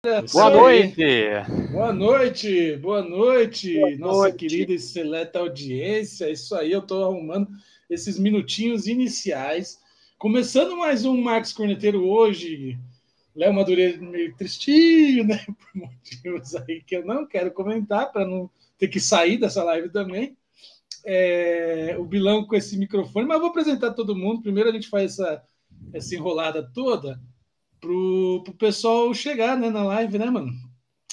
Boa noite! Boa noite, boa noite, boa nossa noite. querida e seleta audiência. Isso aí, eu estou arrumando esses minutinhos iniciais. Começando mais um Marcos Corneteiro hoje. Léo Madureira meio tristinho, né? Por motivos aí que eu não quero comentar, para não ter que sair dessa live também. É, o Bilão com esse microfone, mas eu vou apresentar todo mundo. Primeiro a gente faz essa, essa enrolada toda pro, pro pessoal chegar né, na live, né, mano?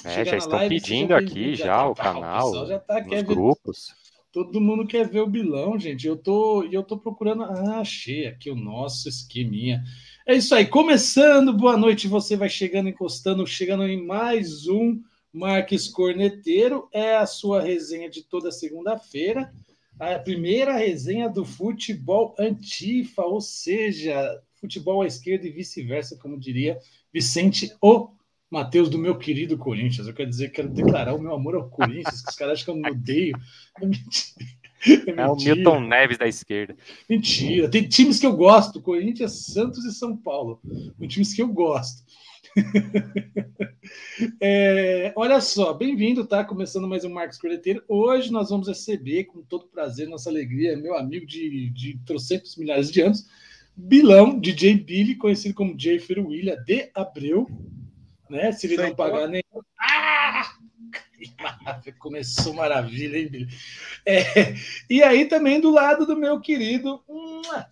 É, já estão live, pedindo já aqui já, já o tá, canal, o já tá, nos grupos. Ver, todo mundo quer ver o Bilão, gente. Eu tô, eu tô procurando. Ah, achei aqui o nosso esqueminha. É isso aí, começando. Boa noite. Você vai chegando, encostando, chegando em mais um Marques Corneteiro. É a sua resenha de toda segunda-feira. A primeira resenha do futebol antifa, ou seja, futebol à esquerda e vice-versa, como diria Vicente O Matheus do meu querido Corinthians. Eu quero dizer, quero declarar o meu amor ao Corinthians, que os caras acham que eu me odeio. É mentira. É, é o Milton Neves da esquerda. Mentira. Tem times que eu gosto: Corinthians, Santos e São Paulo. Tem times que eu gosto. é, olha só, bem-vindo, tá? Começando mais um Marcos Coleteiro. Hoje nós vamos receber, com todo prazer, nossa alegria, meu amigo de, de trocentos milhares de anos, Bilão, DJ Billy, conhecido como Jay William de Abreu, né? Se ele não pagar nem. Ah! Começou maravilha, hein, Billy? É, e aí também do lado do meu querido,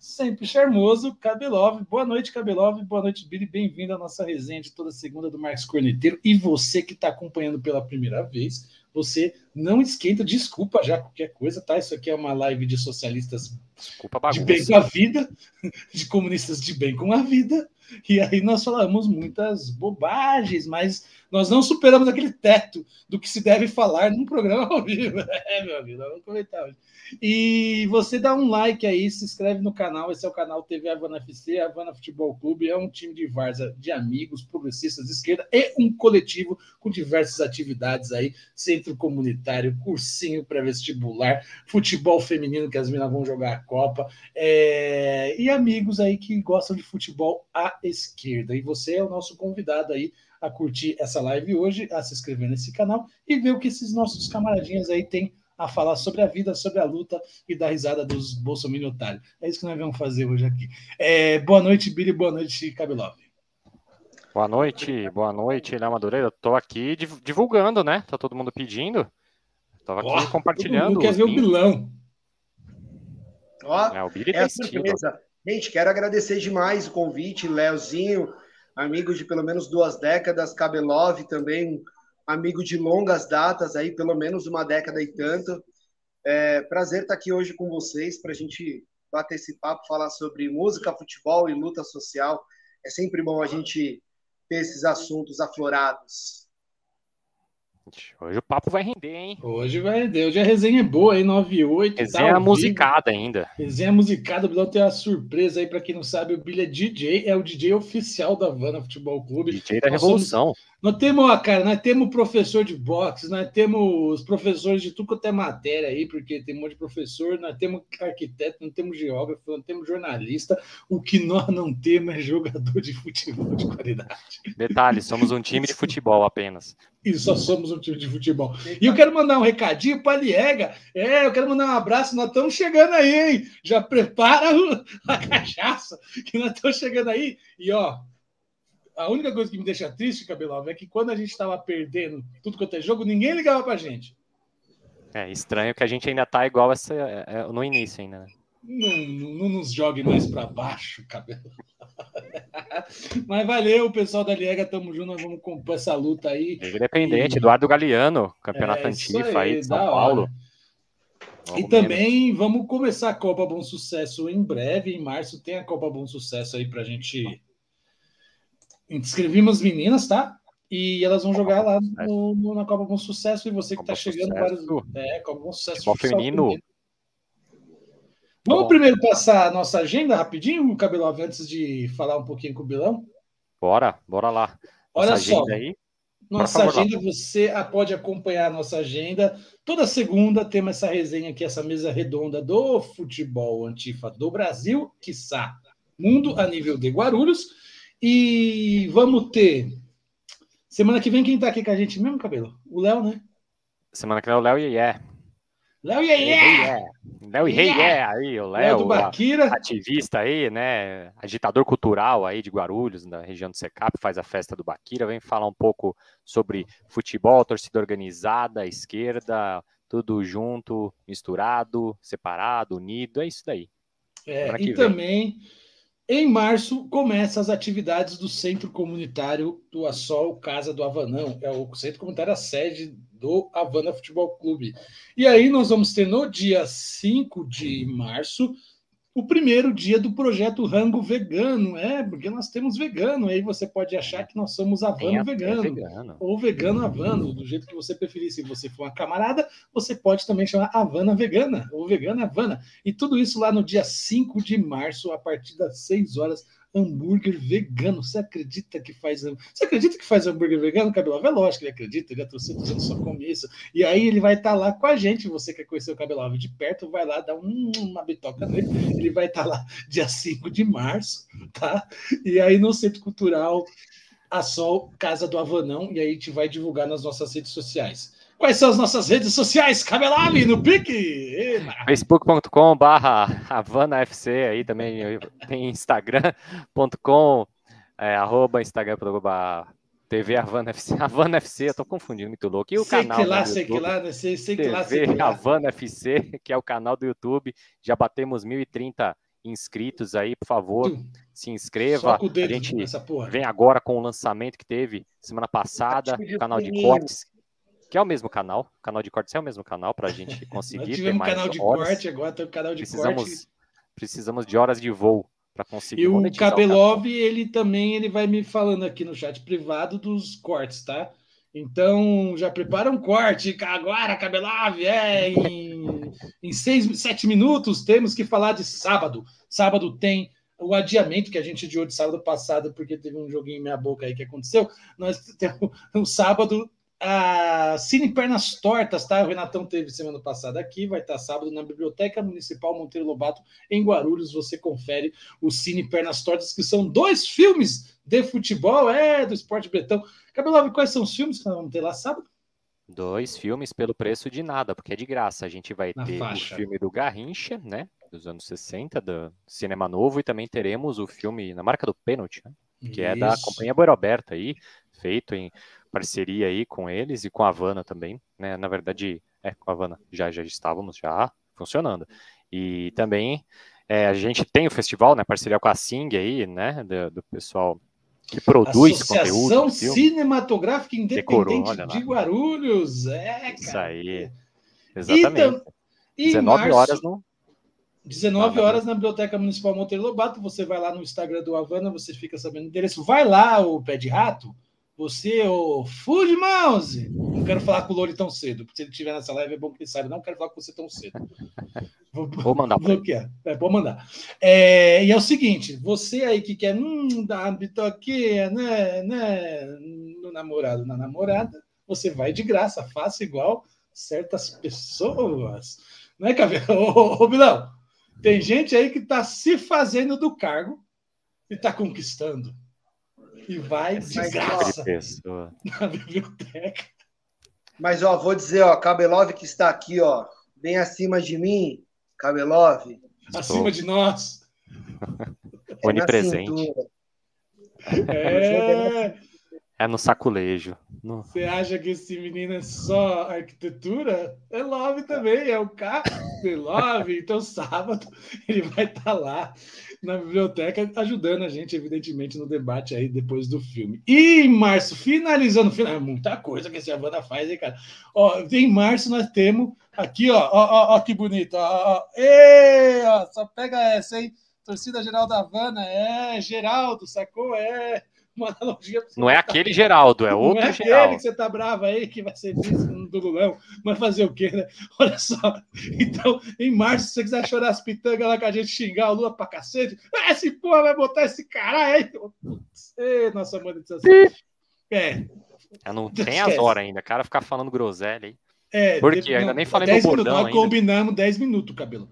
sempre charmoso, Cabelov. Boa noite, Cabelov. Boa noite, Billy. Bem-vindo à nossa resenha de toda segunda do Marcos Corneteiro. E você que está acompanhando pela primeira vez, você não esquenta, desculpa já qualquer coisa, tá? Isso aqui é uma live de socialistas desculpa, de bem com a vida, de comunistas de bem com a vida, e aí nós falamos muitas bobagens, mas nós não superamos aquele teto do que se deve falar num programa ao vivo. É, meu amigo, vamos comentar hoje. E você dá um like aí, se inscreve no canal. Esse é o canal TV Havana FC, Havana Futebol Clube. É um time de Varza de amigos, progressistas de esquerda e um coletivo com diversas atividades aí: centro comunitário, cursinho pré-vestibular, futebol feminino, que as meninas vão jogar a Copa, é... e amigos aí que gostam de futebol à esquerda. E você é o nosso convidado aí a curtir essa live hoje, a se inscrever nesse canal e ver o que esses nossos camaradinhas aí têm a falar sobre a vida, sobre a luta e dar risada dos bolsominitários. É isso que nós vamos fazer hoje aqui. É, boa noite, Billy, boa noite, Cabelov. Boa noite, boa noite, Léo Madureira. Estou aqui divulgando, né? Tá todo mundo pedindo. Estava aqui oh, compartilhando. Todo mundo quer ver o Bilão. Ó, oh, é, o Billy é tá surpresa. Gente, quero agradecer demais o convite, Léozinho, amigo de pelo menos duas décadas, Cabelov também, amigo de longas datas, aí pelo menos uma década e tanto. É, prazer estar aqui hoje com vocês para a gente bater esse papo, falar sobre música, futebol e luta social. É sempre bom a gente ter esses assuntos aflorados. Hoje o papo vai render, hein? Hoje vai render. Hoje a resenha é boa, hein? 98. Resenha tá musicada ainda. Resenha musicada. O Bilão tem uma surpresa aí, para quem não sabe, o Billy é DJ, é o DJ oficial da Havana Futebol Clube. DJ da Revolução. Somos, nós temos, ó, cara, nós temos professor de boxe, nós temos professores de tudo quanto é matéria aí, porque tem um monte de professor, nós temos arquiteto, nós temos geógrafo, nós temos jornalista. O que nós não temos é jogador de futebol de qualidade. Detalhe, somos um time de futebol apenas. E só somos um time de futebol. E eu quero mandar um recadinho para a Liega. É, eu quero mandar um abraço, nós estamos chegando aí, hein? Já prepara a cachaça, que nós estamos chegando aí. E ó, a única coisa que me deixa triste, Cabelova, é que quando a gente estava perdendo tudo quanto é jogo, ninguém ligava pra gente. É estranho que a gente ainda tá igual essa, é, é, no início ainda, né? Não, não, nos jogue mais para baixo, cabelo. Mas valeu, pessoal da Liega, tamo junto, nós vamos compor essa luta aí. Independente, e... Eduardo Galeano, campeonato é, Antifa aí, de São Paulo. Vamos e também vamos começar a Copa Bom Sucesso em breve, em março tem a Copa Bom Sucesso aí pra gente inscrevimos meninas, tá? E elas vão jogar lá no, no, na Copa com Sucesso. E você que está chegando, vários. É, Copa com Sucesso. Futebol feminino. feminino. Vamos Bom. primeiro passar a nossa agenda rapidinho, Cabelov, antes de falar um pouquinho com o Bilão? Bora, bora lá. Nossa Olha só. Aí. Nossa favor, agenda, lá. você pode acompanhar a nossa agenda. Toda segunda temos essa resenha aqui, essa mesa redonda do futebol antifa do Brasil, quiçá mundo a nível de Guarulhos. E vamos ter Semana que vem, quem tá aqui com a gente mesmo, cabelo? O Léo, né? Semana que vem é o Léo e é. Léo e é. Léo e é aí, o Léo, ativista aí, né? Agitador cultural aí de Guarulhos, na região do Secap, faz a festa do Baquira, vem falar um pouco sobre futebol, torcida organizada, esquerda, tudo junto, misturado, separado, unido, é isso daí. É, e vem. também em março, começam as atividades do Centro Comunitário do Assol Casa do Havanão. É o Centro Comunitário, a sede do Havana Futebol Clube. E aí nós vamos ter no dia 5 de março o primeiro dia do projeto Rango Vegano, é, porque nós temos vegano, aí você pode achar que nós somos Havano vegano, vegano, ou vegano Havano, do jeito que você preferir. Se você for uma camarada, você pode também chamar Havana Vegana, ou Vegana Havana. E tudo isso lá no dia 5 de março, a partir das 6 horas, hambúrguer vegano. Você acredita que faz Você acredita que faz hambúrguer vegano, Cabelova? É lógico que ele acredita, ele há 300 anos só come isso. E aí ele vai estar tá lá com a gente. Você quer conhecer o Cabelova de perto, vai lá dar um, uma bitoca nele. Ele vai estar tá lá dia 5 de março, tá? E aí no Centro Cultural a Sol Casa do Avanão, e aí a gente vai divulgar nas nossas redes sociais. Quais são as nossas redes sociais? Cabelave no pique! facebook.com barra HavanaFC aí também tem instagram.com é, arroba instagram.com TV Havana FC, Havana FC, eu tô confundindo muito louco. E o sei canal que lá, sei que lá, né? sei, sei que lá, sei que lá. Havana FC, que é o canal do YouTube. Já batemos 1030 inscritos aí, por favor, se inscreva. a gente vem agora com o lançamento que teve semana passada, o canal de cortes que é o mesmo canal. O canal de cortes é o mesmo canal para a gente conseguir. Ter mais canal de horas. corte, agora tem o canal de precisamos, corte. Precisamos de horas de voo para conseguir. E o Cabelov, o ele também ele vai me falando aqui no chat privado dos cortes, tá? Então, já prepara um corte agora, Cabelov, é em, em seis, sete minutos temos que falar de sábado. Sábado tem o adiamento que a gente adiou de sábado passado, porque teve um joguinho em minha boca aí que aconteceu. Nós temos um sábado a Cine Pernas Tortas, tá? O Renatão teve semana passada aqui, vai estar sábado na Biblioteca Municipal Monteiro Lobato, em Guarulhos. Você confere o Cine Pernas Tortas, que são dois filmes de futebol, é, do esporte bretão. Cabelove, quais são os filmes que nós vamos ter lá sábado? Dois filmes pelo preço de nada, porque é de graça. A gente vai na ter faixa. o filme do Garrincha, né? Dos anos 60, do Cinema Novo, e também teremos o filme Na Marca do Pênalti, né? Que Isso. é da Companhia Boiroberta aí, feito em parceria aí com eles e com a Havana também, né? Na verdade, é, com a Havana já, já estávamos já funcionando. E também é, a gente tem o festival, né? Parceria com a Sing aí, né? Do, do pessoal que produz Associação conteúdo. Associação Cinematográfica Independente Decorou, de Guarulhos. É, cara. Isso aí. Exatamente. E, 19 março, horas no. 19 horas na Biblioteca Municipal Monteiro Lobato. Você vai lá no Instagram do Havana, você fica sabendo o endereço. Vai lá, o pé de rato você, o Food Mouse, não quero falar com o Lori tão cedo, porque se ele estiver nessa live é bom que ele saiba, não quero falar com você tão cedo. Vou, vou mandar. Bloquear. É, vou mandar. É, e é o seguinte, você aí que quer hum, dar uma bitoquinha, né, né, no namorado, na namorada, você vai de graça, faça igual certas pessoas. Não é, Cabelo? Ô, ô, ô, Bilão, tem gente aí que está se fazendo do cargo e está conquistando e vai de graça na biblioteca. Mas, ó, vou dizer, ó, Kabelov que está aqui, ó, bem acima de mim, Kabelov. Acima de nós. É Onipresente. É... é no saculejo. Você acha que esse menino é só arquitetura? É Love também, é o carro de Love. Então, sábado, ele vai estar tá lá na biblioteca, ajudando a gente, evidentemente, no debate aí depois do filme. E em março, finalizando, final, é muita coisa que essa banda faz, hein, cara? Ó, em março nós temos aqui, ó, ó, ó, ó que bonito, ó, ó, Ei, ó, só pega essa, hein? Torcida Geral da Havana, é, Geraldo, sacou? É, uma analogia. Não é aquele Geraldo, é outro Não é Geraldo. aquele que você tá bravo aí, que vai ser vice do Lulão. Mas fazer o quê, né? Olha só. Então, em março, se você quiser chorar as pitangas lá com a gente, xingar o Lula pra cacete, ah, esse porra vai botar esse caralho aí. Ei, nossa monetização. É. não tem as horas ainda. Cara ficar falando groselha aí. É, Porque ainda nem falei meu bordão minutos, ainda. Combinamos 10 minutos, cabelo.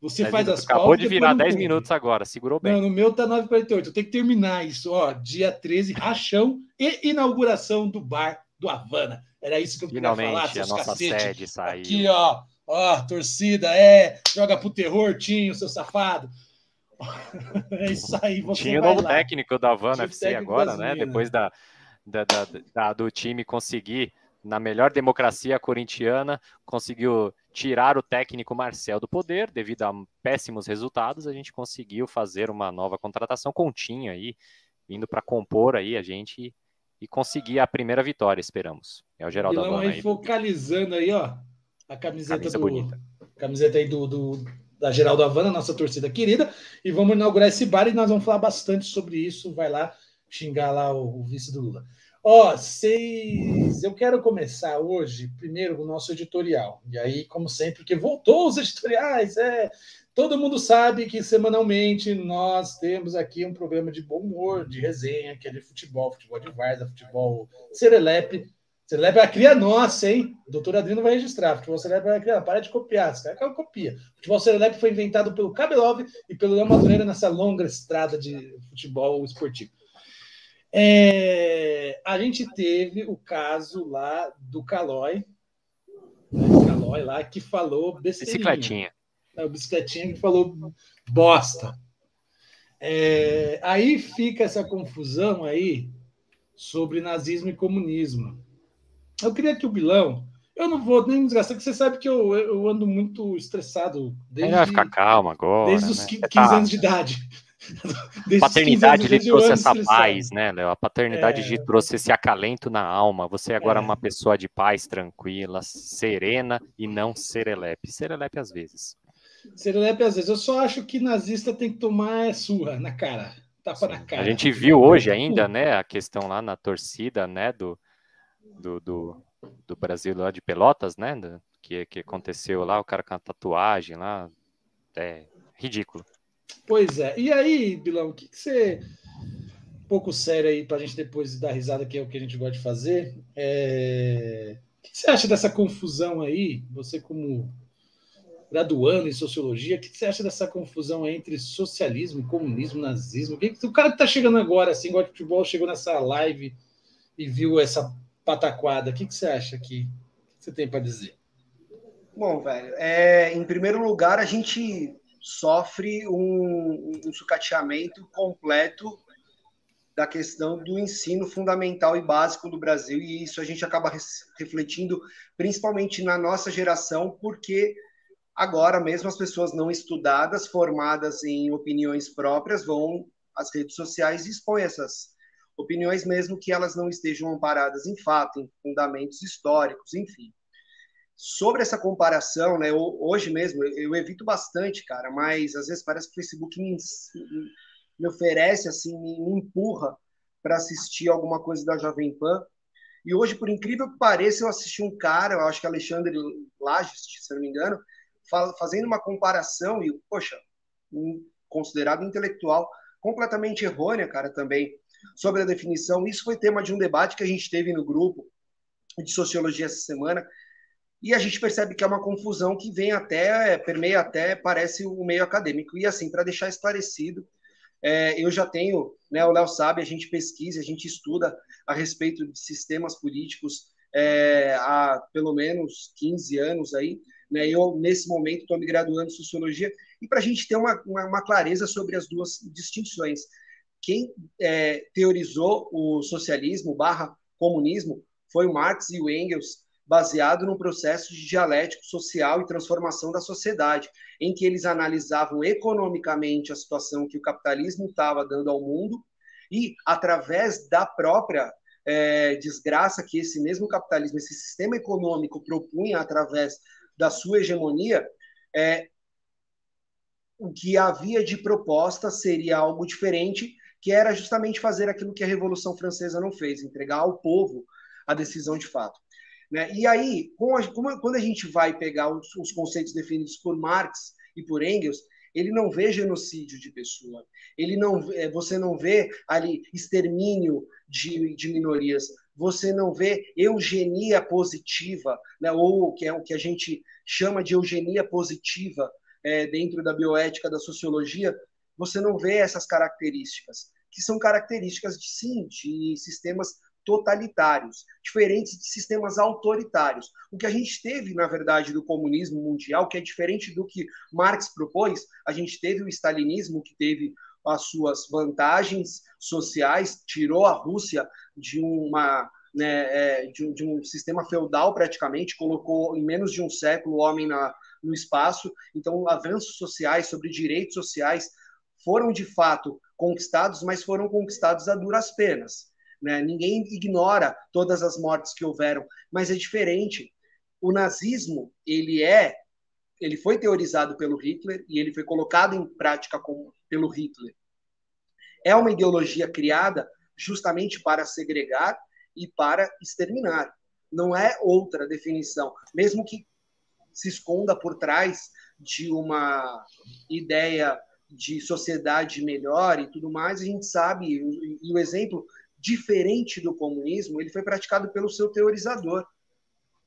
Você faz as Acabou de virar 10 minutos agora, segurou bem. Não, no meu tá 9h48. Eu tenho que terminar isso. Ó, dia 13, rachão e inauguração do bar do Havana. Era isso que eu Finalmente, queria falar. Finalmente, a nossa cacete. sede saiu. Aqui, ó. Ó, torcida, é. Joga pro terror, Tinho, seu safado. é isso aí. Você Tinha o novo lá. técnico da Havana FC agora, né? Depois da, da, da, da, do time conseguir, na melhor democracia corintiana, conseguiu tirar o técnico Marcel do poder devido a péssimos resultados. A gente conseguiu fazer uma nova contratação continha aí, vindo para compor aí a gente e conseguir a primeira vitória, esperamos. É o Geraldo Havana aí. Focalizando aí, ó, a camiseta Camisa do bonita. camiseta aí do, do da Geraldo Havana, nossa torcida querida, e vamos inaugurar esse bar e nós vamos falar bastante sobre isso. Vai lá xingar lá o, o vice do Lula. Ó, seis. Eu quero começar hoje, primeiro, o nosso editorial. E aí, como sempre, porque voltou os editoriais, é. Todo mundo sabe que semanalmente nós temos aqui um programa de bom humor, de resenha, que é de futebol, futebol de Varda, futebol serelepe. Serelepe é a cria nossa, hein? O doutor Adriano vai registrar. Futebol serelepe é a cria. Para de copiar, esse cara copia. Futebol serelepe foi inventado pelo Cabelov e pelo Léo Madureira nessa longa estrada de futebol esportivo. É, a gente teve o caso lá do Calói, né, Calói lá, que falou besteirinha. Bicicletinha. É, o bicicletinha que falou bosta. É, aí fica essa confusão aí sobre nazismo e comunismo. Eu queria que o Bilão. Eu não vou nem desgastar, porque você sabe que eu, eu ando muito estressado. Desde, vai ficar calmo agora. Desde os né? 15 tá... anos de idade. A paternidade lhe trouxe essa paz, né, Léo? A paternidade é... lhe trouxe esse acalento na alma. Você agora é uma pessoa de paz, tranquila, serena e não serelepe. Serelepe às vezes. Serelepe às vezes. Eu só acho que nazista tem que tomar surra na cara. Tapa Sim. na cara. A gente viu hoje ainda, né, a questão lá na torcida, né, do, do, do, do Brasil lá de Pelotas, né, que, que aconteceu lá, o cara com a tatuagem lá. É ridículo. Pois é. E aí, Bilão, o que, que você. Um pouco sério aí, para a gente depois dar risada, que é o que a gente gosta de fazer. É... O que você acha dessa confusão aí? Você, como graduando em sociologia, o que você acha dessa confusão entre socialismo, comunismo, nazismo? O, que, o cara que está chegando agora, assim, igual de futebol, chegou nessa live e viu essa pataquada, o que, que você acha? O que você tem para dizer? Bom, velho, é, em primeiro lugar, a gente sofre um, um sucateamento completo da questão do ensino fundamental e básico do Brasil, e isso a gente acaba refletindo principalmente na nossa geração, porque agora mesmo as pessoas não estudadas, formadas em opiniões próprias, vão às redes sociais e expõem essas opiniões, mesmo que elas não estejam amparadas em fato, em fundamentos históricos, enfim sobre essa comparação, né? Hoje mesmo eu evito bastante, cara, mas às vezes parece que o Facebook me, me oferece assim, me empurra para assistir alguma coisa da Jovem Pan. E hoje, por incrível que pareça, eu assisti um cara, eu acho que Alexandre Lages, se não me engano, fazendo uma comparação e, poxa, um considerado intelectual completamente errônea, cara, também sobre a definição. Isso foi tema de um debate que a gente teve no grupo de sociologia essa semana, e a gente percebe que é uma confusão que vem até, permeia até, parece o meio acadêmico. E assim, para deixar esclarecido, é, eu já tenho, né, o Léo sabe, a gente pesquisa, a gente estuda a respeito de sistemas políticos é, há pelo menos 15 anos aí, né, eu nesse momento estou me graduando em Sociologia, e para a gente ter uma, uma, uma, clareza sobre as duas distinções. Quem é, teorizou o socialismo barra comunismo foi o Marx e o Engels, baseado num processo de dialético social e transformação da sociedade, em que eles analisavam economicamente a situação que o capitalismo estava dando ao mundo e, através da própria é, desgraça que esse mesmo capitalismo, esse sistema econômico propunha através da sua hegemonia, é, o que havia de proposta seria algo diferente, que era justamente fazer aquilo que a Revolução Francesa não fez, entregar ao povo a decisão de fato. Né? E aí, a, quando a gente vai pegar os, os, conceitos definidos por Marx e por Engels, ele não vê genocídio de pessoa, ele não, é, você não vê ali extermínio de, de minorias, você não vê eugenia positiva, né? ou que é o que a gente chama de eugenia positiva, é, dentro da bioética da sociologia, você não vê essas características, que são características, de, sim, de sistemas totalitários, diferentes de sistemas autoritários. O que a gente teve, na verdade, do comunismo mundial, que é diferente do que Marx propôs, a gente teve o stalinismo, que teve as suas vantagens sociais, tirou a Rússia de uma né, é, de, um, de, um, sistema feudal praticamente, colocou em menos de um século o homem na, no espaço. Então, avanços sociais sobre direitos sociais foram de fato conquistados, mas foram conquistados a duras penas. Né? Ninguém ignora todas as mortes que houveram, mas é diferente. O nazismo ele é, ele foi teorizado pelo Hitler e ele foi colocado em prática com, pelo Hitler. É uma ideologia criada justamente para segregar e para exterminar. Não é outra definição, mesmo que se esconda por trás de uma ideia de sociedade melhor e tudo mais, a gente sabe, e o exemplo diferente do comunismo, ele foi praticado pelo seu teorizador.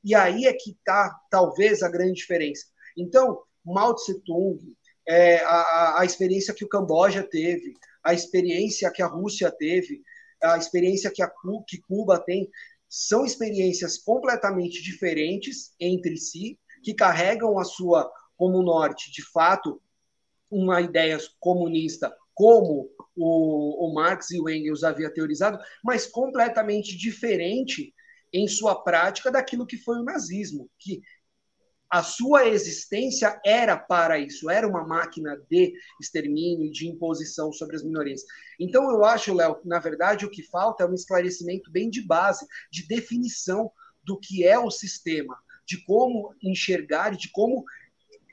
E aí é que está, talvez, a grande diferença. Então, Mao Tse-tung, é, a, a experiência que o Camboja teve, a experiência que a Rússia teve, a experiência que, a, que Cuba tem, são experiências completamente diferentes entre si, que carregam a sua, como norte, de fato, uma ideia comunista como o, o Marx e o Engels havia teorizado, mas completamente diferente em sua prática daquilo que foi o nazismo, que a sua existência era para isso, era uma máquina de extermínio, de imposição sobre as minorias. Então, eu acho, Léo, na verdade, o que falta é um esclarecimento bem de base, de definição do que é o sistema, de como enxergar de como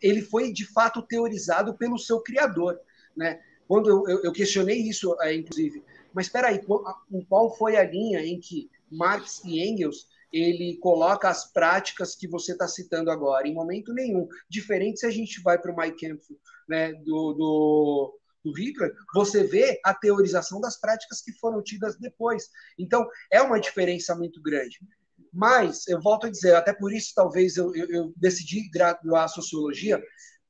ele foi, de fato, teorizado pelo seu criador. Né? Quando eu, eu, eu questionei isso, é, inclusive, mas espera aí, qual foi a linha em que Marx e Engels ele coloca as práticas que você está citando agora? Em momento nenhum. Diferente se a gente vai para o Mike Kempf, né, do, do, do Hitler, você vê a teorização das práticas que foram tidas depois. Então, é uma diferença muito grande. Mas, eu volto a dizer, até por isso talvez eu, eu, eu decidi graduar sociologia,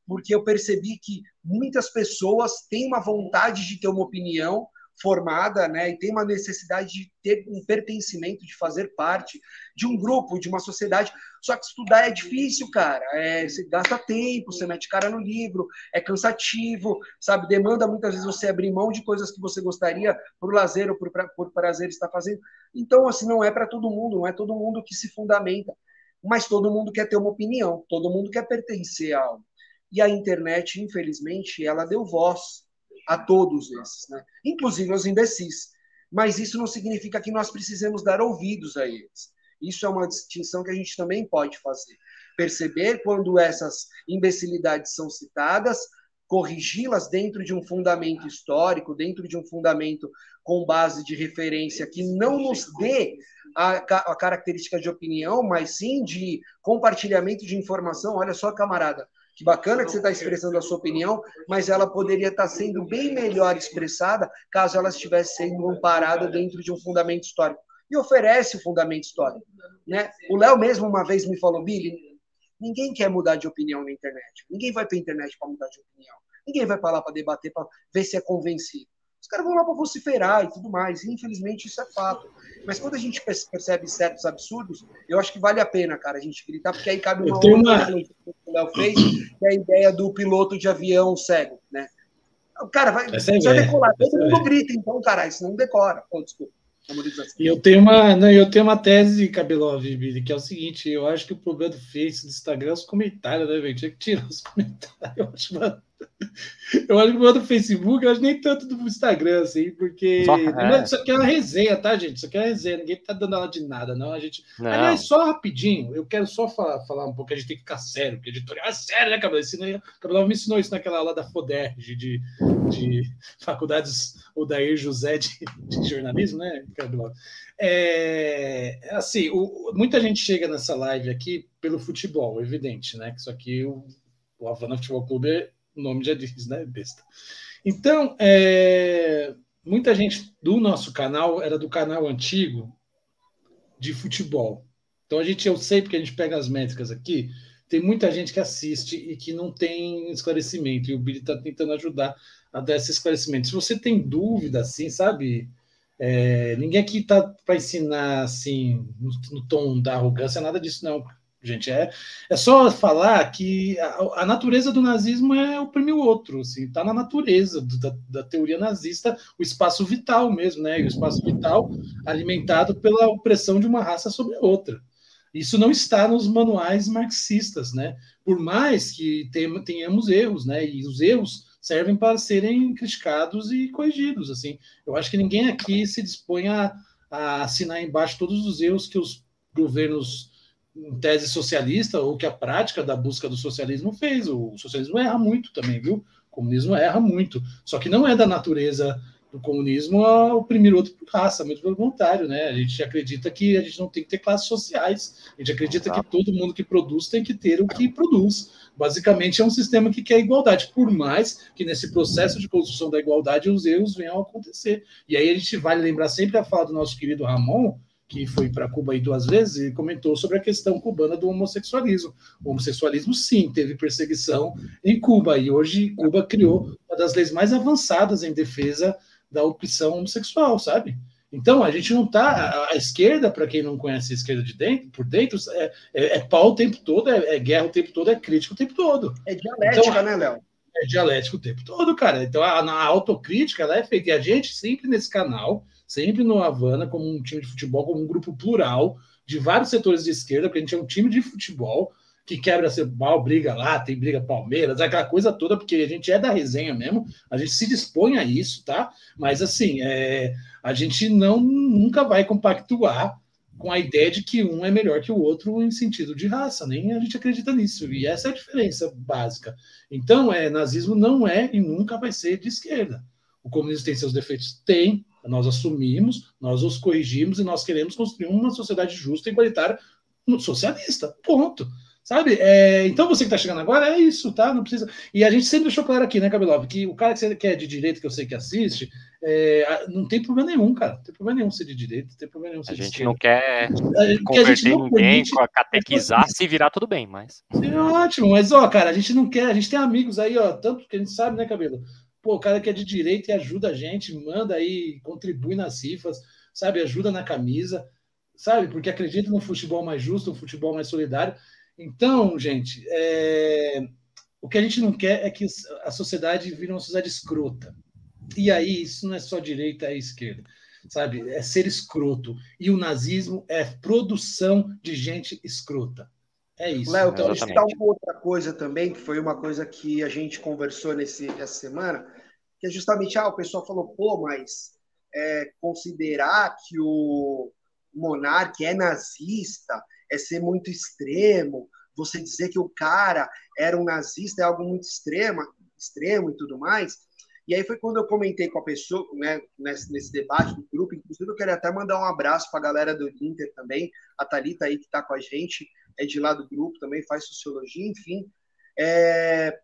porque eu percebi que muitas pessoas têm uma vontade de ter uma opinião formada, né, e tem uma necessidade de ter um pertencimento, de fazer parte de um grupo, de uma sociedade. Só que estudar é difícil, cara. É, você gasta tempo, você mete cara no livro, é cansativo, sabe? Demanda muitas vezes você abrir mão de coisas que você gostaria por lazer ou por, por prazer estar fazendo. Então, assim, não é para todo mundo, não é todo mundo que se fundamenta. Mas todo mundo quer ter uma opinião, todo mundo quer pertencer a algo. E a internet, infelizmente, ela deu voz a todos esses, né? inclusive aos imbecis. Mas isso não significa que nós precisemos dar ouvidos a eles. Isso é uma distinção que a gente também pode fazer. Perceber quando essas imbecilidades são citadas, corrigi-las dentro de um fundamento histórico, dentro de um fundamento com base de referência que não nos dê a, a característica de opinião, mas sim de compartilhamento de informação. Olha só, camarada, que bacana que você está expressando a sua opinião, mas ela poderia estar tá sendo bem melhor expressada caso ela estivesse sendo amparada dentro de um fundamento histórico. E oferece o fundamento histórico. Né? O Léo mesmo uma vez me falou, Billy, ninguém quer mudar de opinião na internet. Ninguém vai para a internet para mudar de opinião. Ninguém vai para lá para debater, para ver se é convencido. Os caras vão lá para vociferar e tudo mais. E, infelizmente, isso é fato. Mas quando a gente percebe certos absurdos, eu acho que vale a pena, cara, a gente gritar, porque aí cabe uma outra uma... que o Léo fez, que é a ideia do piloto de avião cego, né? O cara vai, precisa é decolar. Todo mundo grita, então, cara, senão não decora. Oh, desculpa. E eu tenho uma, não, eu tenho uma tese, Cabelov, Billy, que é o seguinte: eu acho que o problema do Face, do Instagram, é os comentários, né, velho? Tinha que tirar os comentários. Eu acho, mano. Eu acho que o do Facebook, eu acho nem tanto do Instagram, assim, porque. Só, é. Isso aqui é uma resenha, tá, gente? Isso aqui é uma resenha, ninguém tá dando aula de nada, não. A gente. Não. Aliás, só rapidinho, eu quero só falar, falar um pouco, a gente tem que ficar sério, porque editorial é sério, né, Cabelo? O Cabelo me ensinou isso naquela aula da FODERJ, de, de faculdades, o Dair José de, de jornalismo, né, Cabelo? É, assim, o, muita gente chega nessa live aqui pelo futebol, evidente, né? Que isso aqui, o, o Havana Futebol Clube é o nome já diz, né? Besta. Então, é, muita gente do nosso canal era do canal antigo de futebol. Então a gente, eu sei porque a gente pega as métricas aqui, tem muita gente que assiste e que não tem esclarecimento, e o Billy está tentando ajudar a dar esse esclarecimento. Se você tem dúvida, assim, sabe? É, ninguém aqui está para ensinar assim, no, no, tom da arrogância, nada disso, não. Gente, é, é só falar que a, a natureza do nazismo é oprimir o outro, assim, está na natureza do, da, da, teoria nazista, o espaço vital mesmo, né? E o espaço vital alimentado pela opressão de uma raça sobre a outra. Isso não está nos manuais marxistas, né? Por mais que tenhamos erros, né? E os erros servem para serem criticados e corrigidos, assim. Eu acho que ninguém aqui se dispõe a, a assinar embaixo todos os erros que os governos em tese socialista ou que a prática da busca do socialismo fez. O socialismo erra muito também, viu? O comunismo erra muito. Só que não é da natureza do comunismo oprimir outro por raça, muito pelo contrário, né? A gente acredita que a gente não tem que ter classes sociais, a gente acredita que todo mundo que produz tem que ter o que produz. Basicamente é um sistema que quer igualdade, por mais que nesse processo de construção da igualdade os erros venham a acontecer. E aí a gente vale lembrar sempre a fala do nosso querido Ramon, que foi para Cuba aí duas vezes, e comentou sobre a questão cubana do homossexualismo. O homossexualismo, sim, teve perseguição em Cuba, e hoje Cuba criou uma das leis mais avançadas em defesa da opção homossexual, sabe? Então, a gente não está. A, esquerda, para quem não conhece a esquerda de dentro, por dentro, é, é, é pau o tempo todo, é, é, guerra o tempo todo, é crítica o tempo todo. É dialética, então, né, Léo? É dialética o tempo todo, cara. Então, a, a autocrítica ela é feita. E a gente, sempre nesse canal, sempre no Havana, como um time de futebol, como um grupo plural de vários setores de esquerda, porque a gente é um time de futebol que quebra mal, briga lá, tem briga Palmeiras, aquela coisa toda, porque a gente é da resenha mesmo, a gente se dispõe a isso, tá? Mas assim, é, a gente não nunca vai compactuar com a ideia de que um é melhor que o outro em sentido de raça, nem a gente acredita nisso, e essa é a diferença básica. Então, é, nazismo não é e nunca vai ser de esquerda. O comunismo tem seus defeitos? Tem, nós assumimos, nós os corrigimos e nós queremos construir uma sociedade justa e igualitária socialista. Ponto. Sabe? É, então você que está chegando agora, é isso, tá? Não precisa. E a gente sempre deixou claro aqui, né, Cabelov, que o cara que, é de direito, que eu sei que assiste, é, não tem problema nenhum, cara. Não tem problema nenhum ser de direito, não tem problema nenhum ser A gente não quer converter gente não ninguém, permite... catequizar, se virar tudo bem, mas. É ótimo, mas ó, cara, a gente não quer, a gente tem amigos aí, ó, tanto que a gente sabe, né, Cabelo? Pô, o cara que é de direito e ajuda a gente, manda aí, contribui nas cifras, sabe? Ajuda na camisa, sabe? Porque acredita no futebol mais justo, no futebol mais solidário. Então, gente, é... o que a gente não quer é que a sociedade vire uma sociedade escrota. E aí, isso não é só direita e esquerda, sabe? É ser escroto. E o nazismo é produção de gente escrota. É isso. Léo, então, citar uma outra coisa também, que foi uma coisa que a gente conversou nesse, essa semana, que é justamente, ah, o pessoal falou, pô, mas é, considerar que o monarca é nazista é ser muito extremo. Você dizer que o cara era um nazista é algo muito extremo, extremo e tudo mais. E aí foi quando eu comentei com a pessoa, né, nesse, nesse debate do grupo, inclusive eu queria até mandar um abraço para a galera do Inter também, a Thalita aí que está com a gente, é de lá do grupo, também faz sociologia, enfim. É...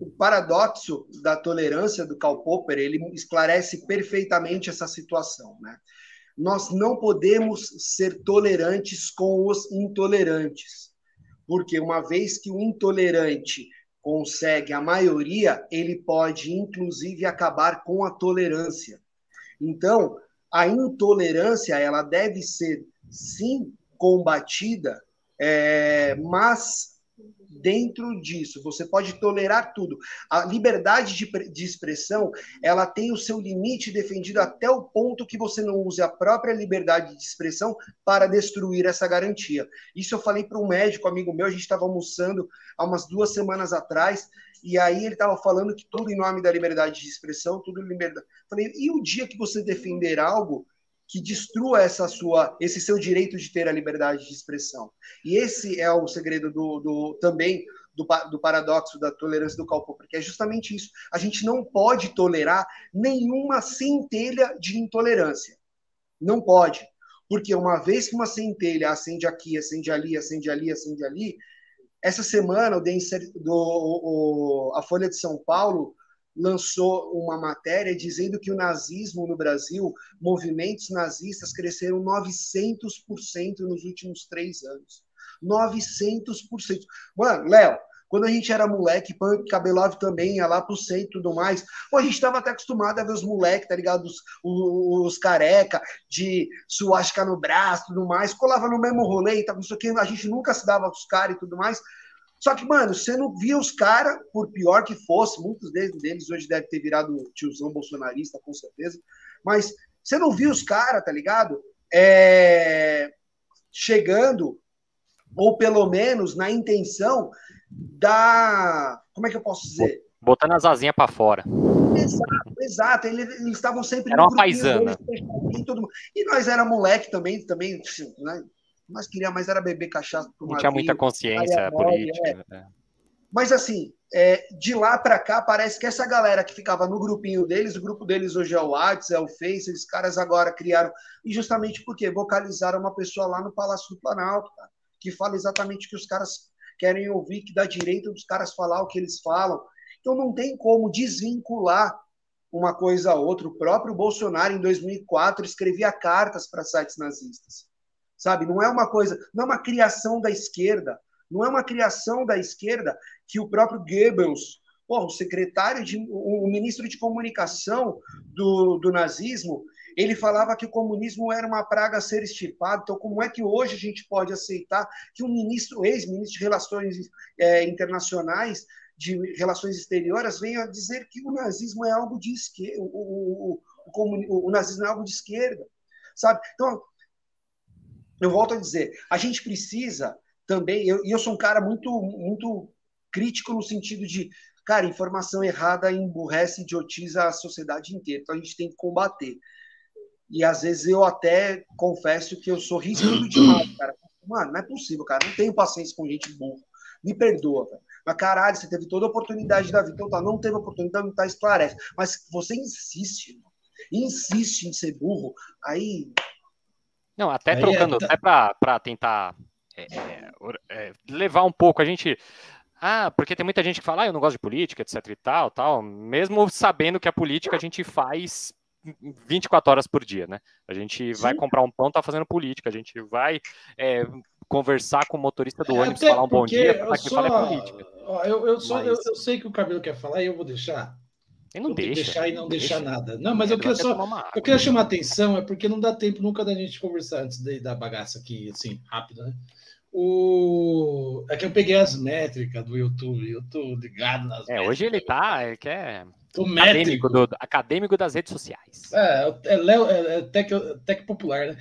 O paradoxo da tolerância do Karl Popper, ele esclarece perfeitamente essa situação, né? nós não podemos ser tolerantes com os intolerantes. Porque uma vez que o intolerante consegue a maioria, ele pode inclusive acabar com a tolerância. Então, a intolerância ela deve ser sim combatida, é, mas dentro disso. Você pode tolerar tudo. A liberdade de, de, expressão, ela tem o seu limite defendido até o ponto que você não use a própria liberdade de expressão para destruir essa garantia. Isso eu falei para um médico amigo meu, a gente estava almoçando há umas duas semanas atrás, e aí ele estava falando que tudo em nome da liberdade de expressão, tudo liberdade. Falei, e o dia que você defender algo que destrua essa sua, esse seu direito de ter a liberdade de expressão. E esse é o segredo do, do também do, do, paradoxo da tolerância do Karl porque é justamente isso. A gente não pode tolerar nenhuma centelha de intolerância. Não pode. Porque uma vez que uma centelha acende aqui, acende ali, acende ali, acende ali, essa semana o, do, o, a Folha de São Paulo lançou uma matéria dizendo que o nazismo no Brasil, movimentos nazistas cresceram 900% nos últimos três anos. 900%. Mano, Léo, quando a gente era moleque, punk, cabelove também, ia lá pro centro e tudo mais. Pô, a gente tava até acostumado a ver os moleques, tá ligado? Os, os, os careca, de suástica no braço e tudo mais. Colava no mesmo rolê, tá, isso aqui, a gente nunca se dava com os caras e tudo mais. Só que, mano, você não via os caras, por pior que fosse, muitos deles, hoje devem ter virado tiozão bolsonarista, com certeza, mas você não via os caras, tá ligado? É... Chegando, ou pelo menos na intenção da. Como é que eu posso dizer? Botando as asinhas para fora. Exato, exato. Eles, eles estavam sempre. Era uma paisana. Deles, e nós era moleque também, também, né? Nós queríamos mais era beber cachaça. Não tinha muita consciência política. É. É. Mas assim, é, de lá para cá, parece que essa galera que ficava no grupinho deles, o grupo deles hoje é o WhatsApp, é o Face, esses caras agora criaram. E justamente porque vocalizaram uma pessoa lá no Palácio do Planalto, cara, que fala exatamente o que os caras querem ouvir, que dá direito dos caras falar o que eles falam. Então não tem como desvincular uma coisa a outra. O próprio Bolsonaro, em 2004, escrevia cartas para sites nazistas. Sabe? Não é uma coisa, não é uma criação da esquerda. Não é uma criação da esquerda que o próprio Goebbels, o secretário, de, o, ministro de comunicação do, do nazismo, ele falava que o comunismo era uma praga a ser extirpada. Então, como é que hoje a gente pode aceitar que um ministro, ex-ministro de Relações é, Internacionais, de Relações Exteriores, venha dizer que o nazismo é algo de esquerda, o, o, o, o nazismo é algo de esquerda, sabe? Então, eu volto a dizer, a gente precisa também, e eu, eu sou um cara muito, muito crítico no sentido de, cara, informação errada emburrece e idiotiza a sociedade inteira, então a gente tem que combater. E às vezes eu até confesso que eu sou risco demais, cara. Mano, não é possível, cara. Não tenho paciência com gente burra. Me perdoa, cara. Mas caralho, você teve toda a oportunidade da vida. Então tá, não teve oportunidade, não tá, esclarece. Mas você insiste, insiste em ser burro, aí. Não, até aí trocando, é... até pra tentar é, é, é, levar um pouco, a gente. Ah, porque tem muita gente que fala, ah, eu não gosto de política, etc e tal, tal. Mesmo sabendo que a política a gente faz 24 horas por dia, né? A gente Sim. vai comprar um pão, tá fazendo política, a gente vai é, conversar com o motorista do é, ônibus, falar um bom dia, tá aqui só... falar política. Eu, eu, só, mas... eu, eu, sei que o cabelo quer falar e eu vou deixar. E não deixa. Deixar e não deixar nada. Não, mas eu queria só. Eu queria chamar atenção, é porque não dá tempo nunca da gente conversar antes da bagaça aqui, assim, rápido, né? O... É que eu peguei as métricas do YouTube, eu tô ligado nas É, métricas. hoje ele tá, ele quer acadêmico, do, acadêmico das redes sociais. É, é, é, é tech, tech popular, né?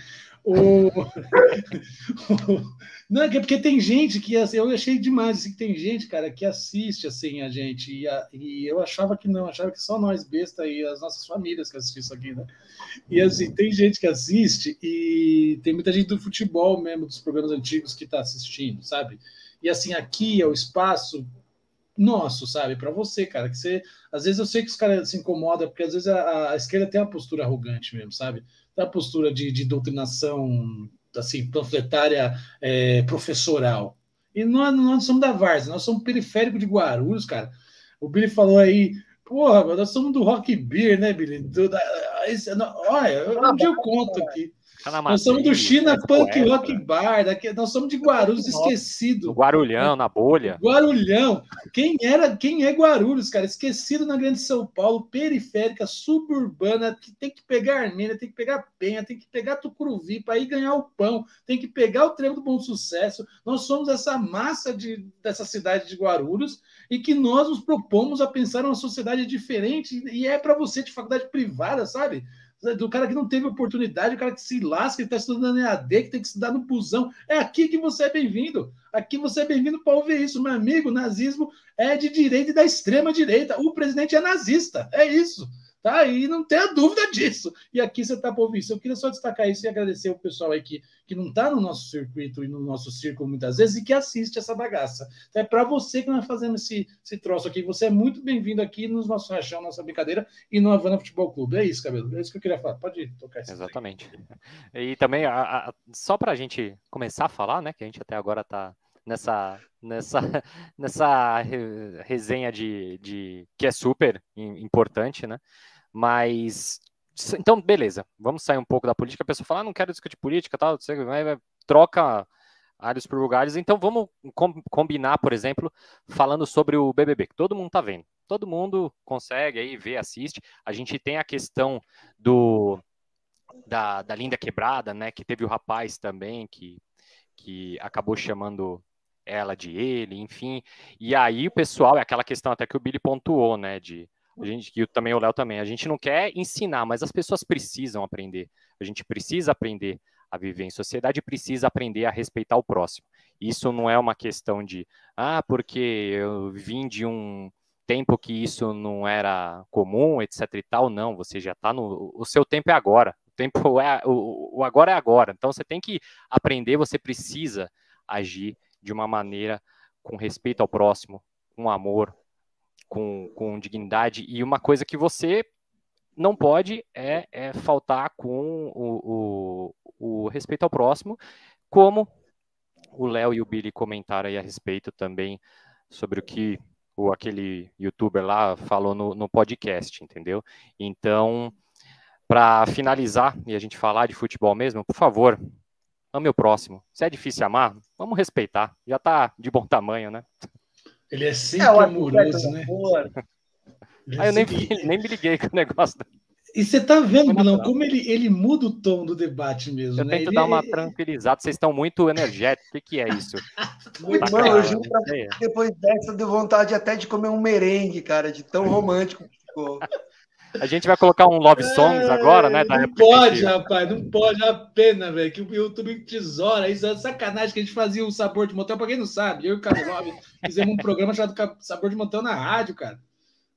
O... Não, é porque tem gente que assim, eu achei demais assim, que tem gente, cara, que assiste assim a gente e, a, e, eu achava que não, achava que só nós besta e as nossas famílias que assistem isso aqui, né? E assim, tem gente que assiste e tem muita gente do futebol mesmo, dos programas antigos que está assistindo, sabe? E assim, aqui é o espaço nosso, sabe? Para você, cara, que você. Às vezes eu sei que os caras se incomodam, porque às vezes a, a esquerda tem uma postura arrogante mesmo, sabe? Tem uma postura de, de doutrinação, assim, panfletária é, professoral. E nós não somos da Várzea, nós somos periférico de Guarulhos, cara. O Billy falou aí, porra, nós somos do Rock Beer, né, Billy? Do, da, olha, um dia eu conto aqui. Nós somos do China é Punk Rock Bar, daqui, nós somos de Guarulhos esquecido. Guarulhão, na bolha. Guarulhão. Quem era, quem é Guarulhos, cara? Esquecido na Grande São Paulo, periférica, suburbana, que tem que pegar Armênia, tem que pegar Penha, tem que pegar Tucuruvi para ir ganhar o pão, tem que pegar o trevo do bom sucesso. Nós somos essa massa de, dessa cidade de Guarulhos e que nós nos propomos a pensar uma sociedade diferente e é para você de faculdade privada, sabe? Do cara que não teve oportunidade, o cara que se lasca, que está estudando EAD, que tem que estudar no busão. É aqui que você é bem-vindo. Aqui você é bem-vindo para ouvir isso. Meu amigo, nazismo é de direita e da extrema direita. O presidente é nazista. É isso. Tá? E não tenha dúvida disso. E aqui você está ouvir isso. Eu queria só destacar isso e agradecer o pessoal aí que, que não está no nosso circuito e no nosso círculo muitas vezes e que assiste essa bagaça. Então, é para você que nós fazemos esse, esse troço aqui. Você é muito bem-vindo aqui nos nossos rachão, nossa brincadeira e no Havana Futebol Clube. É isso, Cabelo. É isso que eu queria falar. Pode tocar isso. Exatamente. E também, a, a, só para a gente começar a falar, né, que a gente até agora está nessa nessa nessa resenha de, de que é super importante, né? Mas então, beleza, vamos sair um pouco da política. A pessoa fala, ah, não quero discutir política, tal, troca alhos por bugalhos. Então vamos com, combinar, por exemplo, falando sobre o BBB, que todo mundo tá vendo. Todo mundo consegue aí ver, assiste. A gente tem a questão do da, da Linda Quebrada, né? Que teve o rapaz também que, que acabou chamando ela de ele, enfim. E aí o pessoal, é aquela questão até que o Billy pontuou, né? De a gente, e também o Léo também, a gente não quer ensinar, mas as pessoas precisam aprender. A gente precisa aprender a viver em sociedade precisa aprender a respeitar o próximo. Isso não é uma questão de, ah, porque eu vim de um tempo que isso não era comum, etc e tal. Não, você já está no. O seu tempo é agora. O tempo é. O, o agora é agora. Então você tem que aprender, você precisa agir de uma maneira com respeito ao próximo, com amor, com, com dignidade. E uma coisa que você não pode é, é faltar com o, o, o, respeito ao próximo, como o Léo e o Billy comentaram aí a respeito também sobre o que o, aquele youtuber lá falou no, no podcast, entendeu? Então, para finalizar e a gente falar de futebol mesmo, por favor, ame o próximo. Se é difícil amar, vamos respeitar. Já tá de bom tamanho, né? Ele é sempre é, amoroso, né? Aí eu nem, nem me liguei com o negócio. E você tá vendo, não, como ele, ele muda o tom do debate mesmo. Eu né? tento ele... dar uma tranquilizada, vocês estão muito energéticos. O que, que é isso? Irmão, eu juro pra depois dessa deu vontade até de comer um merengue, cara, de tão romântico que ficou. A gente vai colocar um Love Songs é, agora, né? não pode, rapaz, não pode. É a pena, velho, que o YouTube tesoura. Isso é sacanagem que a gente fazia o Sabor de Motel. Pra quem não sabe, eu e o Carlos fizemos um programa chamado Sabor de Motel na rádio, cara.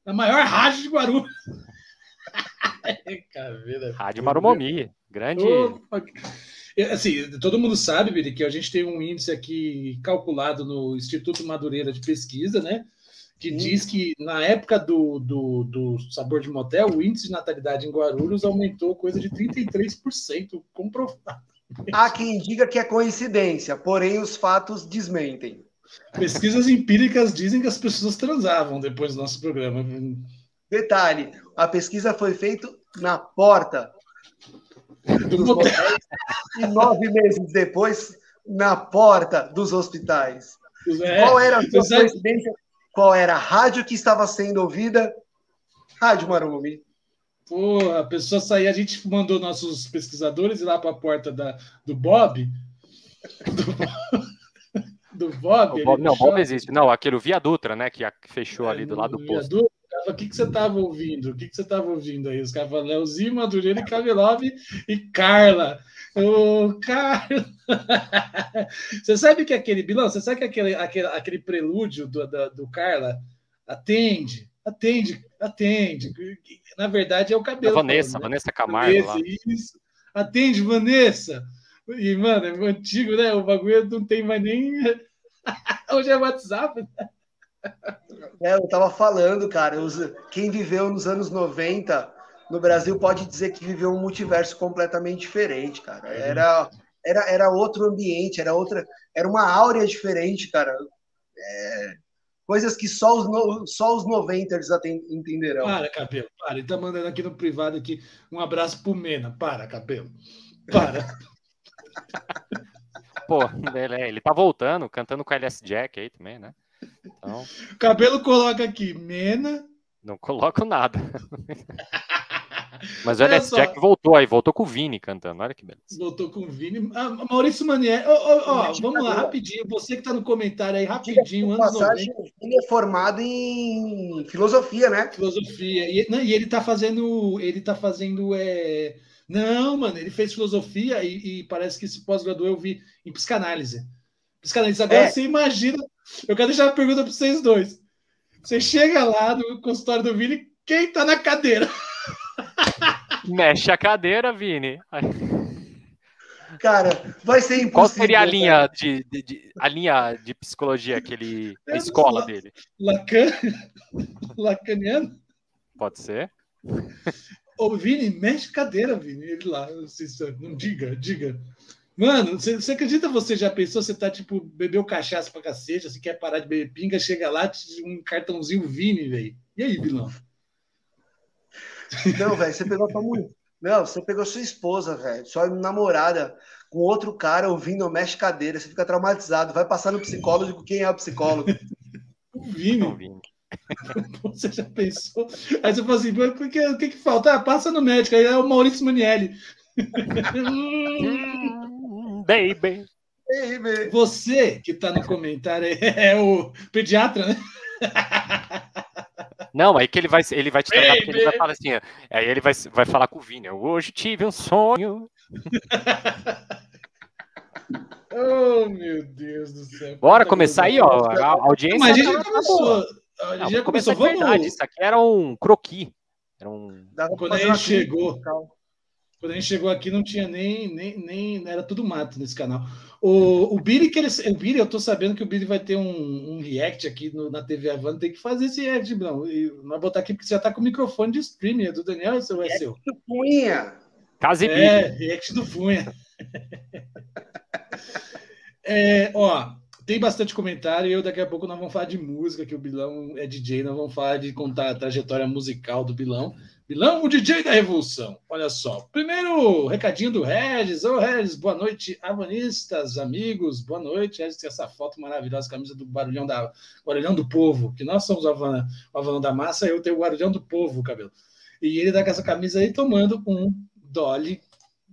Na maior rádio de Guarulhos. rádio Marumomi, grande. Opa. Assim, todo mundo sabe, Biri, que a gente tem um índice aqui calculado no Instituto Madureira de Pesquisa, né? Que diz que na época do, do, do, sabor de motel, o índice de natalidade em Guarulhos aumentou coisa de 33%, comprovado. Há quem diga que é coincidência, porém os fatos desmentem. Pesquisas empíricas dizem que as pessoas transavam depois do nosso programa. Detalhe: a pesquisa foi feita na porta dos motéis e nove meses depois na porta dos hospitais. É, Qual era a sua coincidência? Qual era a rádio que estava sendo ouvida? Rádio Marumbi. Pô, a pessoa saía, a gente mandou nossos pesquisadores ir lá para a porta da, do Bob. Do, do Bob. O Bob não, Bob existe. Não, aquele Via Dutra, né? Que fechou é, ali do lado do posto. Dutra, o que, que você estava ouvindo? O que, que você estava ouvindo aí? Os caras falaram Leozinho, Madureira, Kavilov e Carla. Ô, Carla! você sabe que aquele Bilão, você sabe que aquele, aquele, aquele prelúdio do, do, do Carla atende, atende, atende. Na verdade, é o cabelo. A Vanessa, né? Vanessa Camargo. Vanessa, lá. Isso. Atende, Vanessa. E, mano, é antigo, né? O bagulho não tem mais nem. Hoje é WhatsApp. Né? É, eu tava falando, cara, quem viveu nos anos 90 no Brasil pode dizer que viveu um multiverso completamente diferente, cara. Era, era, era outro ambiente, era outra, era uma áurea diferente, cara. É, coisas que só os, só os 90 eles entenderão. Para, cabelo, para. Ele tá mandando aqui no privado aqui um abraço pro Mena. Para, cabelo. Para. Pô, ele, é, ele tá voltando, cantando com a LS Jack aí também, né? Então... Cabelo coloca aqui, Mena. Não coloco nada. Mas o LS Jack voltou aí, voltou com o Vini cantando. Olha que beleza. Voltou com o Vini. Ah, Maurício Manier, oh, oh, oh, vamos lá, rapidinho. Você que está no comentário aí, rapidinho. Anos passagem, 90. Ele é formado em filosofia, né? Filosofia. E, não, e ele está fazendo. Ele tá fazendo. É... Não, mano, ele fez filosofia e, e parece que se pós-graduou, eu vi em psicanálise. Psicanálise. Agora é. você imagina eu quero deixar uma pergunta para vocês dois. Você chega lá no consultório do Vini, quem tá na cadeira? Mexe a cadeira, Vini. Cara, vai ser impossível. Qual seria a linha de, de, de, a linha de psicologia que ele, a escola dele? Lacan, lacaniano? Pode ser. Ô, Vini, mexe cadeira, Vini. Ele lá, não diga, diga. Mano, você, você, acredita você já pensou? Você tá tipo, bebeu cachaça pra cacete, você quer parar de beber pinga, chega lá, um cartãozinho Vini, velho. E aí, Bilão? Não, velho, você pegou tua mulher. Não, você pegou sua esposa, velho, sua namorada. com outro cara ouvindo mexe cadeira, você fica traumatizado, vai passar no psicólogo, quem é o psicólogo? O Vini. O Vini. Você já pensou? Aí você fala assim: o que, o que, que falta? Ah, passa no médico. Aí é o Maurício Manielli. Baby. Baby. Você que está no comentário é o pediatra, né? Não, aí que ele vai, ele vai te tratar, porque ele vai falar assim, aí ele vai, vai falar com o Vini, hoje tive um sonho. oh, meu Deus do céu. Bora começar aí, ó, a audiência. Mas a gente já começou, a gente já começou, vamos... verdade, isso aqui era um croqui. Era um... Quando a gente chegou, quando a gente chegou aqui não tinha nem, nem, nem era tudo mato nesse canal. O, o Billy, que ele, o Billy, eu tô sabendo que o Billy vai ter um, um react aqui no, na TV Havana, tem que fazer esse react, não. E vai botar aqui porque você já tá com o microfone de streaming, é do Daniel ou é seu? Do Funha. Case é, react do Funha. é, ó, tem bastante comentário e eu daqui a pouco nós vamos falar de música, que o Bilão é DJ, nós vamos falar de contar a trajetória musical do Bilão. Bilão, o DJ da Revolução. Olha só. Primeiro, recadinho do Regis. Ô, Regis, boa noite, avanistas, amigos. Boa noite. Regis, tem essa foto maravilhosa, camisa do Barulhão, da, Barulhão do Povo, que nós somos o Havana, da Massa, eu tenho o Barulhão do Povo, cabelo. E ele tá com essa camisa aí tomando um Dolly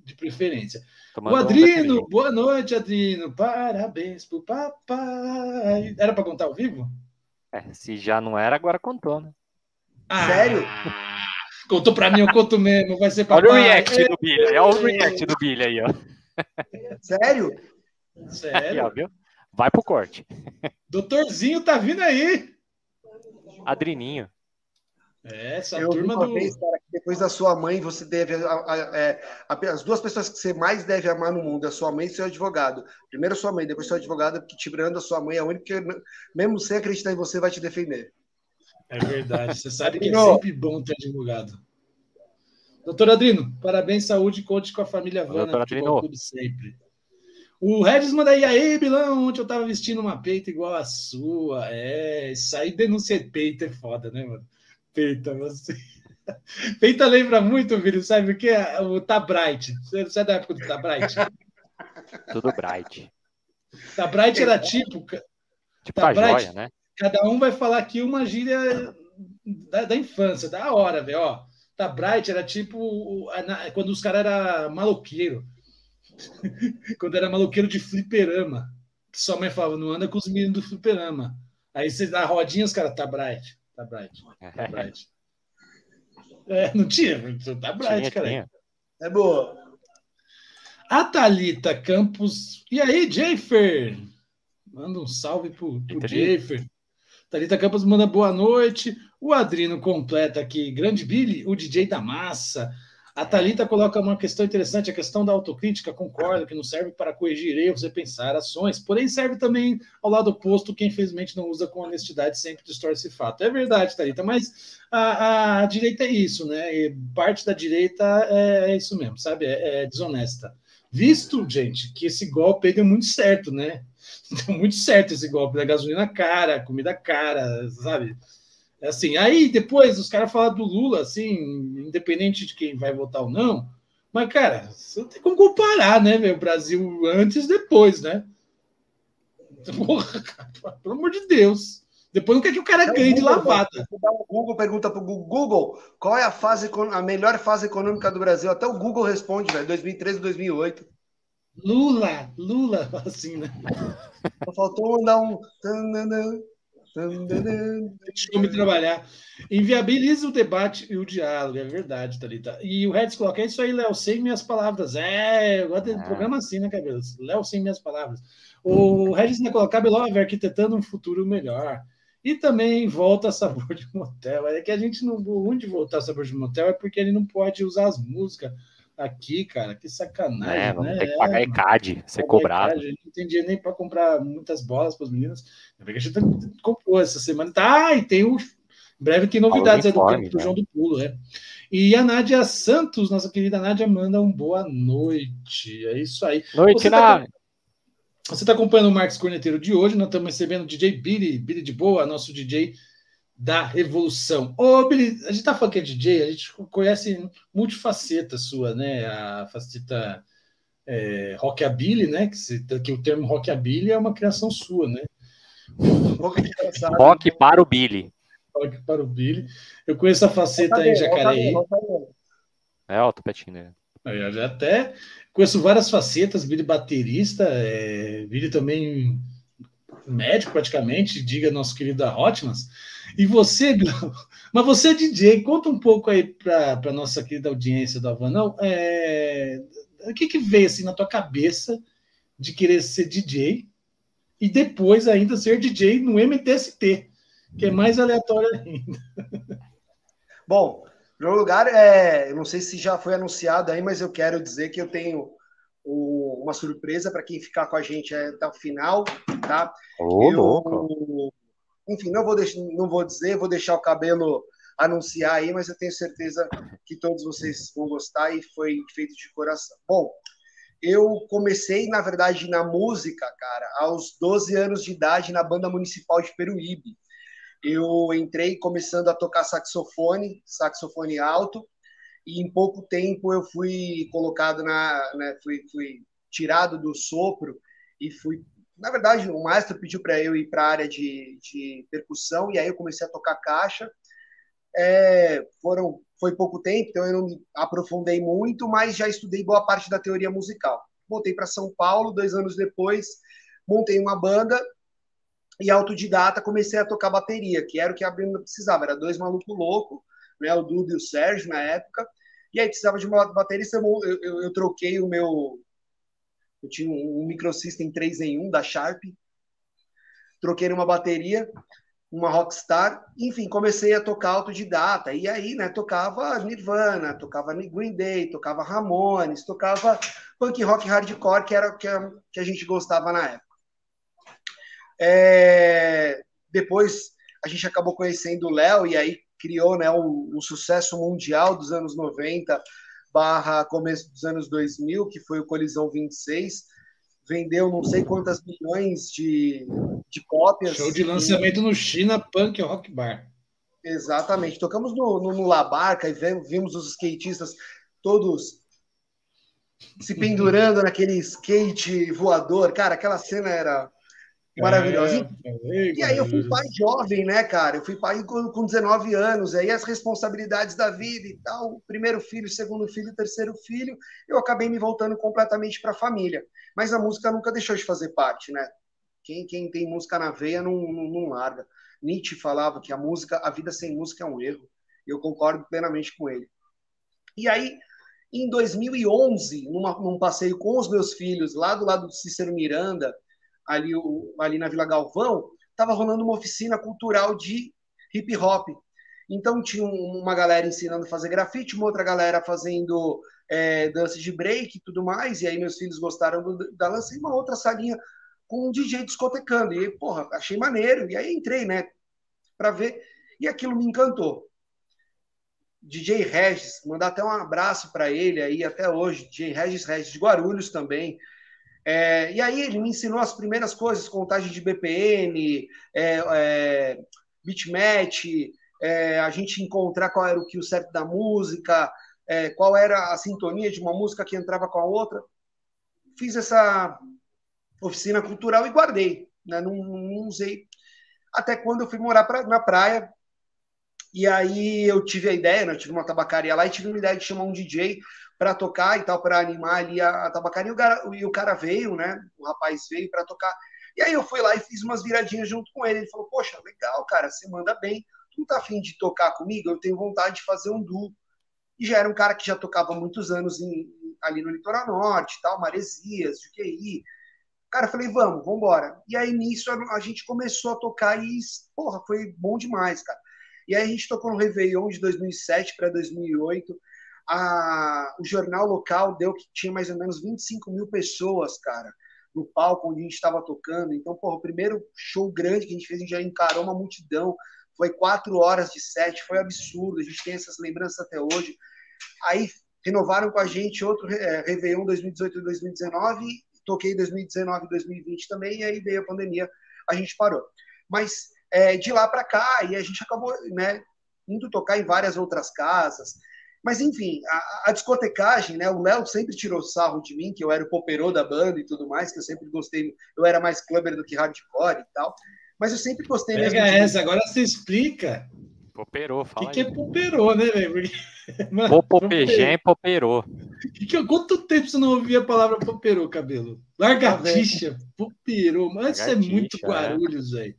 de preferência. Tomando o Adrino, um boa noite, Adrino. Parabéns pro papai. Era para contar ao vivo? É, se já não era, agora contou, né? Ah, Sério? Contou pra mim, eu conto mesmo, vai ser papai. Olha o react do Billy, olha o react do Billy aí, ó. Sério? Sério? Aqui, ó, vai pro corte. Doutorzinho tá vindo aí. Adrininho. É, essa eu turma do... Vez, cara, depois da sua mãe, você deve. A, a, é, a, as duas pessoas que você mais deve amar no mundo, a sua mãe e seu advogado. Primeiro sua mãe, depois seu advogado, porque tirando a sua mãe, é a única que, mesmo sem acreditar em você, vai te defender. É verdade. Você sabe que é sempre bom ter advogado. Doutor Adrino, parabéns, saúde, conte com a família Vana, Doutor Adrino. Clube sempre. O Regis manda aí, aí, Bilão, ontem eu tava vestindo uma peita igual a sua. É, isso aí denuncia peita é foda, né, mano? Peita, você. Peita lembra muito, filho, sabe o que? O Tabright. Você é da época do Tabright? Tudo Bright. Tabright era tipo. Tipo a joia, né? Cada um vai falar aqui uma gíria da, da infância, da hora, velho. Ó, tá Bright era tipo quando os caras eram maloqueiro. quando era maloqueiro de fliperama. Que sua mãe falava, não anda com os meninos do fliperama. Aí você dá rodinha, os caras, tá Bright, tá Bright, tá Bright. É, não tinha, tá Bright, cara. É boa. A Thalita Campos. E aí, Jayfer? Manda um salve pro, pro Jayfer. Thalita Campos manda boa noite. O Adrino completa aqui. Grande Billy, o DJ da massa. A Thalita coloca uma questão interessante, a questão da autocrítica, concordo que não serve para corrigir erros e pensar ações, porém serve também ao lado oposto, que infelizmente não usa com honestidade sempre distorce fato. É verdade, Thalita, mas a, a, a direita é isso, né? E parte da direita é, é isso mesmo, sabe? É, é, desonesta. Visto, gente, que esse golpe deu muito certo, né? Deu muito certo esse golpe da gasolina cara, comida cara, sabe? Assim, aí depois os caras falam do Lula, assim, independente de quem vai votar ou não, mas, cara, você não tem como comparar, né, meu? Brasil antes e depois, né? Porra, cara, pelo amor de Deus. Depois não quer que o cara ganhe de lavada. O Google pergunta para o Google qual é a fase, a melhor fase econômica do Brasil. Até o Google responde, velho, 2013, 2008. Lula, Lula, assim, né? Só faltou mandar um. Deixa eu me trabalhar. Inviabiliza o debate e o diálogo, é verdade, Thalita. E o Reds coloca: é isso aí, Léo, sem minhas palavras. É, eu gosto de ah. programa assim, né, cabelos? Léo, sem minhas palavras. O Regis vai colocar Belove arquitetando um futuro melhor. E também volta sabor de motel. É que a gente não. O ruim de voltar sabor de motel é porque ele não pode usar as músicas aqui, cara. Que sacanagem. É, vamos né? ter que pagar é, ECAD, ser cobrado. ECAD. Não tem dinheiro nem para comprar muitas bolas para os meninos. A gente comprou essa semana. Tá, e tem o. Em breve tem novidades aí do tempo do né? João do Pulo, é. E a Nádia Santos, nossa querida Nádia, manda um boa noite. É isso aí. Noite, Você tá, você está acompanhando o Marcos Corneteiro de hoje, nós estamos recebendo o DJ Billy, Billy de Boa, nosso DJ da Revolução. Ô, Billy, a gente tá falando que é DJ, a gente conhece multifaceta sua, né? A faceta é, rockabilly, né? Que, se, que o termo rockabilly é uma criação sua, né? Rock para o Billy. Rock para o Billy. Eu conheço a faceta em Jacareí. É, ó, topetinho, né? Eu já até conheço várias facetas, Billy baterista, é, Billy também médico praticamente, diga nosso querido da Hotmans. E você, mas você é DJ, conta um pouco aí para a nossa querida audiência do Avanão, é, o que, que veio assim na tua cabeça de querer ser DJ e depois ainda ser DJ no MTST, que é mais aleatório ainda. Bom, em primeiro lugar, é, eu não sei se já foi anunciado aí, mas eu quero dizer que eu tenho o, uma surpresa para quem ficar com a gente até o final, tá? Ô, eu, louco. Enfim, não vou, deixar, não vou dizer, vou deixar o cabelo anunciar aí, mas eu tenho certeza que todos vocês vão gostar e foi feito de coração. Bom, eu comecei, na verdade, na música, cara, aos 12 anos de idade na banda municipal de Peruíbe. Eu entrei começando a tocar saxofone, saxofone alto, e em pouco tempo eu fui colocado na, né, fui, fui tirado do sopro e fui na verdade, o maestro pediu para eu ir para a área de, de percussão e aí eu comecei a tocar caixa. É, foram, foi pouco tempo, então eu não me aprofundei muito, mas já estudei boa parte da teoria musical. Voltei para São Paulo, dois anos depois, montei uma banda e autodidata comecei a tocar bateria, que era o que a banda precisava, era dois malucos loucos, né, o Dudu e o Sérgio na época, e aí precisava de uma baterista, eu, eu, eu troquei o meu... Eu tinha um microsystem 3 em 1 da Sharp, troquei numa bateria, uma rockstar, enfim, comecei a tocar autodidata, e aí, né, tocava Nirvana, tocava Green Day, tocava Ramones, tocava punk rock hardcore, que era o que a, que a gente gostava na época. É, depois a gente acabou conhecendo o Léo, e aí criou né, um, um, sucesso mundial dos anos 90 barra começo dos anos 2000, que foi o Colisão 26, vendeu não sei quantas milhões de, de cópias. Show de lançamento e... no China Punk Rock Bar. Exatamente. Tocamos no, no, no La Barca e vimos os skatistas todos se pendurando naquele skate voador. Cara, aquela cena era maravilhosa. É, é, e aí eu fui pai jovem, né, cara? Eu fui pai com, com 19 anos, aí as responsabilidades da vida e tal, primeiro filho, segundo filho, terceiro filho, eu acabei me voltando completamente para a família. Mas a música nunca deixou de fazer parte, né? Quem, quem tem música na veia não, não, não larga. Nietzsche falava que a música, a vida sem música é um erro. E eu concordo plenamente com ele. E aí, em 2011, numa, num passeio com os meus filhos, lá do lado do Cícero Miranda, ali, ali na Vila Galvão, estava rolando uma oficina cultural de hip hop. Então tinha uma galera ensinando a fazer grafite, uma outra galera fazendo é, dança de break e tudo mais, e aí meus filhos gostaram do, da dança, e uma outra salinha com um DJ discotecando. E, porra, achei maneiro. E aí entrei, né, para ver. E aquilo me encantou. DJ Regis, mandar até um abraço para ele aí até hoje. DJ Regis Regis de Guarulhos também. É, e aí ele me ensinou as primeiras coisas, contagem de BPM, é, é, bitmatch, é, a gente encontrar qual era o que o certo da música, é, qual era a sintonia de uma música que entrava com a outra. Fiz essa oficina cultural e guardei, né? não, não usei. Até quando eu fui morar pra, na praia, e aí eu tive a ideia, né? eu tive uma tabacaria lá e tive uma ideia de chamar um DJ para tocar e tal, para animar ali a, a tabacaria. E o, cara, e o cara veio, né? O rapaz veio para tocar. E aí eu fui lá e fiz umas viradinhas junto com ele. Ele falou: Poxa, legal, cara, você manda bem. Tu não tá afim de tocar comigo? Eu tenho vontade de fazer um duo. E já era um cara que já tocava muitos anos em, ali no Litoral Norte, tal, Maresias, Juqueí, Cara, falei, vamos, vamos embora. E aí nisso a, gente começou a tocar e, porra, foi bom demais, cara. E aí a gente tocou no Réveillon de 2007 para 2008. A, o jornal local deu que tinha mais ou menos 25 mil pessoas, cara, no palco onde a gente estava tocando. Então, porra, o primeiro show grande que a gente fez, a gente já encarou uma multidão. Foi quatro horas de set, foi absurdo. A gente tem essas lembranças até hoje. Aí renovaram com a gente outro é, Réveillon 2018 e 2019 toquei 2019 e 2020 também, e aí veio a pandemia, a gente parou. Mas é, de lá para cá, e a gente acabou né, indo tocar em várias outras casas. Mas, enfim, a, a, discotecagem, né? O Léo sempre tirou sarro de mim, que eu era o poperô da banda e tudo mais, que eu sempre gostei. Eu era mais clubber do que hardcore e tal. Mas eu sempre gostei Pega mesmo. Pega essa, de... agora você explica. Poperô, fala O que, que, é poperô, né, velho? Popegém poperô. Que, que, quanto tempo você não ouvia a palavra poperô, cabelo? Largatixa, poperô. Mas isso é muito é. Guarulhos, velho.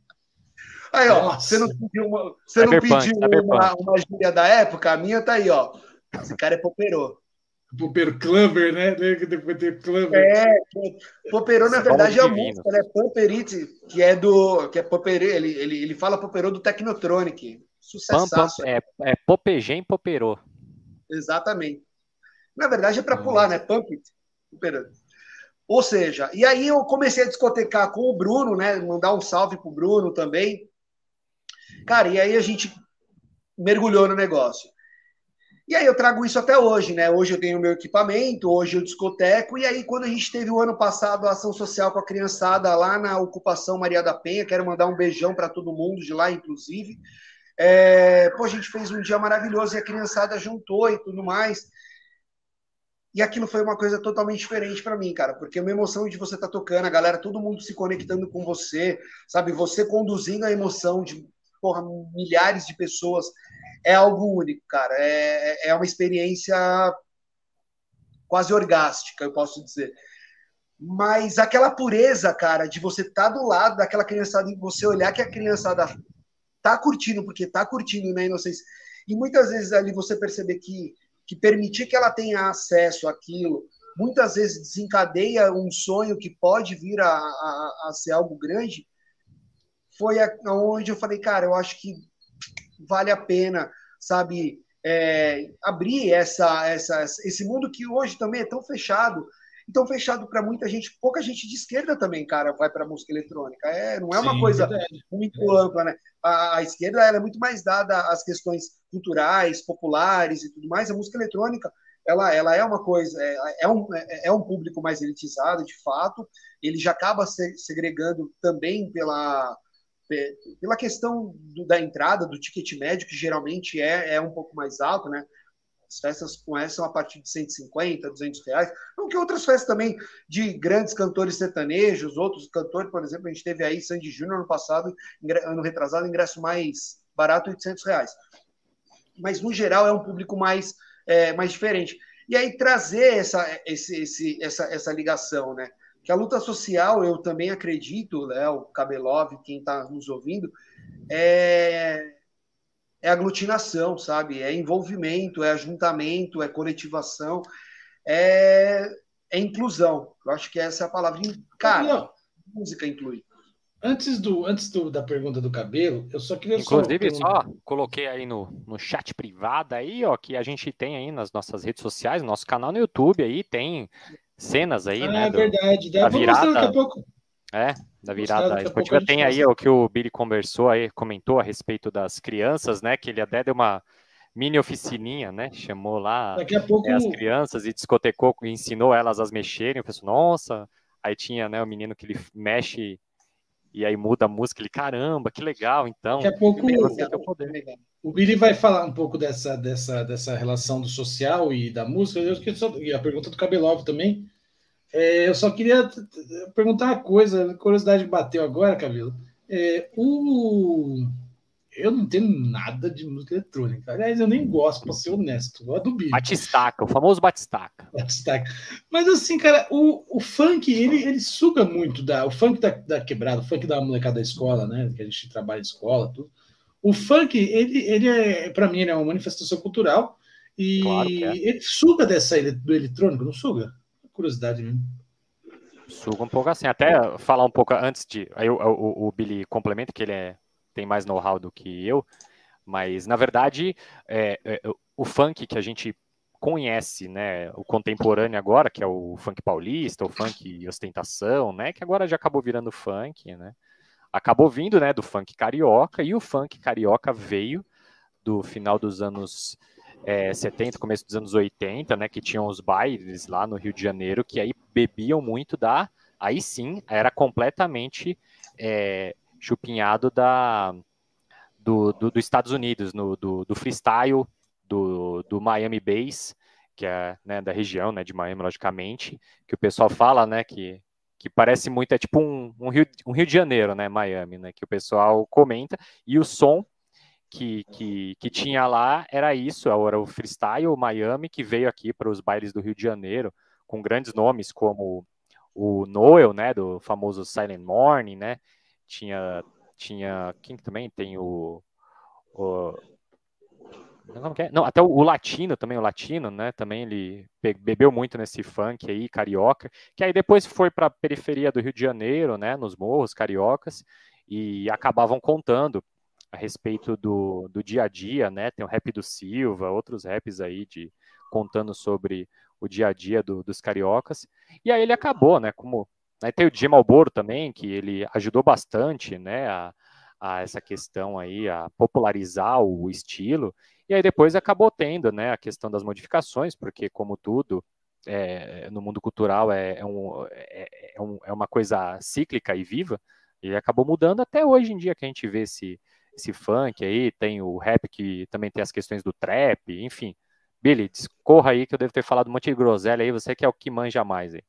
Aí, ó, Nossa. você não pediu uma, você não pediu uma, uma gíria da época? A minha tá aí, ó. Esse cara é poperô. Popero Clubber, né? Depois tem Clubber. É, Popero, na verdade, é a música, né? Pomperite, que é do. que é Popere, ele, ele, ele fala Popero do Technotronic. Sucesso. É, é Popegem Popero. Exatamente. Na verdade, é para pular, né? Pump it. Ou seja, e aí eu comecei a discotecar com o Bruno, né? Mandar um salve pro Bruno também. Cara, e aí a gente mergulhou no negócio. E aí eu trago isso até hoje, né? Hoje eu tenho meu equipamento, hoje eu discoteco, e aí quando a gente teve o ano passado a ação social com a criançada lá na ocupação Maria da Penha, quero mandar um beijão para todo mundo de lá, inclusive. É, pô, a gente fez um dia maravilhoso e a criançada juntou e tudo mais. E aquilo foi uma coisa totalmente diferente para mim, cara, porque uma emoção de você estar tá tocando, a galera, todo mundo se conectando com você, sabe? Você conduzindo a emoção de porra, milhares de pessoas é algo único, cara. É, é uma experiência quase orgástica, eu posso dizer. Mas aquela pureza, cara, de você estar tá do lado daquela criançada e você olhar que a criançada tá curtindo, porque tá curtindo, né, inocência. E muitas vezes ali você perceber que, que permitir que ela tenha acesso àquilo, muitas vezes desencadeia um sonho que pode vir a, a, a ser algo grande, foi onde eu falei, cara, eu acho que vale a pena, sabe, é, abrir essa, essa, esse mundo que hoje também é tão fechado, tão fechado para muita gente, pouca gente de esquerda também, cara, vai para música eletrônica. É, não é uma Sim, coisa verdade. muito é. ampla, né? A, a esquerda ela é muito mais dada às questões culturais, populares e tudo mais. A música eletrônica ela, ela é uma coisa, é, é, um, é, é um público mais elitizado, de fato. Ele já acaba se, segregando também pela pela questão do, da entrada, do ticket médio, que geralmente é, é um pouco mais alto, né? As festas começam a partir de 150, 200 reais. Não que outras festas também de grandes cantores sertanejos, outros cantores, por exemplo, a gente teve aí Sandy Júnior no passado, ano retrasado, ingresso mais barato, 800 reais. Mas, no geral, é um público mais, é, mais diferente. E aí trazer essa, esse, esse, essa, essa ligação, né? Que a luta social, eu também acredito, Léo, Cabelov, quem está nos ouvindo, é, é aglutinação, sabe? É envolvimento, é ajuntamento, é coletivação, é, é inclusão. Eu acho que essa é a palavra. Cara, música inclui. Antes, do, antes do, da pergunta do cabelo, eu só queria Inclusive, só, só coloquei aí no, no chat privado aí, ó, que a gente tem aí nas nossas redes sociais, nosso canal no YouTube aí, tem cenas aí, ah, né? É verdade. Da virada. Daqui a pouco. É, da virada esportiva. Tem aí o que o Billy conversou aí, comentou a respeito das crianças, né? Que ele até deu uma mini oficininha, né? Chamou lá pouco... é, as crianças e discotecou, ensinou elas a mexerem. Eu pensei, nossa, aí tinha né, o menino que ele mexe e aí muda a música, ele, caramba, que legal, então. Daqui a pouco o Billy vai falar um pouco dessa, dessa, dessa relação do social e da música, eu só, e a pergunta do Cabelov também. É, eu só queria perguntar uma coisa, curiosidade bateu agora, Cabelo. É, o eu não entendo nada de música eletrônica. Aliás, eu nem gosto, pra ser honesto. Gosto do Billy. Batistaca, o famoso Batistaca. Batistaca. Mas assim, cara, o, o funk, ele, ele suga muito da. O funk da, da quebrada, o funk da molecada da escola, né? Que a gente trabalha em escola, tudo. O funk, ele, ele é, para mim, ele é uma manifestação cultural. E claro é. ele suga dessa do eletrônico, não suga? Curiosidade mesmo. Suga um pouco assim. Até falar um pouco antes de. Aí o, o, o Billy complementa que ele é tem mais know-how do que eu, mas na verdade é, é, o funk que a gente conhece, né, o contemporâneo agora, que é o funk paulista, o funk ostentação, né, que agora já acabou virando funk, né, acabou vindo, né, do funk carioca, e o funk carioca veio do final dos anos é, 70, começo dos anos 80, né, que tinham os bailes lá no Rio de Janeiro, que aí bebiam muito da, aí sim, era completamente é, chupinhado da, do, do, dos Estados Unidos, no, do, do freestyle do, do Miami Bass, que é né, da região né, de Miami, logicamente, que o pessoal fala, né, que, que parece muito, é tipo um, um, Rio, um Rio de Janeiro, né, Miami, né, que o pessoal comenta, e o som que, que, que tinha lá era isso, era o freestyle Miami, que veio aqui para os bailes do Rio de Janeiro, com grandes nomes como o Noel, né, do famoso Silent Morning, né, tinha, tinha, quem também tem o, o é? Não, até o, latino também, o latino, né? Também ele bebeu muito nesse funk aí, carioca, que aí depois foi para a periferia do Rio de Janeiro, né? Nos morros cariocas, e acabavam contando a respeito do, do dia a dia, né? Tem o rap do Silva, outros raps aí de contando sobre o dia a dia do, dos cariocas. E aí ele acabou, né? Como tem o Jim Malboro também, que ele ajudou bastante, né? A, a essa questão aí, a popularizar o estilo. E aí depois acabou tendo né, a questão das modificações, porque como tudo é, no mundo cultural é, é, um, é, é, um, é, uma coisa cíclica e viva, e acabou mudando até hoje em dia que a gente vê esse, esse funk aí, tem o rap que também tem as questões do trap, enfim. Billy, discorra aí que eu devo ter falado um monte de groselha aí, você que é o que manja mais aí.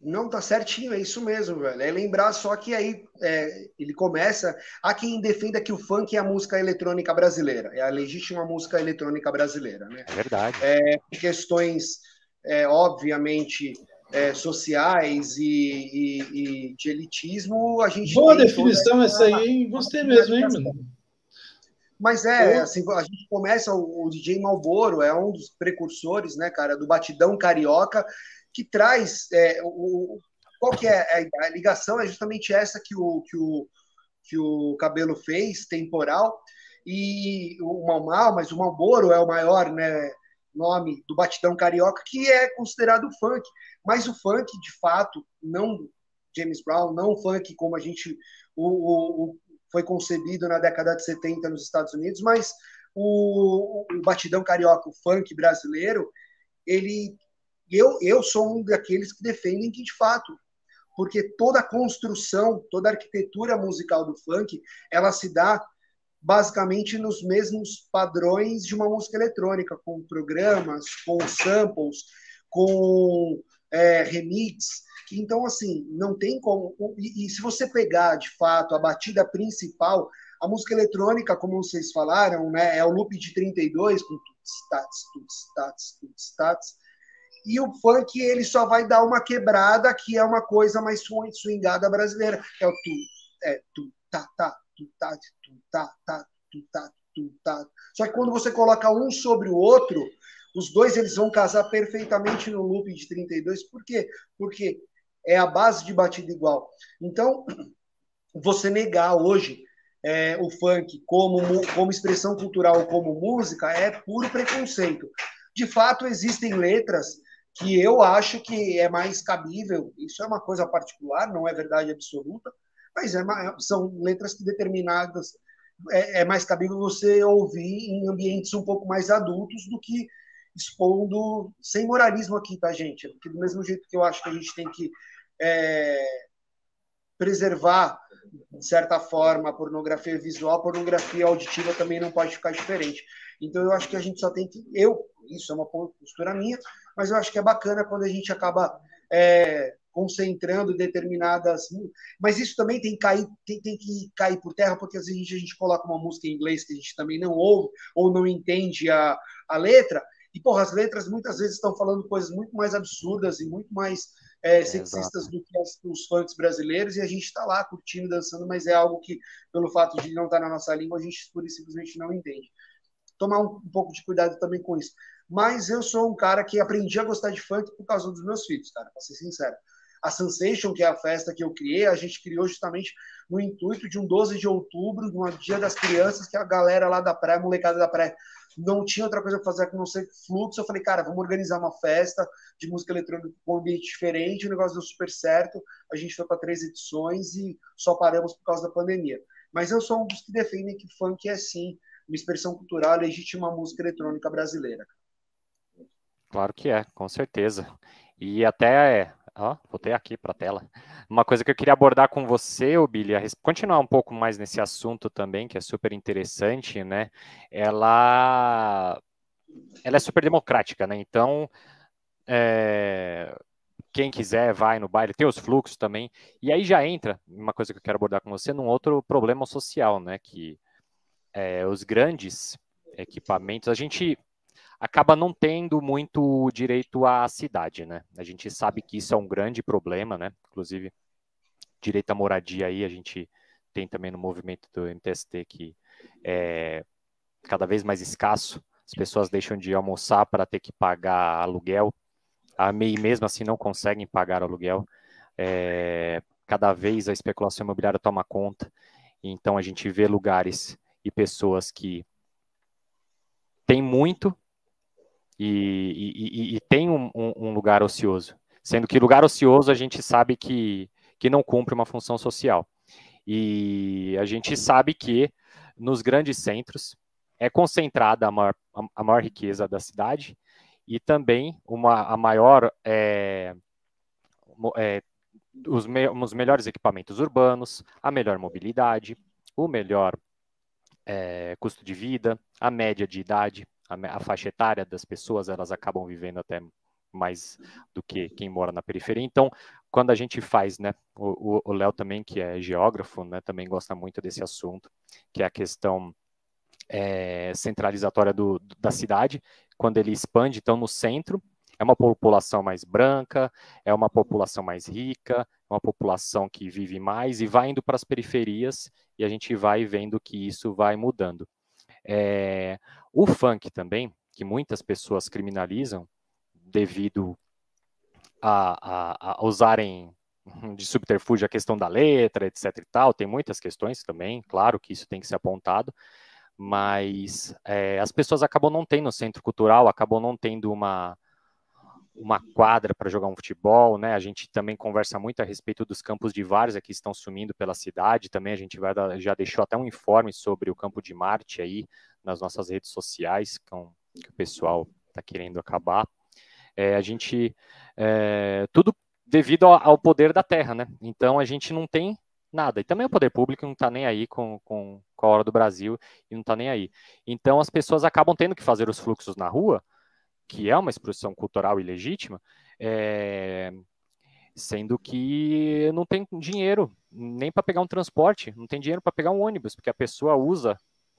Não, tá certinho, é isso mesmo, velho. É lembrar só que aí é, ele começa. Há quem defenda que o funk é a música eletrônica brasileira, é a legítima música eletrônica brasileira, né? É verdade. É, questões, é, obviamente, é, sociais e, e, e, de elitismo, a gente. Boa definição essa aí, hein? Gostei mesmo, hein, mano? Mas é, assim, a gente começa, o, o DJ Malboro é um dos precursores, né, cara, do batidão carioca que traz é, o, qual que é a, a, ligação é justamente essa que o que o que o cabelo fez temporal e o Mal Mal, mas o Malboro é o maior né, nome do batidão carioca que é considerado funk, mas o funk de fato não James Brown, não funk como a gente o, o, o foi concebido na década de 70 nos Estados Unidos, mas o, o batidão carioca, o funk brasileiro, ele eu, eu sou um daqueles que defendem que, de fato, porque toda a construção, toda a arquitetura musical do funk, ela se dá basicamente nos mesmos padrões de uma música eletrônica, com programas, com samples, com é, remix. Então, assim, não tem como. E, e, se você pegar, de fato, a batida principal, a música eletrônica, como vocês falaram, né, é o loop de 32, com tuts, tats, tuts, tats, tuts, tats e o funk ele só vai dar uma quebrada que é uma coisa mais swingada brasileira, é o tu, é tu, tá, tá, tu, tá, tu, tá, tá, tu, tá, tu, tá. Só que quando você coloca um sobre o outro, os dois eles vão casar perfeitamente no loop de 32. Por quê? Porque é a base de batida igual. Então, você negar hoje é, o funk como, como expressão cultural, como música, é puro preconceito. De fato, existem letras que eu acho que é mais cabível. Isso é uma coisa particular, não é verdade absoluta, mas é são letras que determinadas é, é, mais cabível você ouvir em ambientes um pouco mais adultos do que expondo sem moralismo aqui, tá, gente? Porque do mesmo jeito que eu acho que a gente tem que é, preservar de certa forma a pornografia visual, a pornografia auditiva também não pode ficar diferente. Então eu acho que a gente só tem que eu, isso é uma postura minha, mas eu acho que é bacana quando a gente acaba é, concentrando determinadas. Mas isso também tem que, cair, tem, tem, que cair por terra, porque às vezes a gente, a gente coloca uma música em inglês que a gente também não ouve ou não entende a, a letra. E, porra, as letras muitas vezes estão falando coisas muito mais absurdas e muito mais é, sexistas é, do que as, os funks brasileiros, e a gente está lá curtindo, dançando, mas é algo que, pelo fato de não estar tá na nossa língua, a gente pura e simplesmente não entende. Tomar um, um pouco de cuidado também com isso. Mas eu sou um cara que aprendi a gostar de funk por causa dos meus filhos, cara, pra ser sincero. A Sensation, que é a festa que eu criei, a gente criou justamente no intuito de um 12 de outubro, no Dia das Crianças, que a galera lá da praia, molecada da praia, não tinha outra coisa para fazer que não ser fluxo. Eu falei, cara, vamos organizar uma festa de música eletrônica com um ambiente diferente. O negócio deu super certo. A gente foi para três edições e só paramos por causa da pandemia. Mas eu sou um dos que defendem que funk é sim uma expressão cultural legítima música eletrônica brasileira. Claro que é, com certeza. E até, ó, voltei aqui para a tela. Uma coisa que eu queria abordar com você, Billy, continuar um pouco mais nesse assunto também, que é super interessante, né? Ela ela é super democrática, né? Então, é, quem quiser vai no baile, tem os fluxos também. E aí já entra uma coisa que eu quero abordar com você num outro problema social, né? Que é, os grandes equipamentos, a gente acaba não tendo muito direito à cidade, né? A gente sabe que isso é um grande problema, né? Inclusive, direito à moradia aí, a gente tem também no movimento do MTST que é cada vez mais escasso. As pessoas deixam de almoçar para ter que pagar aluguel. A MEI mesmo assim não conseguem pagar aluguel. É, cada vez a especulação imobiliária toma conta. Então a gente vê lugares e pessoas que têm muito e, e, e tem um, um, lugar ocioso. Sendo que lugar ocioso a gente sabe que, que não cumpre uma função social. E a gente sabe que nos grandes centros é concentrada a maior, a maior riqueza da cidade e também uma, a maior é, é, os, me, os melhores equipamentos urbanos, a melhor mobilidade, o melhor é, custo de vida, a média de idade, a, a, faixa etária das pessoas, elas acabam vivendo até mais do que quem mora na periferia. Então, quando a gente faz, né, o Léo também, que é geógrafo, né, também gosta muito desse assunto, que é a questão é, centralizatória do, da cidade, quando ele expande, então, no centro, é uma população mais branca, é uma população mais rica, é uma população que vive mais e vai indo para as periferias e a gente vai vendo que isso vai mudando. É, o funk também, que muitas pessoas criminalizam devido a, a, a usarem de subterfúgio a questão da letra, etc e tal, tem muitas questões também, claro que isso tem que ser apontado, mas é, as pessoas acabam não tendo centro cultural, acabam não tendo uma, uma quadra para jogar um futebol, né? A gente também conversa muito a respeito dos campos de várzea que estão sumindo pela cidade. Também a gente vai já deixou até um informe sobre o campo de Marte aí nas nossas redes sociais, com, que o pessoal está querendo acabar. É, a gente é, tudo devido ao, ao, poder da terra, né? Então a gente não tem nada. E também o poder público não está nem aí com, com, com a hora do Brasil e não está nem aí. Então as pessoas acabam tendo que fazer os fluxos na rua que é uma expressão cultural ilegítima, é, sendo que não tem dinheiro nem para pegar um transporte, não tem dinheiro para pegar um ônibus, porque a pessoa usa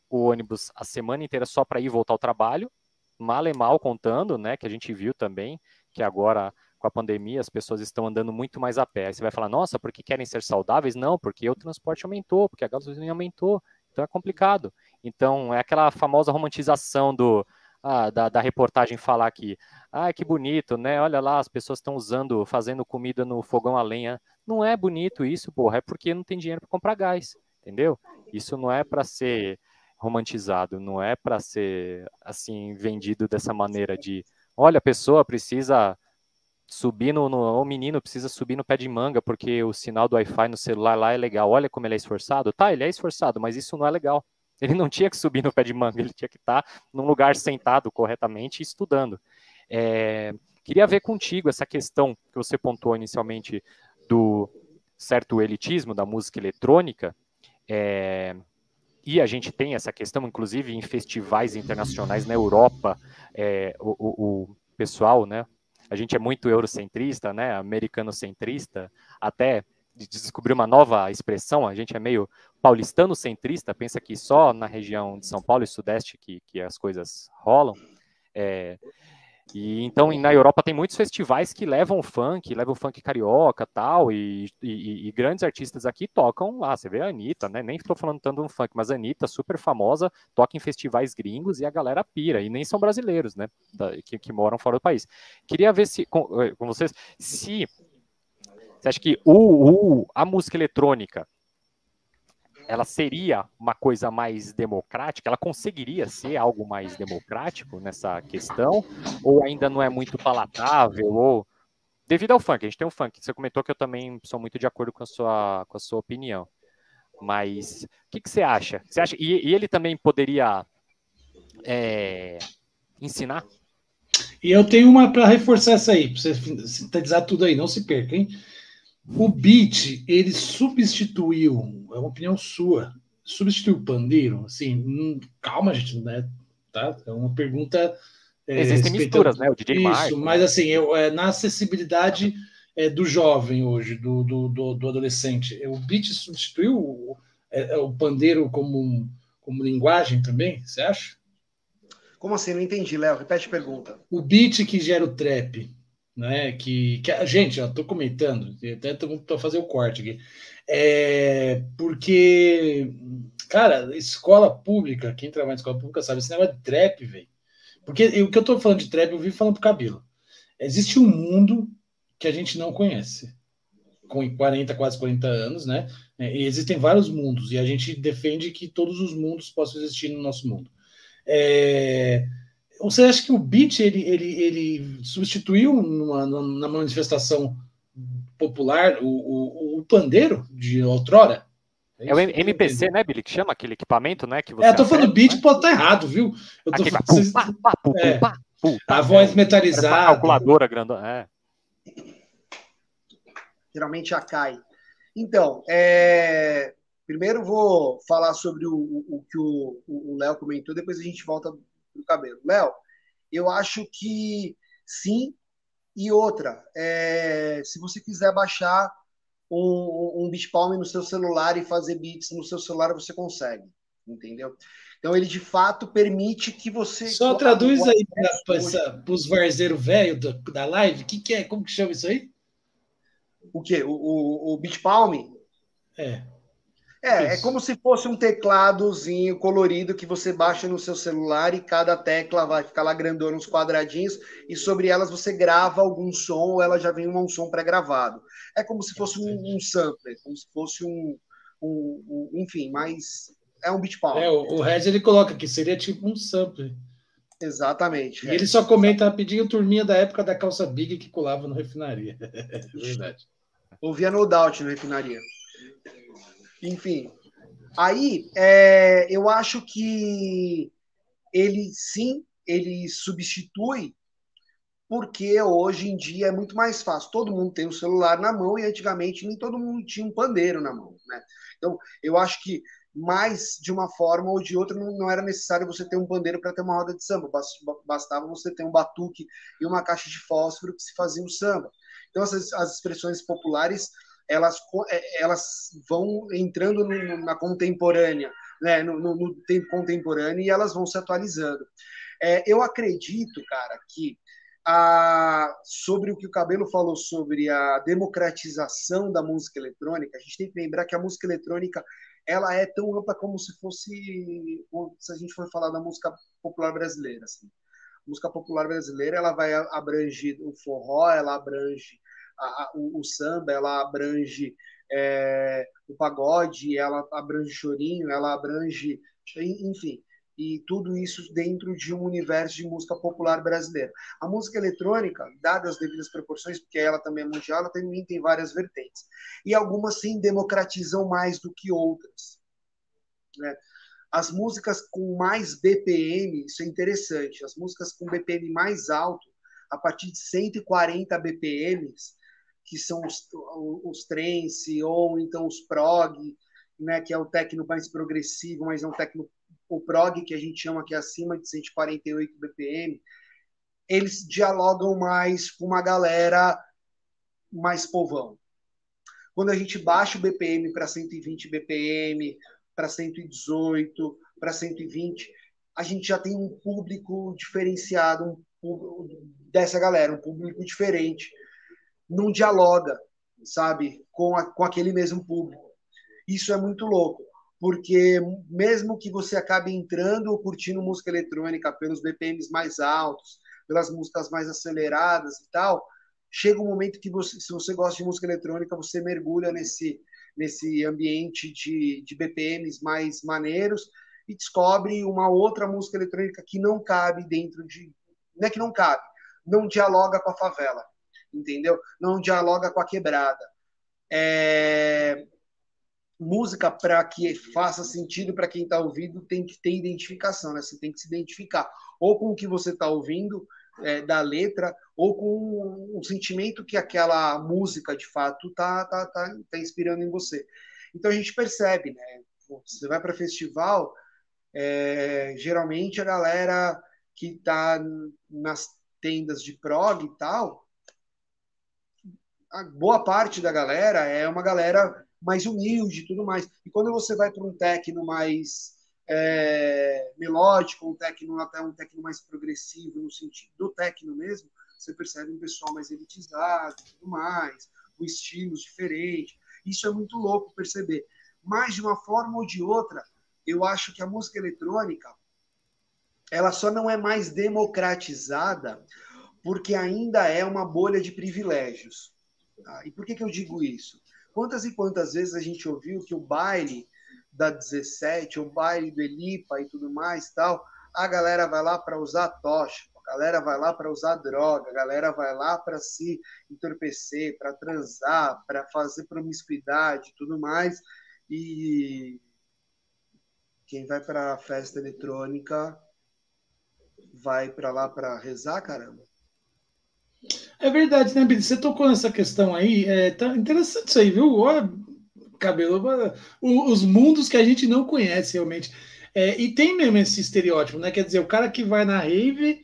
o ônibus a semana inteira só para ir e voltar ao trabalho, mal e mal contando, né, que a gente viu também, que agora com a pandemia as pessoas estão andando muito mais a pé. Aí você vai falar, nossa, porque querem ser saudáveis? Não, porque o transporte aumentou, porque a gasolina aumentou, então é complicado. Então é aquela famosa romantização do ah, da, da, reportagem falar aqui, ah, que bonito, né? Olha lá, as pessoas estão usando, fazendo comida no fogão a lenha. Não é bonito isso, porra, é porque não tem dinheiro para comprar gás, entendeu? Isso não é para ser romantizado, não é para ser assim vendido dessa maneira de, olha, a pessoa precisa subir no, no o menino precisa subir no pé de manga porque o sinal do Wi-Fi no celular lá é legal. Olha como ele é esforçado. Tá, ele é esforçado, mas isso não é legal. Ele não tinha que subir no pé de manga, ele tinha que estar num lugar sentado corretamente estudando. É, queria ver contigo essa questão que você pontuou inicialmente do certo elitismo da música eletrônica. É, e a gente tem essa questão, inclusive, em festivais internacionais na Europa, é, o, o, o, pessoal, né? A gente é muito eurocentrista, né? Americano-centrista, até de descobrir uma nova expressão, a gente é meio paulistano-centrista, pensa que só na região de São Paulo e Sudeste que, que as coisas rolam. É, e então na Europa tem muitos festivais que levam funk, levam funk carioca tal, e, e, e grandes artistas aqui tocam lá. Você vê a Anitta, né? Nem estou falando tanto um funk, mas a Anitta, super famosa, toca em festivais gringos e a galera pira, e nem são brasileiros, né? Que, que moram fora do país. Queria ver se com, eh, com vocês se você acha que o, o, a música eletrônica ela seria uma coisa mais democrática? Ela conseguiria ser algo mais democrático nessa questão? Ou ainda não é muito palatável? Ou devido ao funk, a gente tem o funk. Você comentou que eu também sou muito de acordo com a sua, com a sua opinião. Mas o que, que você acha? Você acha e, e ele também poderia é, ensinar? E eu tenho uma para reforçar essa aí, para você sintetizar tudo aí, não se perca, hein? O beat, ele substituiu, é uma opinião sua, substituiu o pandeiro? Assim, hum, calma, gente, né? Tá? É uma pergunta É, Existem misturas, né? O DJ Isso, Mark, mas assim, eu, é, na acessibilidade é, do jovem hoje, do, do, do, do adolescente, o beat substituiu o, é, é, o pandeiro como, como linguagem também, você acha? Como assim? Não entendi, Léo. Repete a pergunta. O beat que gera o trap, né? Que, que gente, eu tô comentando, até tô fazer o corte aqui. É, porque, cara, escola pública, quem trabalha em escola pública sabe, esse negócio de trap, velho. Porque o que eu tô falando de trap, eu vi falando pro cabelo. Existe um mundo que a gente não conhece. Com 40, quase 40 anos, né? E existem vários mundos, e a gente defende que todos os mundos possam existir no nosso mundo. É, você acha que o beat ele, ele, ele substituiu numa, na manifestação popular o, o, o pandeiro de outrora? É, é o MPC, né, Billy, que chama aquele equipamento, né? Que você é, eu tô falando beat, né? pode estar errado, viu? Eu tô Aqui, falando... pá, pá, pá, é, pá, a voz metalizada. calculadora grandona. É. Geralmente a cai. Então, é... primeiro vou falar sobre o, o, o que o Léo comentou, depois a gente volta pro cabelo. Léo, eu acho que sim. E outra, é... se você quiser baixar um, um beat palm no seu celular e fazer beats no seu celular, você consegue, entendeu? Então ele de fato permite que você. Só traduz aí para os varzeiros velhos da live, o que, que é? Como que chama isso aí? O quê? O, o, o Beat Palm? É. É, é como se fosse um tecladozinho colorido que você baixa no seu celular e cada tecla vai ficar lá grandona, uns quadradinhos, e sobre elas você grava algum som ou ela já vem um som pré-gravado. É como se fosse um, um sampler, como se fosse um, um, um, Enfim, mas é um beat palm. É, o, o Rez ele coloca que seria tipo um sampler. Exatamente. E ele só comenta rapidinho turminha da época da calça big que colava no refinaria. É verdade. Ouvia no Doubt no refinaria. Enfim. Aí, é, eu acho que ele sim, ele substitui, porque hoje em dia é muito mais fácil. Todo mundo tem um celular na mão e antigamente nem todo mundo tinha um pandeiro na mão. Né? Então, eu acho que mais de uma forma ou de outra não, era necessário você ter um pandeiro para ter uma roda de samba, bastava você ter um batuque e uma caixa de fósforo que se fazia o samba. Então, essas, as expressões populares elas, é, elas vão entrando no, na contemporânea, né, no, no, no, tempo contemporâneo e elas vão se atualizando. É, eu acredito, cara, que a, sobre o que o Cabelo falou sobre a democratização da música eletrônica, a gente tem que lembrar que a música eletrônica ela é tão ampla como se fosse se a gente for falar da música popular brasileira. Assim. A música popular brasileira ela vai abranger o forró, ela abrange a, o, o, samba, ela abrange é, o pagode, ela abrange chorinho, ela abrange, enfim, e tudo isso dentro de um universo de música popular brasileira. A música eletrônica, dadas as devidas proporções, porque ela também é mundial, ela também tem várias vertentes. E algumas sim democratizam mais do que outras. Né? As músicas com mais BPM, isso é interessante, as músicas com BPM mais alto, a partir de 140 BPMs, que são os, os trance, ou então os prog, né, que é o techno mais progressivo, mas é um techno o prog que a gente chama que é acima de 148 BPM, eles dialogam mais com uma galera mais povão. Quando a gente baixa o BPM para 120 BPM, para 118, para 120, a gente já tem um público diferenciado um, dessa galera, um público diferente não dialoga, sabe, com, a, com aquele mesmo público. Isso é muito louco, porque mesmo que você acabe entrando ou curtindo música eletrônica pelos BPMs mais altos, pelas músicas mais aceleradas e tal, chega um momento que você, se você gosta de música eletrônica, você mergulha nesse nesse ambiente de, de BPMs mais maneiros e descobre uma outra música eletrônica que não cabe dentro de. Não é que não cabe, não dialoga com a favela entendeu? Não dialoga com a quebrada. É... Música, para que faça sentido para quem está ouvindo, tem que ter identificação, né? Você tem que se identificar ou com o que você está ouvindo é, da letra, ou com o sentimento que aquela música, de fato, está tá, tá, tá inspirando em você. Então a gente percebe, né? Você vai para festival, é, geralmente a galera que está nas tendas de prog e tal, a boa parte da galera é uma galera mais humilde e tudo mais. E quando você vai para um techno mais é, melódico, um techno até um techno mais progressivo no sentido do techno mesmo, você percebe um pessoal mais elitizado e tudo mais, com estilos diferentes. Isso é muito louco perceber. Mas de uma forma ou de outra, eu acho que a música eletrônica ela só não é mais democratizada porque ainda é uma bolha de privilégios. Tá? E por que, que eu digo isso? Quantas e quantas vezes a gente ouviu que o baile da 17, o baile do Elipa e tudo mais, tal, a galera vai lá para usar tocha, a galera vai lá para usar droga, a galera vai lá para se entorpecer, para transar, para fazer promiscuidade e tudo mais. E quem vai para a festa eletrônica vai para lá para rezar, caramba. É verdade, né, Billy? Você tocou nessa questão aí. É tá interessante isso aí, viu? Olha, cabelo, os mundos que a gente não conhece realmente. É, e tem mesmo esse estereótipo, né? Quer dizer, o cara que vai na rave,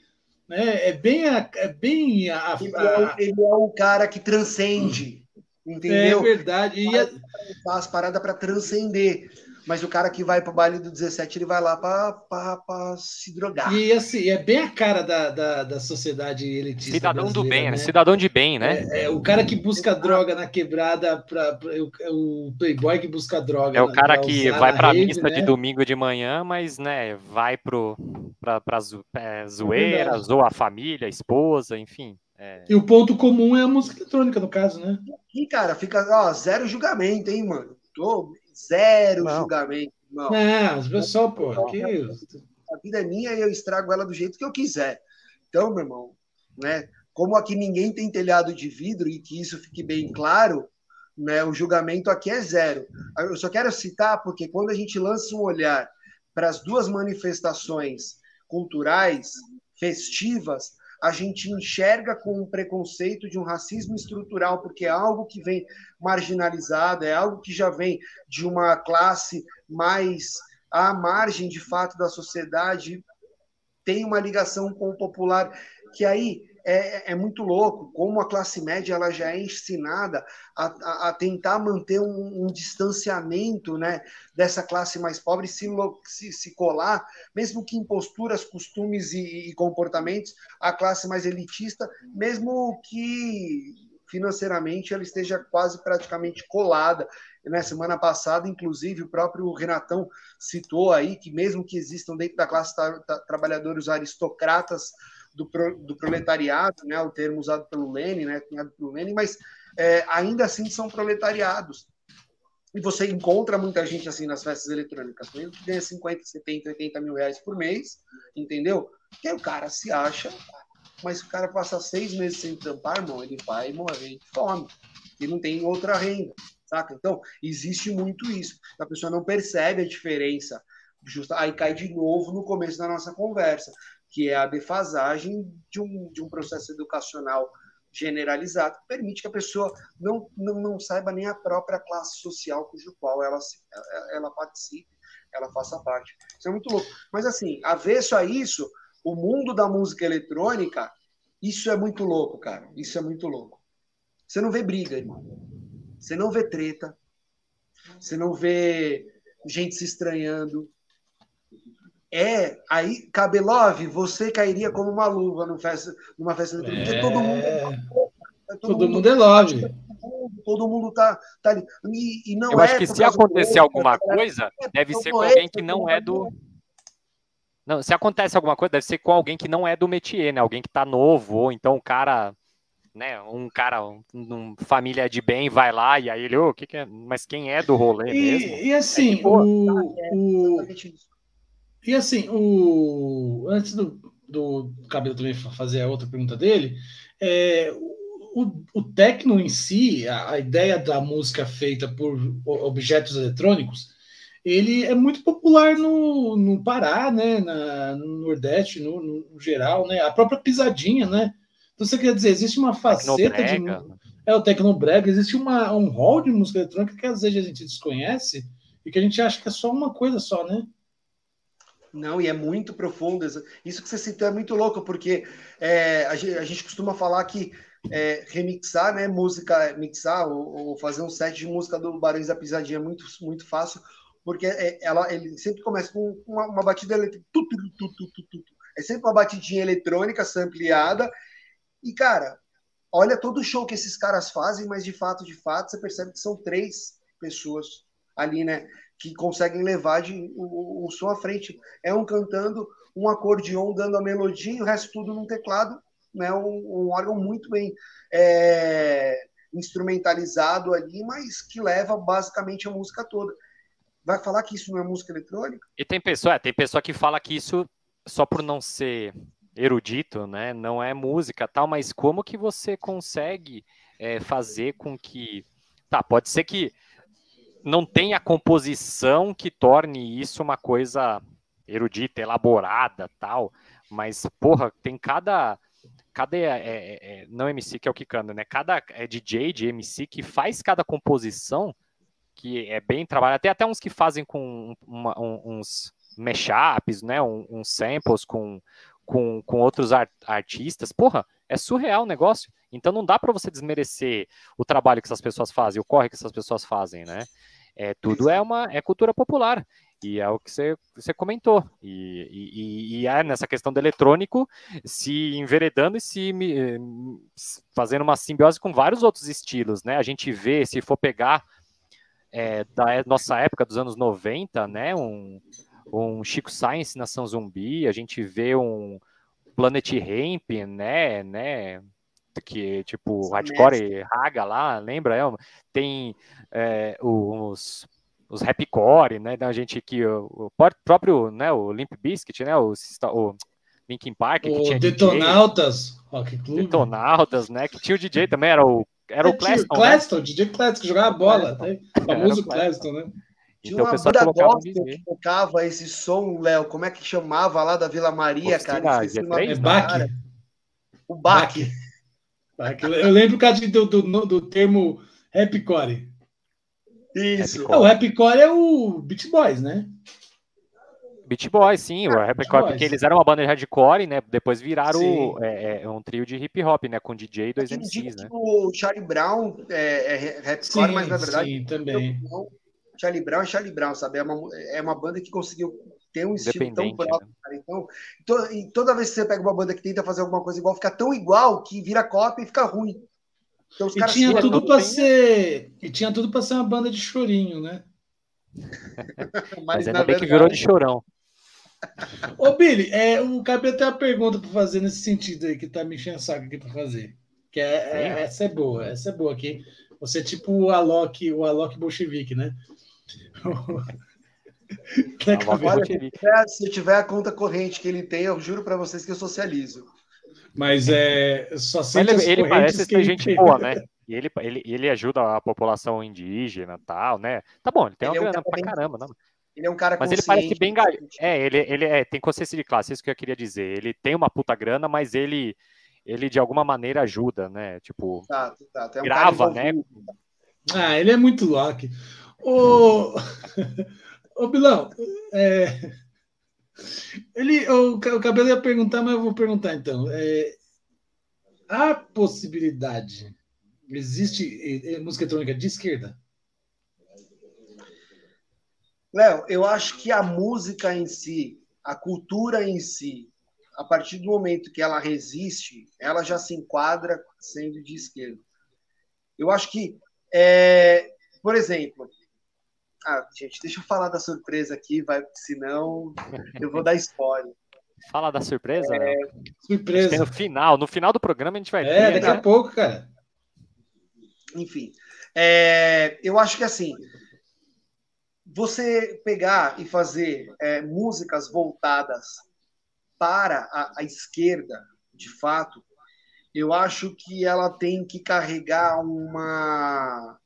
né? É bem a, é bem a, a... Ele, é, ele é o cara que transcende, entendeu? É verdade. E a... Faz parada para transcender. Mas o cara que vai para o baile do 17, ele vai lá para se drogar. E assim, é bem a cara da, da, da sociedade elitista. Cidadão do bem, né? né? Cidadão de bem, né? É, é o cara que busca droga na quebrada, pra, pra o, o, playboy que busca droga. É o cara que vai para a missa né? de domingo de manhã, mas né, vai para pra, é, zoeira, é zoa a família, a esposa, enfim. É... E o ponto comum é a música eletrônica, no caso, né? E, cara, fica ó, zero julgamento, hein, mano? Tô Zero não. julgamento, irmão. Não, pessoal, pô, que... a vida é minha e eu estrago ela do jeito que eu quiser. Então, meu irmão, né? Como aqui ninguém tem telhado de vidro e que isso fique bem claro, né? O julgamento aqui é zero. Eu só quero citar porque quando a gente lança um olhar para as duas manifestações culturais festivas, a gente enxerga com um preconceito de um racismo estrutural, porque é algo que vem marginalizado, é algo que já vem de uma classe mais à margem, de fato, da sociedade, tem uma ligação com o popular, que aí é, é, muito louco como a classe média ela já é ensinada a, a, a tentar manter um, um, distanciamento né, dessa classe mais pobre se, se, se colar, mesmo que em posturas, costumes e, e comportamentos, a classe mais elitista, mesmo que financeiramente ela esteja quase praticamente colada. Na semana passada, inclusive, o próprio Renatão citou aí que mesmo que existam dentro da classe tra trabalhadores aristocratas do, pro, do proletariado, né, o termo usado pelo Lenin, né, cunhado pelo Lenin, mas é, ainda assim são proletariados. E você encontra muita gente assim nas festas eletrônicas, mesmo que ganha 50, 70, 80 mil reais por mês, entendeu? Que o cara se acha, mas o cara passa seis meses sem trampar, irmão, ele vai morrer de fome, e não tem outra renda, saca? Então, existe muito isso. A pessoa não percebe a diferença. Justa, aí cai de novo no começo da nossa conversa que é a defasagem de um, de um processo educacional generalizado, que permite que a pessoa não, não, não saiba nem a própria classe social cujo qual ela, ela participe, ela faça parte. Isso é muito louco. Mas, assim, avesso a isso, o mundo da música eletrônica, isso é muito louco, cara. Isso é muito louco. Você não vê briga, irmão. Você não vê treta. Você não vê gente se estranhando. É, aí, Cabelov, você cairia como uma luva numa festa, numa festa eletrônica, é... todo mundo. É, todo, todo mundo, é love. Todo mundo tá, tá ali. E, e não Eu é acho que se acontecer alguma coisa, é deve ser com alguém que não é do. Não, se acontece alguma coisa, deve ser com alguém que não é do métier, né? Alguém que tá novo, ou então um cara, né? Um cara, um, um família de bem vai lá e aí ele, ô, oh, que, que é? Mas quem é do rolê e, mesmo? E assim, é o, o, e assim, o, antes do, do Cabelo também fazer a outra pergunta dele, é, o, o techno em si, a, a, ideia da música feita por objetos eletrônicos, ele é muito popular no, no Pará, né, na, no Nordeste, no, no, geral, né, a própria pisadinha, né. Então você quer dizer, existe uma faceta de é o tecnobrega, existe uma, um rol de música eletrônica que às vezes a gente desconhece e que a gente acha que é só uma coisa só, né? Não, e é muito profundo. Isso que você citou é muito louco, porque é, a, gente, a, gente, costuma falar que é, remixar, né, música, mixar ou, ou, fazer um set de música do Barões da Pisadinha é muito, muito fácil, porque é, ela, ele sempre começa com uma, uma batida eletrônica. É sempre uma batidinha eletrônica sampleada. E, cara, olha todo o show que esses caras fazem, mas de fato, de fato, você percebe que são três pessoas ali, né? Que conseguem levar de, o, o, som à frente. É um cantando, um acordeon dando a melodia e o resto tudo num teclado, né? um, um órgão muito bem é, instrumentalizado ali, mas que leva basicamente a música toda. Vai falar que isso não é música eletrônica? E tem pessoa, é, tem pessoa que fala que isso só por não ser erudito, né, não é música tal, mas como que você consegue é, fazer com que, tá, pode ser que não tem a composição que torne isso uma coisa erudita, elaborada, tal, mas, porra, tem cada cada é, é, é não MC que é o que canta, né? Cada é DJ de MC que faz cada composição que é bem trabalhado. Tem até uns que fazem com uma, um, uns mashups, né? Um, uns samples com, com, com outros art, artistas. Porra, é surreal o negócio. Então não dá para você desmerecer o trabalho que essas pessoas fazem, o corre que essas pessoas fazem, né? É, tudo é uma é cultura popular. E é o que você, você comentou. E, e, e é nessa questão do eletrônico se enveredando e se eh, fazendo uma simbiose com vários outros estilos, né? A gente vê, se for pegar é, da nossa época dos anos 90, né? Um, um Chico Science Nação Zumbi, a gente vê um Planet Ramp, né? né? que tipo hardcore raga lá, lembra? Tem é, os, os rapcore, né? Da gente que o, o, próprio, né? O Limp Bizkit, né? O, o Linkin Park, que o tinha Detonautas, DJ, Rock Club. Detonautas, né? Que tinha o DJ também, era o era o é, Claston, Claston, né? DJ Claston, que jogava bola, né? o famoso Claston, né? Tinha então, uma banda gospel que tocava esse som, Léo, como é que chamava lá da Vila Maria, Oficina, cara? É Baque. O Baque. Eu lembro do, do, do termo rapcore. Isso. É, o rapcore é o Beat Boys, né? Beat Boys, sim, o rapcore, porque eles eram uma banda de hardcore, né? Depois viraram é, é, um trio de hip hop, né? Com DJ e dois MCs, né? O Charlie Brown é, é rapcore, mas na verdade. Sim, também. Charlie Brown é Charlie Brown, sabe? É uma, é uma banda que conseguiu ter um estilo tão próprio, né? Então, to, e toda vez que você pega uma banda que tenta fazer alguma coisa igual, fica tão igual que vira cópia e fica ruim. Então, e tinha tudo para ser e tinha tudo para ser uma banda de chorinho, né? Mas, Mas ainda bem verdade... que virou de chorão. Ô, Billy, é, o Cabelo tem uma pergunta para fazer nesse sentido aí, que tá me enchendo saco aqui para fazer. Que é, é, essa é boa, essa é boa aqui. Você é tipo o Alok, o Alok bolchevique, né? Olha, se tiver a conta corrente que ele tem, eu juro para vocês que eu socializo. Mas é só ele, ele parece ser gente tem. boa, né? E ele, ele, ele ajuda a população indígena tal, né? Tá bom, ele tem ele uma é um grana pra bem... caramba, não. Ele é um cara Mas ele parece bem. É, ele, ele é, tem consciência de classe, isso que eu queria dizer. Ele tem uma puta grana, mas ele, ele de alguma maneira ajuda, né? Tipo, tá, tá, tá. É um grava, né? Ah, ele é muito louco. O... Ô, Bilão, é... ele, o, o Cabelo ia perguntar, mas eu vou perguntar então. É... A possibilidade existe música eletrônica de esquerda? Léo, eu acho que a música em si, a cultura em si, a partir do momento que ela resiste, ela já se enquadra sendo de esquerda. Eu acho que, é, por exemplo, ah, gente, deixa eu falar da surpresa aqui, vai, senão eu vou dar spoiler. Fala da surpresa? É... Surpresa. No final, no final do programa a gente vai É, daqui né? a pouco, cara. Enfim, é, eu acho que assim, você pegar e fazer é, músicas voltadas para a, a esquerda, de fato, eu acho que ela tem que carregar uma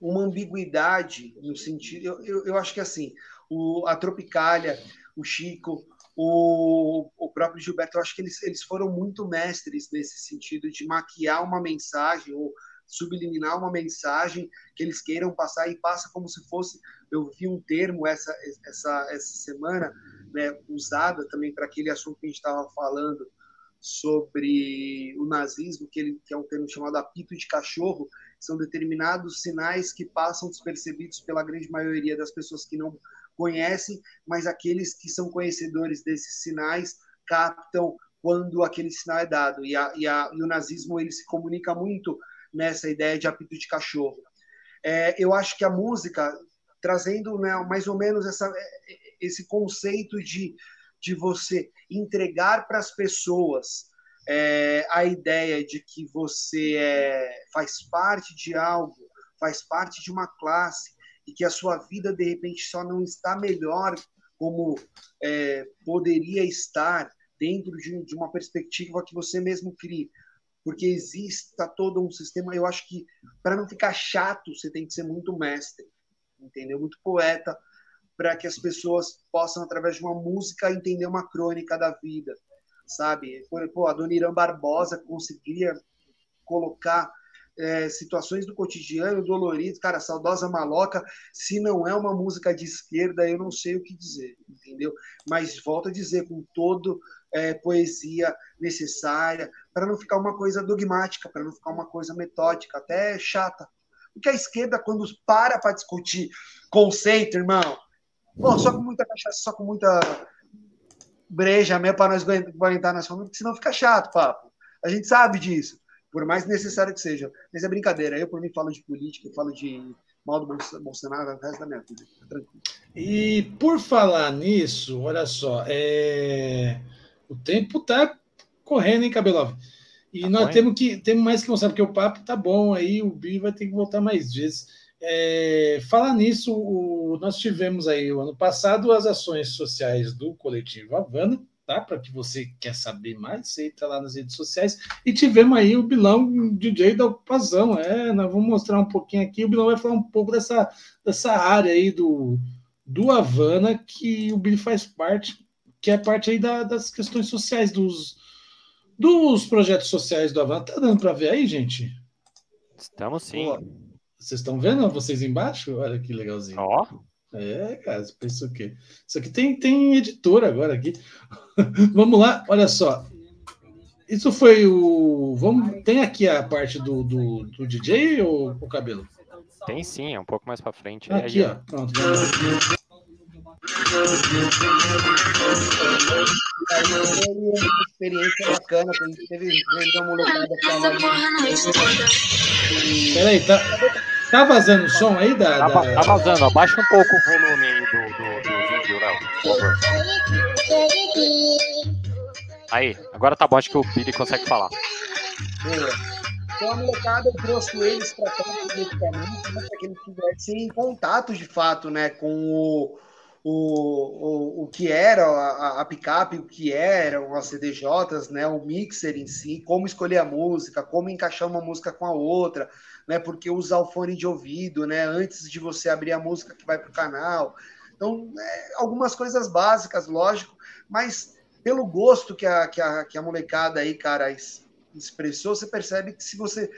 uma ambiguidade no sentido. Eu, eu, eu acho que assim, o, a Tropicália, o Chico, o, o próprio Gilberto, eu acho que eles, eles foram muito mestres nesse sentido de maquiar uma mensagem ou subliminar uma mensagem que eles queiram passar e passa como se fosse. Eu vi um termo essa, essa, essa semana né, usada também para aquele assunto que a gente estava falando sobre o nazismo, que, ele, que é um termo chamado apito de cachorro, são determinados sinais que passam despercebidos pela grande maioria das pessoas que não conhecem, mas aqueles que são conhecedores desses sinais captam quando aquele sinal é dado. E, a, e, a, e o nazismo ele se comunica muito nessa ideia de apito de cachorro. É, eu acho que a música, trazendo né, mais ou menos essa, esse conceito de, de você entregar para as pessoas é, a ideia de que você é, faz parte de algo, faz parte de uma classe, e que a sua vida, de repente, só não está melhor como é, poderia estar dentro de, de uma perspectiva que você mesmo cria porque exista todo um sistema. Eu acho que para não ficar chato, você tem que ser muito mestre, entendeu? Muito poeta, para que as pessoas possam, através de uma música, entender uma crônica da vida, sabe? Pô, a Dona Irã Barbosa conseguiria colocar é, situações do cotidiano dolorido, cara, saudosa maloca, se não é uma música de esquerda, eu não sei o que dizer, entendeu? Mas volto a dizer, com todo é, poesia necessária, para não ficar uma coisa dogmática, para não ficar uma coisa metódica, até chata. Porque a esquerda, quando para para discutir conceito, irmão, pô, só com muita cachaça, só com muita breja mesmo para nós aguentar nas famílias, porque senão fica chato, papo. A gente sabe disso, por mais necessário que seja. Mas é brincadeira. Eu, por mim, falo de política, falo de mal do Bolsonaro o resto da minha vida. Tranquilo. E por falar nisso, olha só, é... O tempo tá correndo, hein, Cabelov? E tá nós bom, temos que temos mais que mostrar, porque o papo tá bom aí, o Bi vai ter que voltar mais vezes. É, falar nisso, o, nós tivemos aí o ano passado as ações sociais do coletivo Havana, tá? Para que você quer saber mais, você entra lá nas redes sociais. E tivemos aí o Bilão, DJ da ocupação. É, nós vamos mostrar um pouquinho aqui. O Bilão vai falar um pouco dessa, dessa área aí do, do Havana, que o Billy faz parte que é parte aí da, das questões sociais, dos, dos projetos sociais do Avan. Tá dando para ver aí, gente? Estamos sim. Vocês estão vendo vocês embaixo? Olha que legalzinho. Ó. É, cara, pensa o quê? Isso aqui tem, tem editor agora aqui. Vamos lá, olha só. Isso foi o. Vamos, tem aqui a parte do, do, do DJ ou o cabelo? Tem sim, é um pouco mais para frente. Aqui, aí, ó. Pronto. Vamos uma experiência bacana, que a gente teve uma molecada Peraí, tá, tá vazando o som aí da. Tá, da... tá vazando, abaixa um pouco o volume do, do, do vídeo, Léo, por favor. Aí, agora tá bom, acho que o Billy consegue falar. Então a molecada trouxe eles para cá, né, para que eles tivessem contato de fato né, com o o, o, o que era a, a picape, o que eram as CDJs, né, o mixer em si, como escolher a música, como encaixar uma música com a outra, né, porque usar o fone de ouvido, né, antes de você abrir a música que vai para o canal. Então, é, algumas coisas básicas, lógico, mas pelo gosto que a, que a, que a molecada aí, cara, expressou, você percebe que se você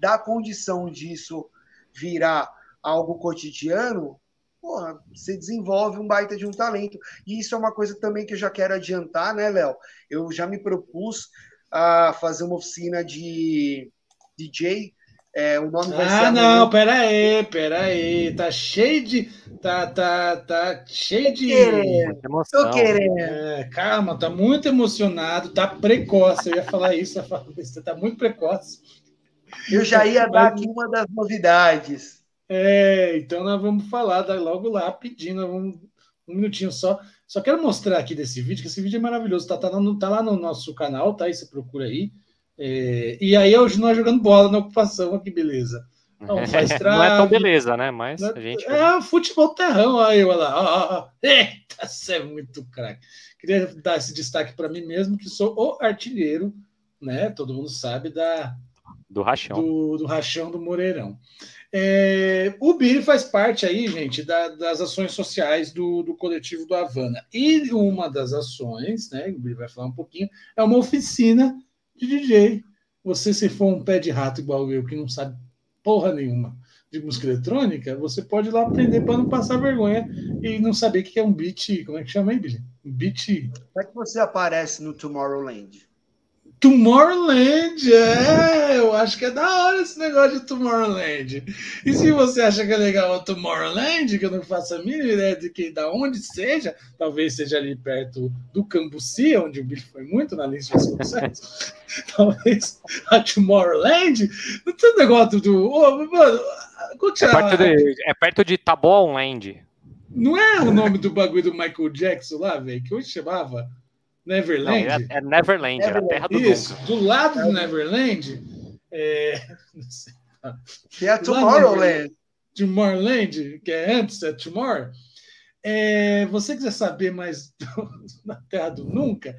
dá condição disso virar algo cotidiano, porra, você desenvolve um baita de um talento. E isso é uma coisa também que eu já quero adiantar, né, Léo? Eu já me propus a fazer uma oficina de DJ. É, o nome vai ah, ser. Ah, não, pera aí, pera aí. Tá cheio de. Tá, tá, tá cheio de. Tô querendo. É, calma, tá muito emocionado, tá precoce. Eu ia falar isso, você tá muito precoce. Eu já ia dar aqui uma das novidades. É, então nós vamos falar logo lá, pedindo, vamos, um minutinho só. Só quero mostrar aqui desse vídeo, que esse vídeo é maravilhoso, tá, tá, no, tá lá no nosso canal, tá? Aí você procura aí. É, e aí hoje nós jogando bola na ocupação, que beleza. Não, faz trave, não é tão beleza, né? Mas a gente. É futebol terrão, aí, olha lá. Ó, ó, Eita, você é muito craque. Queria dar esse destaque para mim mesmo, que sou o artilheiro, né? Todo mundo sabe da. Do rachão. Do, do rachão do Moreirão. É, o Billy faz parte aí, gente, da, das ações sociais do, do coletivo do Havana. E uma das ações, né, o Billy vai falar um pouquinho, é uma oficina de DJ. Você, se for um pé de rato igual eu, que não sabe porra nenhuma de música eletrônica, você pode ir lá aprender para não passar vergonha e não saber o que é um beat. Como é que chama aí, Billy? Um beat. Como é que você aparece no Tomorrowland? Tomorrowland, é, eu acho que é da hora esse negócio de Tomorrowland. E se você acha que é legal o Tomorrowland, que eu não faço a mínima ideia de que da onde seja, talvez seja ali perto do Cambuci, onde o Billy foi muito na lista de sucessos, talvez a Tomorrowland, não tem negócio do. Oh, mano, é, perto de, é perto de Taboland. Não é o nome do bagulho do Michael Jackson lá, velho? Que hoje chamava? Neverland? Não, é, é Neverland, Neverland, a terra do Isso, nunca. do lado do Neverland. É... Que é Tomorrowland. Tomorrowland, que é antes, é Tomorrow. É, você quiser saber mais da Terra do Nunca,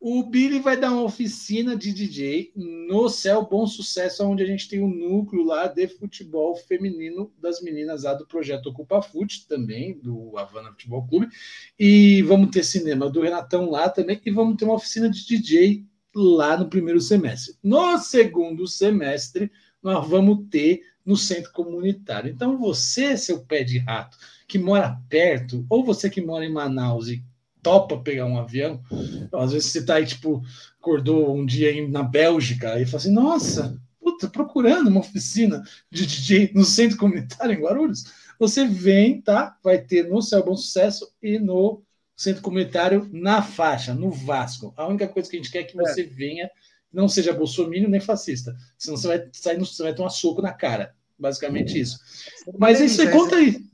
o Billy vai dar uma oficina de DJ no Céu Bom Sucesso, onde a gente tem um núcleo lá de futebol feminino das meninas lá do projeto Ocupa Fute, também, do Havana Futebol Clube. E vamos ter cinema do Renatão lá também, e vamos ter uma oficina de DJ lá no primeiro semestre. No segundo semestre, nós vamos ter no centro comunitário. Então, você, seu pé de rato, que mora perto, ou você que mora em Manaus e topa pegar um avião. Então, às vezes você tá aí, tipo, acordou um dia aí na Bélgica e fala assim, nossa, puta, procurando uma oficina de DJ no centro comunitário em Guarulhos. Você vem, tá? Vai ter no Céu Bom Sucesso e no centro comunitário na faixa, no Vasco. A única coisa que a gente quer é que é. você é. venha, não seja bolsominion nem fascista. Senão você vai sair no, você vai tomar soco na cara. Basicamente isso. Mas isso aí, conta aí.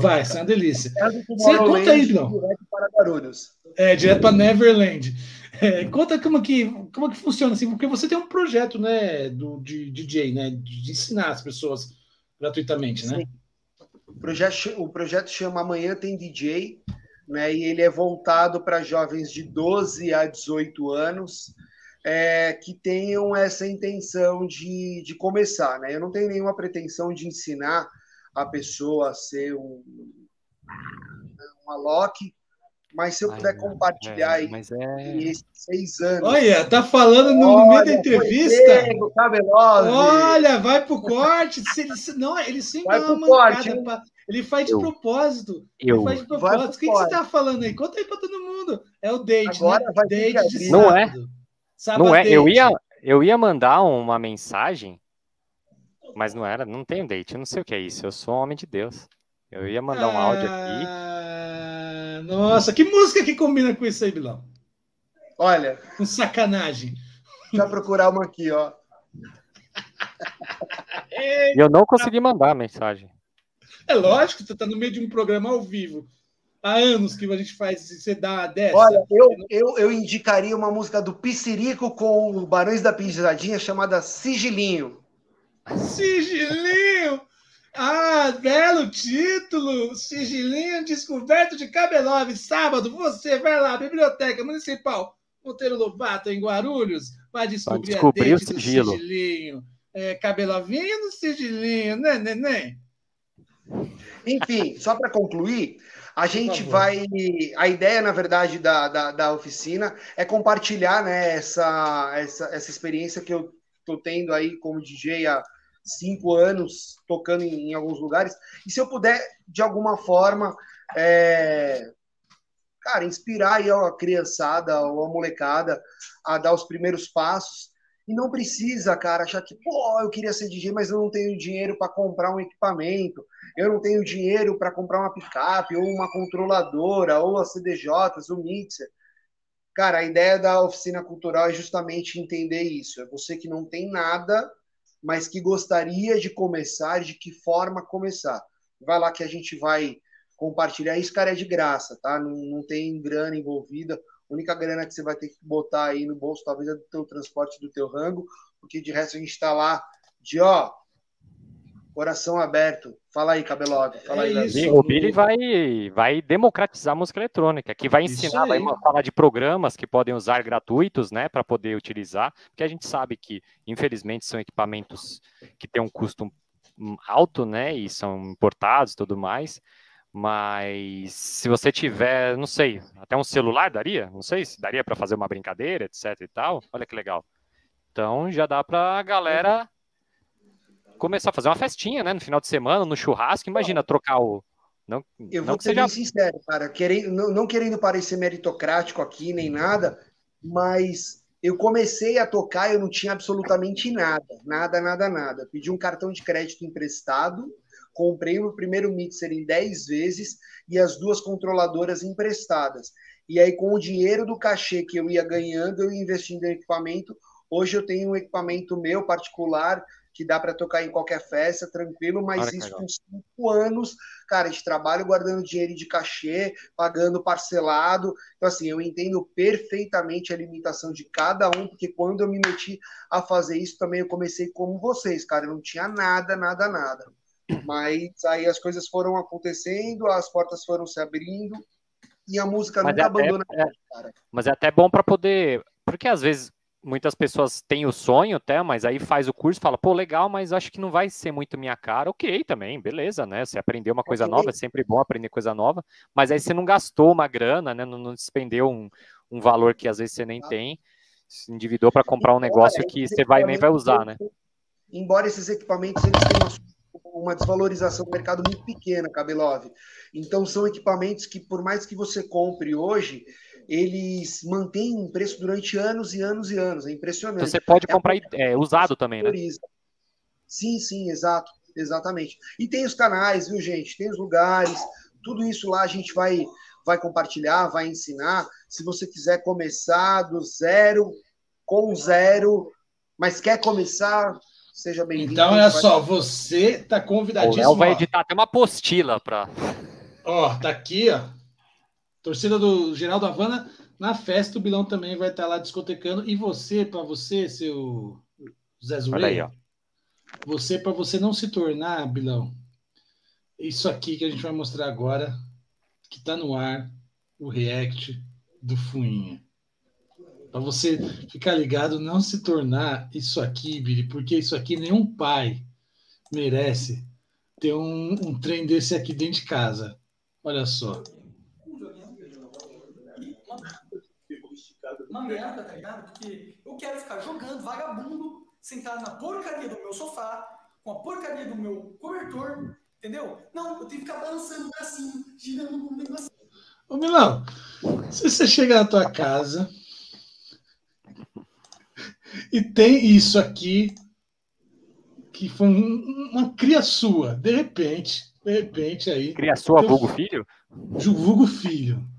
Vai, isso é uma delícia. Você conta aí, não. Direto para Guarulhos. É, direto para Neverland. É, conta como que, como que funciona assim, porque você tem um projeto, né, do, de DJ, né, de ensinar as pessoas gratuitamente, né? Sim. O projeto, o projeto chama Amanhã Tem DJ, né, e ele é voltado para jovens de 12 a 18 anos, é, que tenham essa intenção de, de começar, né? Eu não tenho nenhuma pretensão de ensinar a pessoa ser um, um Alok, mas se eu Ai, puder compartilhar aí é... esses seis anos. Olha, tá falando no, Olha, meio da entrevista. Pego, Olha, vai pro corte. Se ele, não, ele sempre vai dá uma mancada. Pra, ele faz de eu, propósito. Eu. Ele faz de propósito. O que, que, você tá falando aí? Conta aí pra todo mundo. É o date, Agora né? Vai date de Não é. Sábado não é. Eu ia, eu ia mandar uma mensagem mas não era, não tem date, eu não sei o que é isso, eu sou um homem de Deus. Eu ia mandar um áudio aqui. Ah, nossa, que música que combina com isso aí, Bilão? Olha. Com sacanagem. Deixa eu procurar uma aqui, ó. E eu não consegui mandar a mensagem. É lógico, você está no meio de um programa ao vivo. Há anos que a gente faz, você dá dessa. Olha, eu, eu, eu indicaria uma música do Piscirico com o Barões da Pisadinha chamada Sigilinho. Sigilinho! Ah, belo título! Sigilinho descoberto de Cabelove. Sábado, você vai lá, Biblioteca Municipal Monteiro Lobato, em Guarulhos, vai descobrir, descobrir a o sigilo. sigilinho. É, cabelovinho no sigilinho, né, neném? Enfim, só para concluir, a gente vai. A ideia, na verdade, da, da, da, oficina é compartilhar né, essa, essa, essa experiência que eu estou tendo aí como DJ há cinco anos tocando em, em, alguns lugares. E se eu puder, de alguma forma, é, cara, inspirar aí a criançada ou a molecada a dar os primeiros passos. E não precisa, cara, achar que, pô, eu queria ser DJ, mas eu não tenho dinheiro para comprar um equipamento, eu não tenho dinheiro para comprar uma picape, ou uma controladora, ou as CDJs, o mixer. Cara, a ideia da oficina cultural é justamente entender isso. É você que não tem nada mas que gostaria de começar, de que forma começar. Vai lá que a gente vai compartilhar. Isso, cara, é de graça, tá? Não, não tem grana envolvida. A única grana que você vai ter que botar aí no bolso, talvez, é do teu transporte, do teu rango, porque de resto a gente está lá de, ó, coração aberto. Fala aí, Cabelog. Fala é aí, isso. O Billy vai, vai democratizar a música eletrônica, que vai ensinar, vai falar de programas que podem usar gratuitos, né, para poder utilizar, porque a gente sabe que, infelizmente, são equipamentos que têm um custo alto, né, e são importados e tudo mais. Mas se você tiver, não sei, até um celular daria? Não sei se daria para fazer uma brincadeira, etc e tal. Olha que legal. Então já dá para a galera começar a fazer uma festinha, né? No final de semana, no churrasco. Imagina trocar o. Não, eu vou ser seja... bem sincero, cara. Querendo, não, não querendo parecer meritocrático aqui nem nada, mas eu comecei a tocar, eu não tinha absolutamente nada, nada, nada, nada. Pedi um cartão de crédito emprestado, comprei o primeiro mixer em 10 vezes e as duas controladoras emprestadas. E aí, com o dinheiro do cachê que eu ia ganhando, eu ia investindo em equipamento. Hoje eu tenho um equipamento meu particular que dá para tocar em qualquer festa, tranquilo, mas isso com cinco anos, cara, de trabalho guardando dinheiro de cachê, pagando parcelado. Então, assim, eu entendo perfeitamente a limitação de cada um, porque quando eu me meti a fazer isso também, eu comecei como vocês, cara, eu não tinha nada, nada, nada. Mas aí as coisas foram acontecendo, as portas foram se abrindo e a música mas nunca é abandona. É, cara. Mas é até bom para poder. Porque às vezes muitas pessoas têm o sonho até, mas aí faz o curso fala, pô, legal, mas acho que não vai ser muito minha cara. Ok, também, beleza, né? Você aprendeu uma coisa nova, é sempre bom aprender coisa nova, mas aí você não gastou uma grana, né? Não, não despendeu um, um valor que às vezes você nem tem, se endividou para comprar um negócio que você vai nem vai usar, né? Embora esses equipamentos eles tenham uma desvalorização do mercado muito pequena, Cabelove. Então são equipamentos que, por mais que você compre hoje, eles mantêm preço durante anos e anos e anos. É impressionante. Então você pode é comprar é, usado também, né? Sim, sim, exato, exatamente. E tem os canais, viu, gente? Tem os lugares, tudo isso lá a gente vai, vai compartilhar, vai ensinar. Se você quiser começar do zero, com zero, mas quer começar, seja bem-vindo. Então, olha só, você está convidadíssimo. O Léo vai editar até uma apostila para. Ó, tá aqui, ó. Torcida do Geraldo Havana, na festa o Bilão também vai estar lá discotecando. E você, para você, seu Zé Zuleiro, você, para você não se tornar, Bilão, isso aqui que a gente vai mostrar agora, que está no ar, o react do Fuinha. Para você ficar ligado, não se tornar isso aqui, Billy, porque isso aqui nenhum pai merece ter um, um trem desse aqui dentro de casa. Olha só. Uma merda, tá ligado? Porque eu quero ficar jogando vagabundo, sentado na porcaria do meu sofá, com a porcaria do meu cobertor, entendeu? Não, eu tenho que ficar balançando o bracinho, girando um negocinho. Ô Milão, se você chega na tua casa e tem isso aqui, que foi uma cria sua, de repente, de repente aí. Cria sua, vulgo filho? Vulgo filho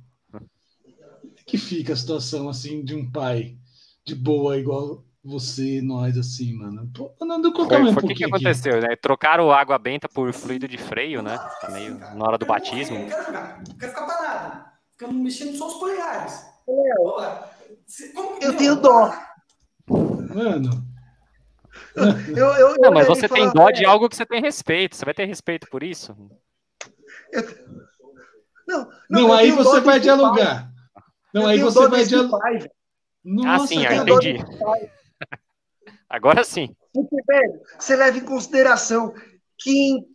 que fica a situação assim de um pai de boa igual você, nós, assim, mano. Pô, não, contar um pouquinho. O que, aconteceu, né? Trocaram água benta por fluido de freio, né? Tá meio na hora do batismo. Eu quero jogar, não quero ficar parado. Ficando mexendo só os polegares. eu tenho dó. Mano. Eu, eu, não, mas você tem dó de algo que você tem respeito. Você vai ter respeito por isso? Eu... Não, não, não aí você vai dialogar. Não, eu aí você vai dialogar. ah, sim, eu entendi. Agora sim. Porque, velho, você leva em consideração que em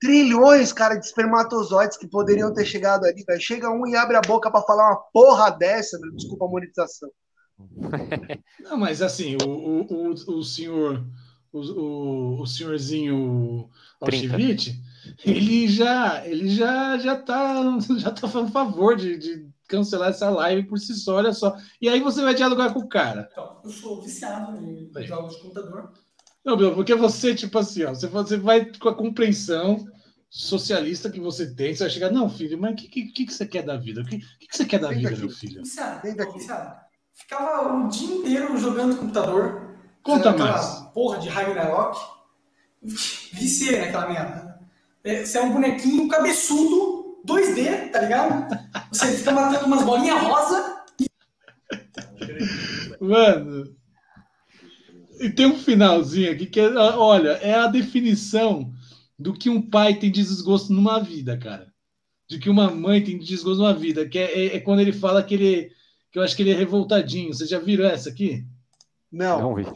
trilhões, cara, de espermatozoides que poderiam ter chegado ali, velho, chega um e abre a boca para falar uma porra dessa, meu, desculpa a monetização. Não, mas assim, o, o, o, o senhor, o, o, o senhorzinho Auschwitz, ele já, ele já, já tá, já tá fazendo favor de, de cancelar essa live por si só, olha só. E aí você vai dialogar com o cara. Então, eu sou viciado em jogos de computador. Não, meu, porque você, tipo assim, ó, você, você vai com a compreensão socialista que você tem, você vai chegar, não, filho, mas o que, que, que, você quer da vida? O que, que, que você quer da Vem vida, daqui. meu filho? Viciado, viciado. Ficava o dia inteiro jogando computador. Conta mais. Porra de Ragnarok. Viciei naquela merda. É, você é um bonequinho cabeçudo 2D, tá ligado? Você fica matando umas bolinhas rosa. Mano. E tem um finalzinho aqui que é, olha, é a definição do que um pai tem desgosto numa vida, cara. De que uma mãe tem desgosto numa vida, que é, é, é quando ele fala que ele que eu acho que ele é revoltadinho. Vocês já viram essa aqui? Não. Não vi.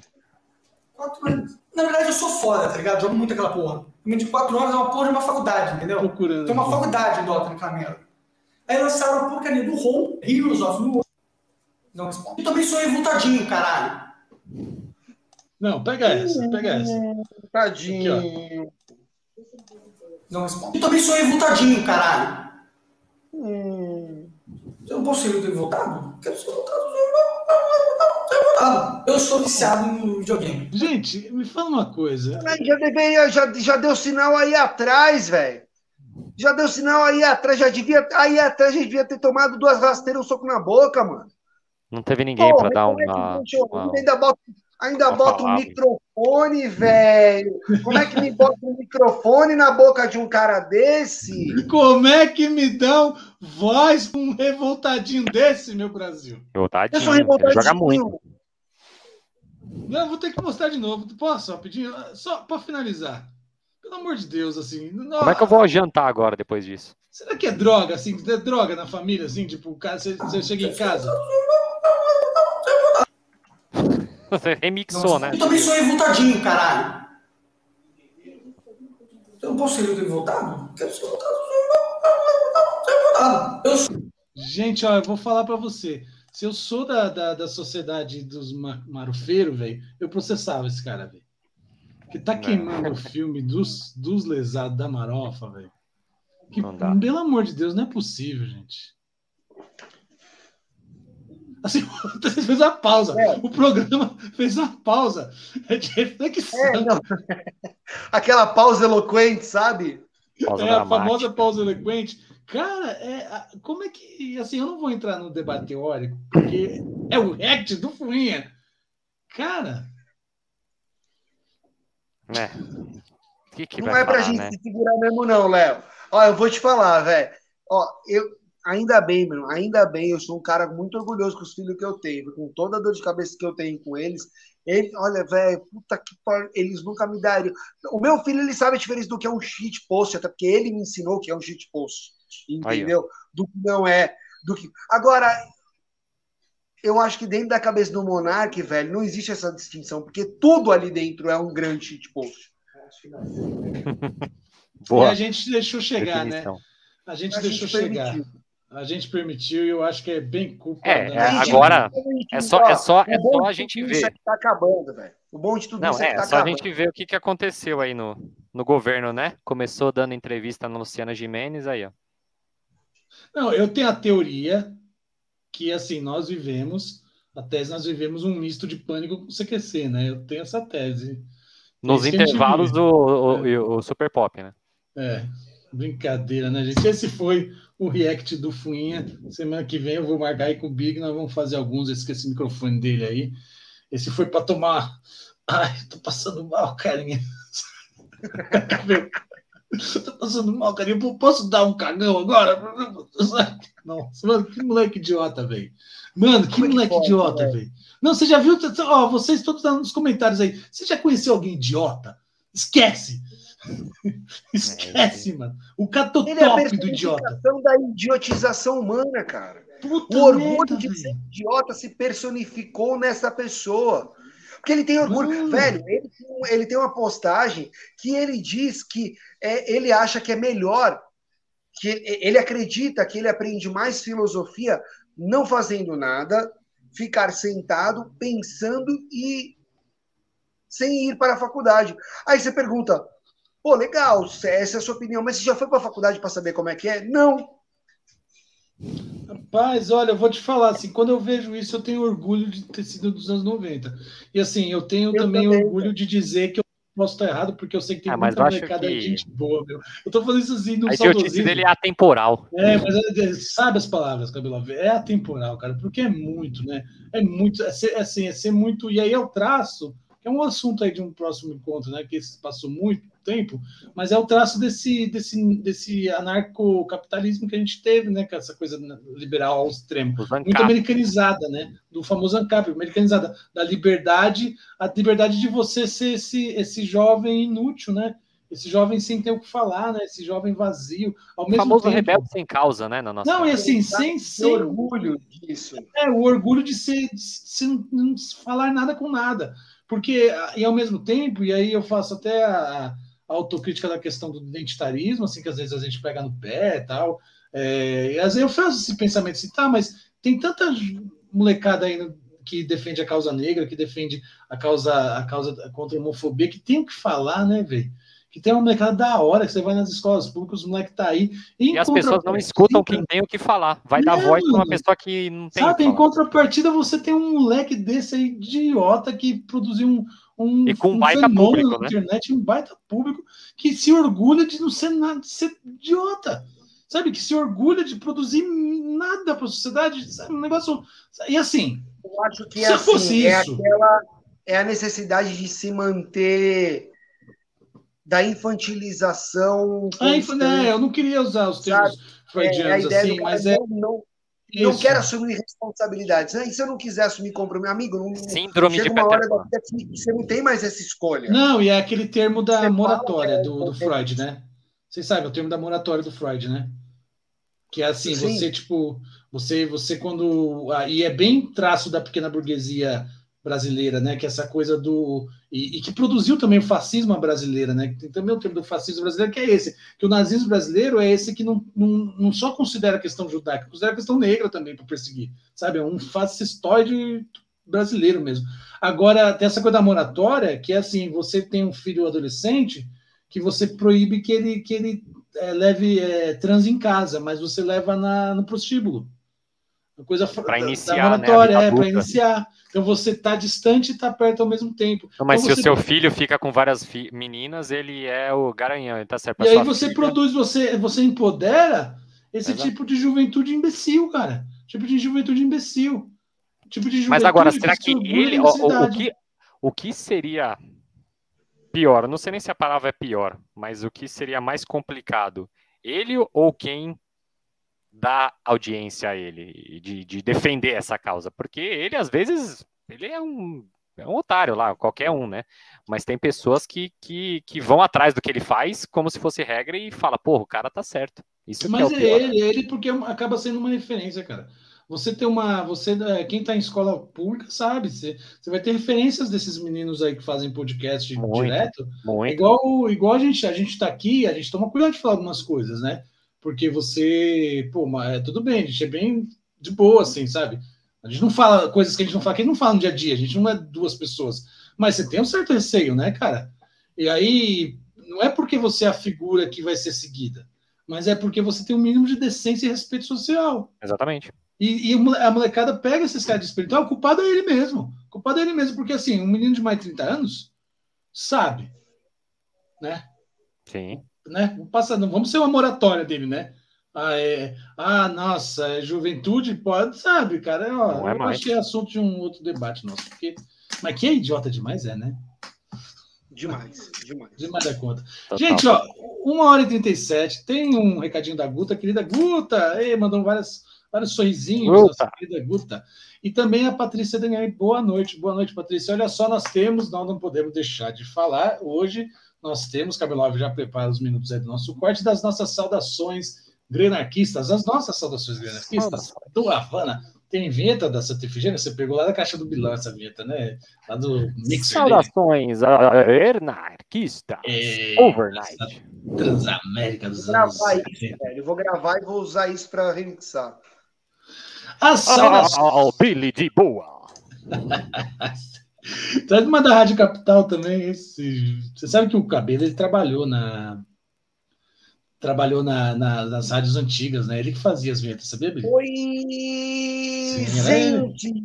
Quatro anos. Na verdade, eu sou foda, tá ligado? Jogo muito aquela porra. de quatro horas é uma porra de uma faculdade, entendeu? Procurando. Tem uma faculdade em Dota naquela merda. Aí lançaram a porcaria do ROM, Heroes of New World. Não responde. Eu também sou revoltadinho, caralho. Não, pega essa, pega essa. Tadinho. Aqui, não responde. Eu também sou revoltadinho, caralho. Hum. Eu não posso ser revoltado? Quero ser revoltado. Eu sou viciado em videogame. Gente, me fala uma coisa. Já, deveria, já, já deu sinal aí atrás, velho. Já deu sinal aí atrás, já devia. Aí atrás já devia ter tomado duas rasteiras um soco na boca, mano. Não teve ninguém para dar uma, é uma... Ainda bota, ainda bota um microfone, velho. Como é que me bota um microfone na boca de um cara desse? Como é que me dão voz com um revoltadinho desse, meu Brasil? Revoltadinho. Eu sou revoltadinho. Joga muito. Não, vou ter que mostrar de novo. Posso só pedir? Só para finalizar. Pelo amor de Deus, assim. Não... Como é que eu vou jantar agora depois disso? Será que é droga, assim? É droga na família, assim? Tipo, o cara, você, você chega em casa. Você remixou, né? Eu também sou revoltadinho, caralho. Eu não posso ser revoltado? Quero ser revoltado. Eu sou... Gente, ó, eu vou falar para você. Se eu sou da, da, da sociedade dos marufeiros, velho, eu processava esse cara, velho. Que tá queimando o filme dos, dos lesados da marofa, velho. Que, pelo amor de Deus, não é possível, gente. Assim, fez uma pausa. É. O programa fez uma pausa é de reflexão. É, Aquela pausa eloquente, sabe? Pausa é, a famosa pausa eloquente. Cara, é, como é que. Assim, eu não vou entrar no debate teórico, porque é o react do Fuinha. Cara. É. Que que não é pra falar, gente né? se segurar mesmo, não, Léo. Ó, eu vou te falar, velho. Ó, eu. Ainda bem, mano, ainda bem, eu sou um cara muito orgulhoso com os filhos que eu tenho, com toda a dor de cabeça que eu tenho com eles. Ele, olha, velho, puta que par... eles nunca me dariam. O meu filho, ele sabe a diferença do que é um shit post, até porque ele me ensinou que é um shit post entendeu? Aí, do que não é, do que. Agora, eu acho que dentro da cabeça do Monark, velho, não existe essa distinção, porque tudo ali dentro é um grande shitpost. e a gente deixou chegar, né? definição. né? A gente a deixou gente chegar. Permitiu. A gente permitiu e eu acho que é bem culpa. É, é agora é só, é só, é só a gente ver. Tá acabando, velho. O bom de tudo não, isso é, é tá só acabando. a gente ver o que, que aconteceu aí no, no governo, né? Começou dando entrevista na Luciana Jimenez aí, ó. Não, eu tenho a teoria que, assim, nós vivemos, a tese nós vivemos um misto de pânico com CQC, né? Eu tenho essa tese. Nos Esse intervalos do o, é. o, Super Pop, né? É, brincadeira, né, gente? Esse foi o react do Fuinha. Semana que vem eu vou marcar aí com o Big, nós vamos fazer alguns. Eu esqueci o microfone dele aí. Esse foi para tomar. Ai, tô passando mal, carinha. Tô passando mal, carinha. Posso dar um cagão agora? Não, mano, que moleque idiota, velho. Mano, que Como moleque que idiota, velho. Não, você já viu? Ó, vocês todos nos comentários aí. Você já conheceu alguém idiota? Esquece. Esquece, é, mano. O cato top é do idiota. da idiotização humana, cara. Puta o orgulho de ser idiota se personificou nessa pessoa. Porque ele tem orgulho. Velho, ele, ele, tem uma postagem que ele diz que é, ele acha que é melhor, que ele, ele acredita que ele aprende mais filosofia não fazendo nada, ficar sentado, pensando e sem ir para a faculdade. Aí você pergunta, pô, legal, essa é a sua opinião, mas você já foi para a faculdade para saber como é que é? Não. Rapaz, olha, eu vou te falar, assim, quando eu vejo isso, eu tenho orgulho de ter sido dos anos 90. E assim, eu tenho eu também, também, orgulho de dizer que eu posso estar errado, porque eu sei que tem ah, muita molecada que... gente boa, meu. Eu tô falando isso assim, no saudosismo. dele é atemporal. É, mas é, sabe as palavras, Cabelo? É atemporal, cara, porque é muito, né? É muito, é ser, assim, é ser muito... E aí é o traço, é um assunto aí de um próximo encontro, né? Que passou muito tempo, mas é o traço desse, desse, desse anarcocapitalismo que a gente teve, né? Com essa coisa liberal ao extremo. Muito americanizada, né? Do famoso ANCAP, americanizada, da liberdade, a liberdade de você ser esse, esse jovem inútil, né? Esse jovem sem ter o que falar, né? Esse jovem vazio. Ao o mesmo famoso tempo... rebelde sem causa, né? Na nossa não, e assim, sem, sem orgulho disso. É, o orgulho de ser, de, não falar nada com nada. Porque, e ao mesmo tempo, e aí eu faço até a, autocrítica da questão do identitarismo, assim, que às vezes a gente pega no pé e tal. É, e às vezes eu faço esse pensamento assim, tá, mas tem tanta molecada aí que defende a causa negra, que defende a causa, a causa contra a homofobia, que tem o que falar, né, velho? Que tem uma molecada da hora, que você vai nas escolas públicas, os moleques tá aí. E, e as pessoas não escutam quem tem o que falar. Vai dar voz para uma pessoa que não tem. Sabe, em contrapartida, você tem um moleque desse aí, idiota, que produziu um, um, e com um baita público, na né? internet, um baita público, que se orgulha de não ser nada, de ser idiota sabe? Que se orgulha de produzir nada para a sociedade, sabe? Um negócio. E assim. Eu acho que se assim, fosse é isso. Aquela, é a necessidade de se manter da infantilização. Ah, inf... é, eu não queria usar os termos sabe? freudianos é, assim, mas é. Não, não quero assumir responsabilidades. E se eu não quiser assumir compromisso, amigo, não, Síndrome de uma hora que você não tem mais essa escolha. Não, e é aquele termo da você moratória fala, do, do Freud, né? Vocês sabem, é o termo da moratória do Freud, né? Que é assim, Sim. você, tipo, você, você quando. E é bem traço da pequena burguesia brasileira, né? Que é essa coisa do. E, e, que produziu também o fascismo brasileiro, né? Tem também o termo do fascismo brasileiro, que é esse, que o nazismo brasileiro é esse que não, não, não só considera a questão judaica, considera a questão negra também para perseguir, sabe? É um fascistoide brasileiro mesmo. Agora, tem essa coisa da moratória, que é assim: você tem um filho adolescente que você proíbe que ele, que ele é, leve é, trans em casa, mas você leva na, no prostíbulo. Uma coisa para iniciar, né, é, para iniciar. Então você está distante e está perto ao mesmo tempo. Não, mas então, se você... o seu filho fica com várias fi... meninas, ele é o garanhão, ele tá certo. E aí você filha... produz, você, você empodera esse Exato. tipo de juventude imbecil, cara. Tipo de juventude imbecil. Tipo de juventude mas agora, será que ele. O, o, o, que, o que seria pior? Não sei nem se a palavra é pior, mas o que seria mais complicado? Ele ou quem dá audiência a ele, de, de defender essa causa? Porque ele, às vezes, ele é um, é um otário lá, qualquer um, né? Mas tem pessoas que, que, que vão atrás do que ele faz como se fosse regra e fala, porra, o cara tá certo. Isso Mas é, é ele, ele porque acaba sendo uma referência, cara. Você tem uma. Você, é, quem está em escola pública sabe, você, você vai ter referências desses meninos aí que fazem podcast muito, direto. Muito. igual, igual a gente a gente está aqui, a gente toma cuidado de falar algumas coisas, né? Porque você, pô, mas, é, tudo bem, a gente é bem de boa, assim, sabe? A gente não fala coisas que a gente não fala, que a gente não fala no dia a dia, a gente não é duas pessoas. Mas você tem um certo receio, né, cara? E aí, não é porque você é a figura que vai ser seguida, mas é porque você tem um mínimo de decência e respeito social. Exatamente. E, e, a molecada pega esses caras de espiritual, o culpado é ele mesmo. O culpado é ele mesmo, porque assim, um menino de mais de 30 anos sabe, né? Sim. Né? Passa, não vamos ser uma moratória dele, né? Ah, é, ah nossa, é juventude pode, sabe, cara? Ó, não é eu mais. achei assunto de um outro debate nosso, porque. Mas que é idiota demais, é, né? Demais, demais. Demais da conta. Total. Gente, ó, 1 hora e 37. Tem um recadinho da Guta, querida Guta. Ei, mandou várias vários sorrisinhos, nossa querida Guta. E também a Patrícia Daniel. Boa noite, boa noite, Patrícia. Olha só, nós temos, nós não podemos deixar de falar. Hoje nós temos, Cabelov já prepara os minutos aí do nosso corte, das nossas saudações grenarquistas, as nossas saudações grenarquistas do Havana. Tem vinheta da Santa Efigênia? Você pegou lá da caixa do Bilão essa vinheta, né? Lá do Mixer. Saudações anarquista. É, Overnight. Transamérica dos anos. Eu vou gravar e vou usar isso para remixar. As saudações. Oh, Billy de boa. Traz uma da Rádio Capital também. Esse... Você sabe que o Cabelo ele trabalhou na trabalhou na, na, nas rádios antigas, né? Ele que fazia as vinhetas, sabia, Billy? Oi, gente!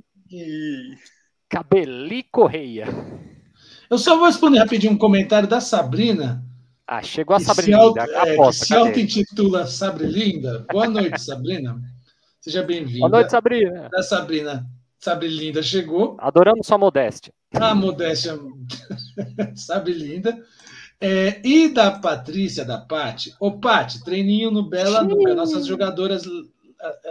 Cabeli Correia. Eu só vou responder rapidinho um comentário da Sabrina. Ah, chegou a Sabrina. Se, auto, é, se auto-intitula Sabrilinda. Boa noite, Sabrina. Seja bem-vinda. Boa noite, Sabrina. A Sabrina, Sabrilinda chegou. Adoramos sua modéstia. A modéstia, Sabrilinda. É, e da Patrícia, da Pati. Ô, Pati, treininho no Bela Nunca. Nossas jogadoras.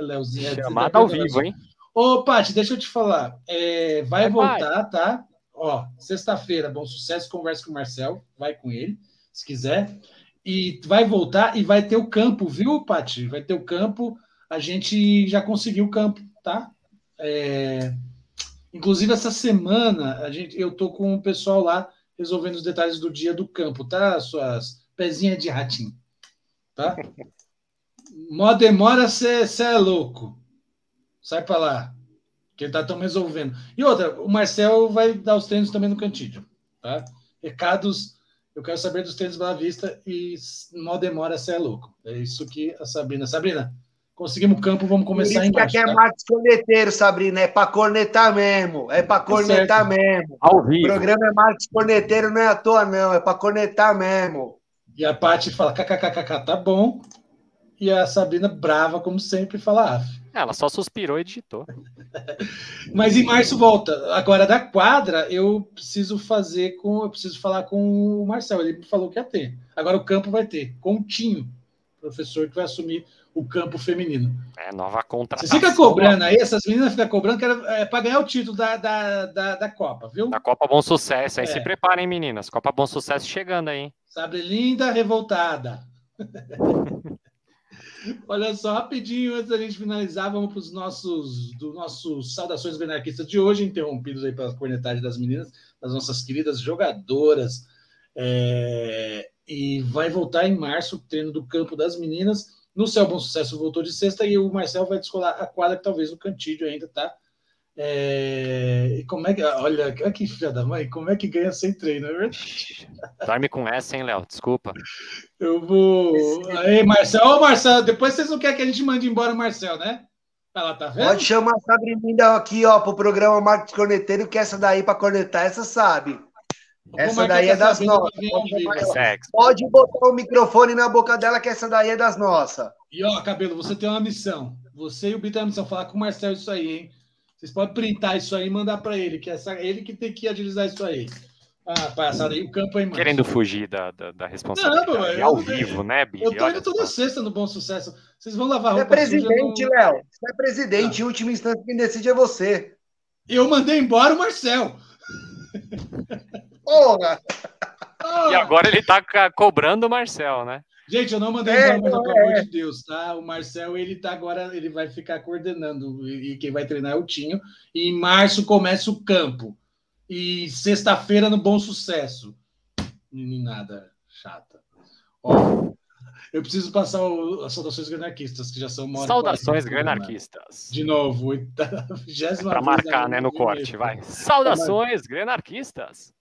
Leozinha. Chamada ao vivo, hein? Ô, Pati, deixa eu te falar. É, vai, vai voltar, vai. tá? Ó, sexta-feira, bom sucesso. Conversa com o Marcel. Vai com ele, se quiser. E vai voltar e vai ter o campo, viu, Pati? Vai ter o campo a gente já conseguiu o campo, tá? É... Inclusive, essa semana, a gente, eu tô com o pessoal lá resolvendo os detalhes do dia do campo, tá? Suas pezinhas de ratinho, tá? Mó demora, você é louco. Sai para lá. Que tá tão resolvendo. E outra, o Marcel vai dar os treinos também no Cantídio, tá? Recados, eu quero saber dos treinos Bela Vista e mal demora, você é louco. É isso que a Sabrina. Sabrina, conseguimos o campo, vamos começar em março. Aqui é tá? Marcos Corneteiro, Sabrina, é para cornetar mesmo, é para tá cornetar mesmo. Ao vivo. O programa é Marcos Corneteiro, não é à toa não, é para cornetar mesmo. E a Paty fala, kkkk, tá bom. E a Sabrina, brava, como sempre, fala af. Ela só suspirou e digitou. Mas em março volta. Agora, da quadra, eu preciso fazer com. Eu preciso falar com o Marcel. Ele falou que ia ter. Agora o campo vai ter. Com o Tinho, professor que vai assumir o campo feminino. É, nova contratação. Você fica cobrando aí, essas meninas ficam cobrando que é para ganhar o título da, da, da, da, Copa, viu? Da Copa Bom Sucesso. Aí é. se preparem, meninas. Copa Bom Sucesso chegando aí. Sabe, linda, revoltada. Olha só, rapidinho, antes da gente finalizar, vamos para os nossos, do nossos saudações benarquistas de hoje, interrompidos aí pela cornetagem das meninas, das nossas queridas jogadoras. É, e vai voltar em março o treino do campo das meninas. No Céu Bom Sucesso voltou de sexta e o Marcel vai descolar a quadra, que talvez no Cantídio ainda, tá? É, e como é que. Olha, que filha da mãe, como é que ganha sem treino, é verdade? Dorme com essa, hein, Léo? Desculpa. Eu vou. Aí, Marcel, ô Marcel, depois vocês não querem que a gente mande embora o Marcel, né? Ela tá vendo? Pode chamar a Sabrina aqui, ó, pro programa Marcos Corneteiro, que essa daí para cornetar, essa sabe. Essa daí é das nossas. Pode, pode botar o microfone na boca dela, que essa daí é das nossas. E ó, Cabelo, você tem uma missão. Você e o Bita tem uma missão, falar com o Marcel isso aí, hein? Vocês podem printar isso aí e mandar para ele, que é ele que tem que agilizar isso aí. Ah, passada aí o campo aí, mano. Querendo fugir da, da, da responsabilidade. Não, é ao vivo, né, Billy? Eu tô indo toda sexta no Bom Sucesso. Vocês vão lavar roupa. Você é presidente, no... Léo. Você é presidente. Ah. Em última instância, quem decide é você. Eu mandei embora o Marcel. Porra! E agora ele tá cobrando o Marcel, né? Gente, eu não mandei é, embora, mas pelo é. amor de Deus, tá? O Marcel, ele tá agora, ele vai ficar coordenando e quem vai treinar é o Tinho. E em março começa o campo. E sexta-feira no Bom Sucesso. Meninada chata. Ó, eu preciso passar o, as saudações granarquistas, que já são uma Saudações granarquistas. De novo, vigésima Para marcar, né, no corte, vai. Saudações granarquistas.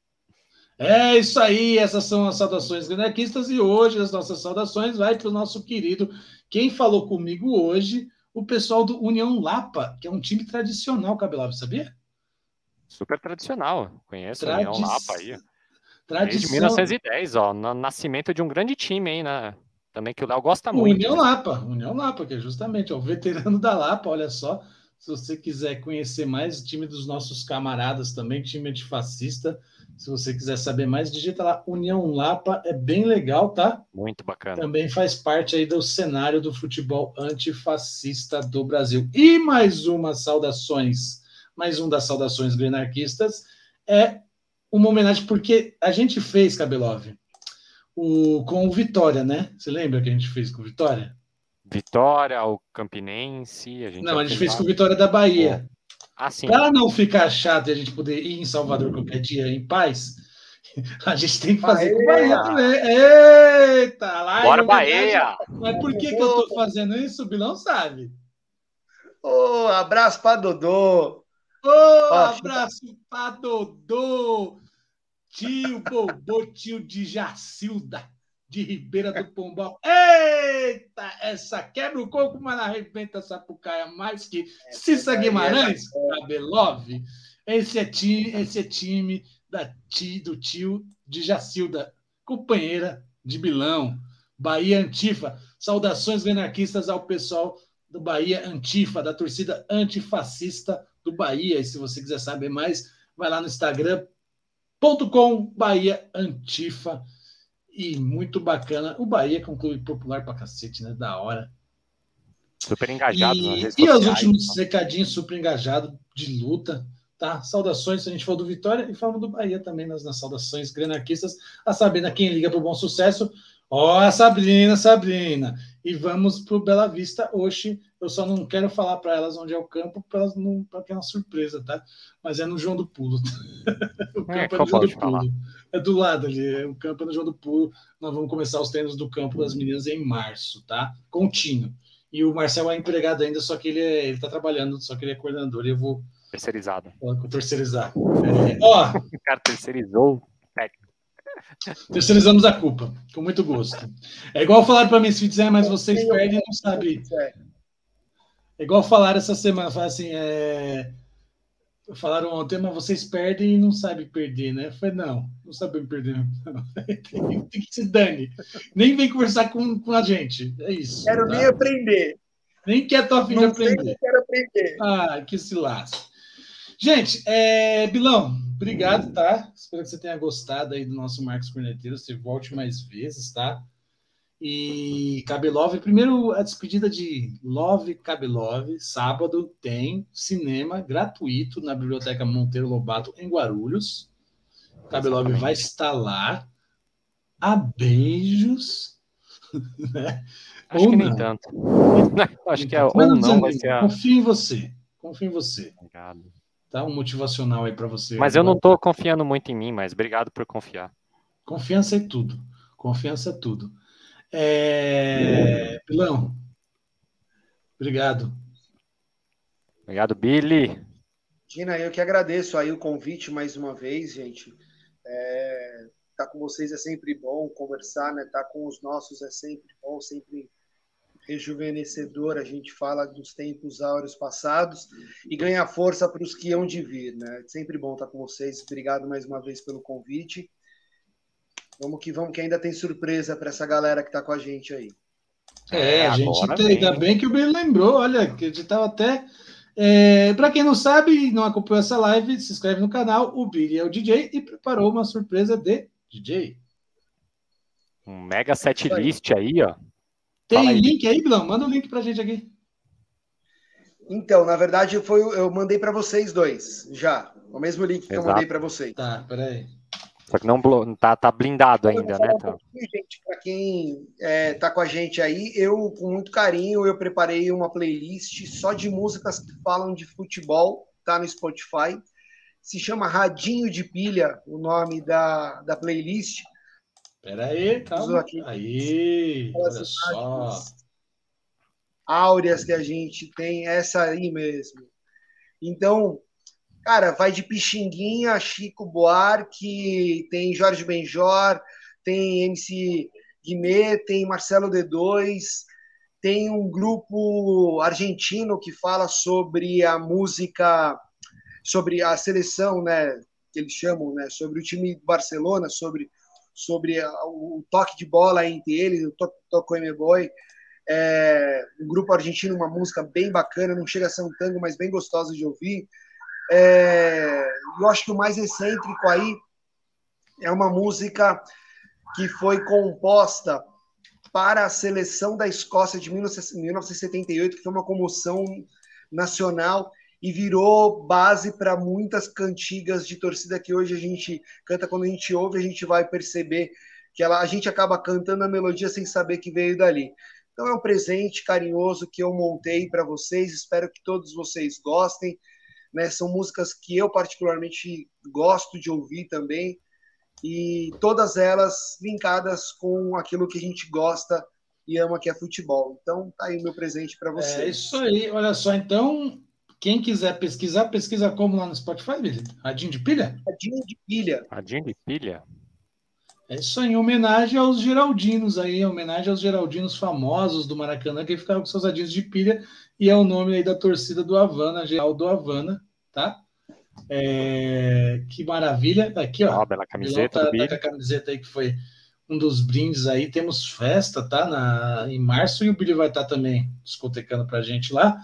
É isso aí, essas são as saudações anarquistas e hoje as nossas saudações vai para o nosso querido, quem falou comigo hoje, o pessoal do União Lapa, que é um time tradicional, Cabelava, sabia? Super tradicional, conheço Tradi... o União Lapa aí. Tradição... Desde 1910, ó, no nascimento de um grande time aí, né? Também que o Léo gosta muito. União né? Lapa, União Lapa, que é justamente ó, o veterano da Lapa, olha só. Se você quiser conhecer mais o time dos nossos camaradas também, time antifascista, se você quiser saber mais, digita lá União Lapa, é bem legal, tá? Muito bacana. Também faz parte aí do cenário do futebol antifascista do Brasil. E mais uma saudações, mais um das saudações grenarquistas é uma homenagem porque a gente fez, Cabelov, o, com o Vitória, né? Você lembra que a gente fez com o Vitória? Vitória, o Campinense. A gente Não, a gente fez com o Vitória da Bahia. Ah, Para não ficar chato e a gente poder ir em Salvador qualquer dia em paz, a gente tem que fazer Bahia. com Bahia também. Eita, lá Bora, Bahia! Mas por que, que eu tô fazendo isso? O Bilão sabe. Ô, oh, abraço para Dodô. Ô, oh, abraço para Dodô. Tio Bobô, tio de Jacilda de Ribeira do Pombal. Eita, essa quebra o coco, mas arrebenta essa pucaia mais que Cissa Guimarães, Cabelov. Esse é time, esse é time da ti, do tio de Jacilda, companheira de Bilão, Bahia Antifa. Saudações anarquistas ao pessoal do Bahia Antifa, da torcida antifascista do Bahia. E se você quiser saber mais, vai lá no Instagram.com Bahia Antifa e muito bacana. O Bahia, que é um clube popular pra cacete, né? Da hora. Super engajado e, E sociais, os últimos então. recadinhos super engajado de luta, tá? Saudações, a gente falou do Vitória e falamos do Bahia também nas, nas saudações grenarquistas. A Sabrina, quem liga pro bom sucesso. Ó, oh, Sabrina, Sabrina. E vamos pro Bela Vista hoje. Eu só não quero falar para elas onde é o campo, para elas não, para ter uma surpresa, tá? Mas é no João do Pulo. o é, campo é, é no João do Pulo. Falar é do lado ali, o campo é no João do Pulo. Nós vamos começar os treinos do campo das meninas em março, tá? Contínuo. E o Marcel é empregado ainda, só que ele é, ele tá trabalhando, só que ele é coordenador. E eu vou Terceirizado. Terceirizar. É, ó, o cara terceirizou Terceirizamos a culpa, com muito gosto. É igual falar para mim, se fizer, mas vocês perdem e não sabem. É igual falar essa semana, falar assim, é... falaram ontem, mas vocês perdem e não sabem perder, né? Eu falei, não, não sabem perder. Não. tem, que se dane. Nem vem conversar com, com a gente. É isso. Quero tá? nem aprender. Nem quer tua filha aprender. quero aprender. Ah, que se lasque. Gente, é... Bilão, obrigado, tá? Espero que você tenha gostado aí do nosso Marcos Corneteiro. Você volte mais vezes, tá? E Cabelove, primeiro a despedida de Love Cabelove, sábado tem cinema gratuito na Biblioteca Monteiro Lobato, em Guarulhos. Cabelove vai estar lá. A beijos. Né? Acho ou que não. nem tanto. Acho que é ou não vai ser. Confio em você. Confio em você. Obrigado. Tá um motivacional aí para você. Mas eu não estou confiando muito em mim, mas obrigado por confiar. Confiança é tudo. Confiança é tudo. É... Pilão, obrigado. Obrigado, Billy. Tina, eu que agradeço aí o convite mais uma vez, gente. É... Tá com vocês é sempre bom conversar, né? Tá com os nossos é sempre bom, sempre rejuvenescedor. A gente fala dos tempos áureos passados e ganha força para os que hão de vir, né? Sempre bom estar com vocês. Obrigado mais uma vez pelo convite. Vamos que vamos, que ainda tem surpresa para essa galera que está com a gente aí. É, a gente tem, ainda bem que o Ben lembrou, olha, que a gente estava até. É, para quem não sabe e não acompanhou essa live, se inscreve no canal. O Billy é o DJ e preparou uma surpresa de DJ. Um mega set list aí, ó. Tem aí. link aí, Bilão? Manda o um link pra gente aqui. Então, na verdade, foi, eu mandei para vocês dois já. O mesmo link que Exato. eu mandei para vocês. Tá, peraí. Só que não tá, tá blindado ainda, né? Então. gente, para quem é, tá com a gente aí, eu, com muito carinho, eu preparei uma playlist só de músicas que falam de futebol, tá no Spotify. Se chama Radinho de Pilha, o nome da, da playlist. Pera aí, calma. Aqui. Aí, olha só. Áureas que a gente tem, essa aí mesmo. Então, Cara, vai de Pixinguinha, Chico Buarque, tem Jorge Benjor, tem MC Guimê, tem Marcelo D2, tem um grupo argentino que fala sobre a música, sobre a seleção, né, que eles chamam, né, sobre o time do Barcelona, sobre sobre o toque de bola entre eles, o Toco Boy. É, um grupo argentino, uma música bem bacana, não chega a ser um tango, mas bem gostosa de ouvir. É, eu acho que o mais excêntrico aí é uma música que foi composta para a seleção da Escócia de 1978, que foi uma comoção nacional e virou base para muitas cantigas de torcida que hoje a gente canta. Quando a gente ouve, a gente vai perceber que ela, a gente acaba cantando a melodia sem saber que veio dali. Então é um presente carinhoso que eu montei para vocês. Espero que todos vocês gostem. Né? São músicas que eu particularmente gosto de ouvir também, e todas elas linkadas com aquilo que a gente gosta e ama, que é futebol. Então, tá aí o meu presente para você. É isso aí, olha só, então, quem quiser pesquisar, pesquisa como lá no Spotify, Billy? Radinho de pilha? Radinho de pilha. Radinho de pilha. É isso aí, em homenagem aos Geraldinos aí, em homenagem aos Geraldinos famosos do Maracanã, que ficaram com seus radinhos de pilha e é o nome aí da torcida do Havana, geral do Havana, tá? É, que maravilha. Aqui, ó. Ah, bela camiseta. Tá, tá a camiseta aí que foi um dos brindes aí. Temos festa, tá? Na, em março e o Billy vai estar tá também discotecando pra gente lá.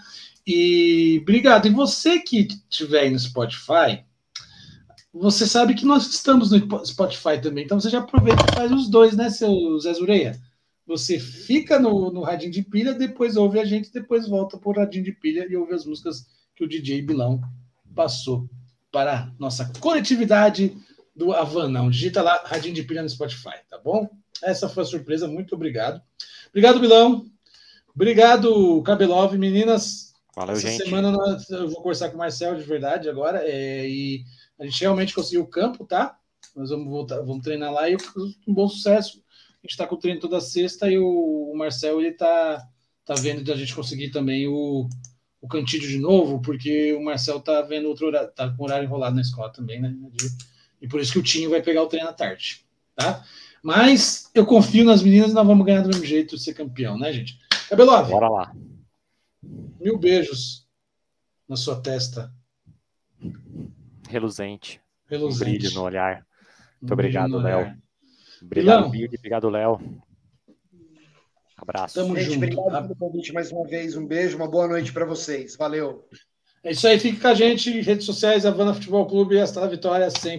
E obrigado. E você que estiver aí no Spotify, você sabe que nós estamos no Spotify também. Então você já aproveita e faz os dois, né, seu Zé Zureia? Você fica no, no radinho de pilha, depois ouve a gente, depois volta pro radinho de pilha e ouve as músicas que o DJ Bilão passou para nossa coletividade do Havanão. Digita lá Radinho de Pilha no Spotify, tá bom? Essa foi a surpresa, muito obrigado. Obrigado, Bilão. Obrigado, Cabelov, meninas. Valeu, Essa gente. semana eu vou conversar com o Marcel de verdade agora. É, e a gente realmente conseguiu o campo, tá? Nós vamos voltar, vamos treinar lá e um bom sucesso gente está com o treino toda sexta e o, Marcel ele tá, tá vendo de a gente conseguir também o, o Cantídio de novo, porque o Marcel tá vendo outro horário, tá com horário enrolado na escola também, né? E por isso que o Tinho vai pegar o treino à tarde, tá? Mas eu confio nas meninas e nós vamos ganhar do mesmo jeito ser campeão, né, gente? Cabelove. Bora lá. Mil beijos na sua testa. Reluzente. Reluzente. Um brilho no olhar. Muito um obrigado, Léo. Obrigado, Billy. Obrigado, Léo. Abraço. Tamo Gente, junto. Obrigado pelo convite mais uma vez. Um beijo, uma boa noite para vocês. Valeu. É isso aí. Fique com a gente. Redes sociais, Havana Futebol Clube. Esta vitória sempre.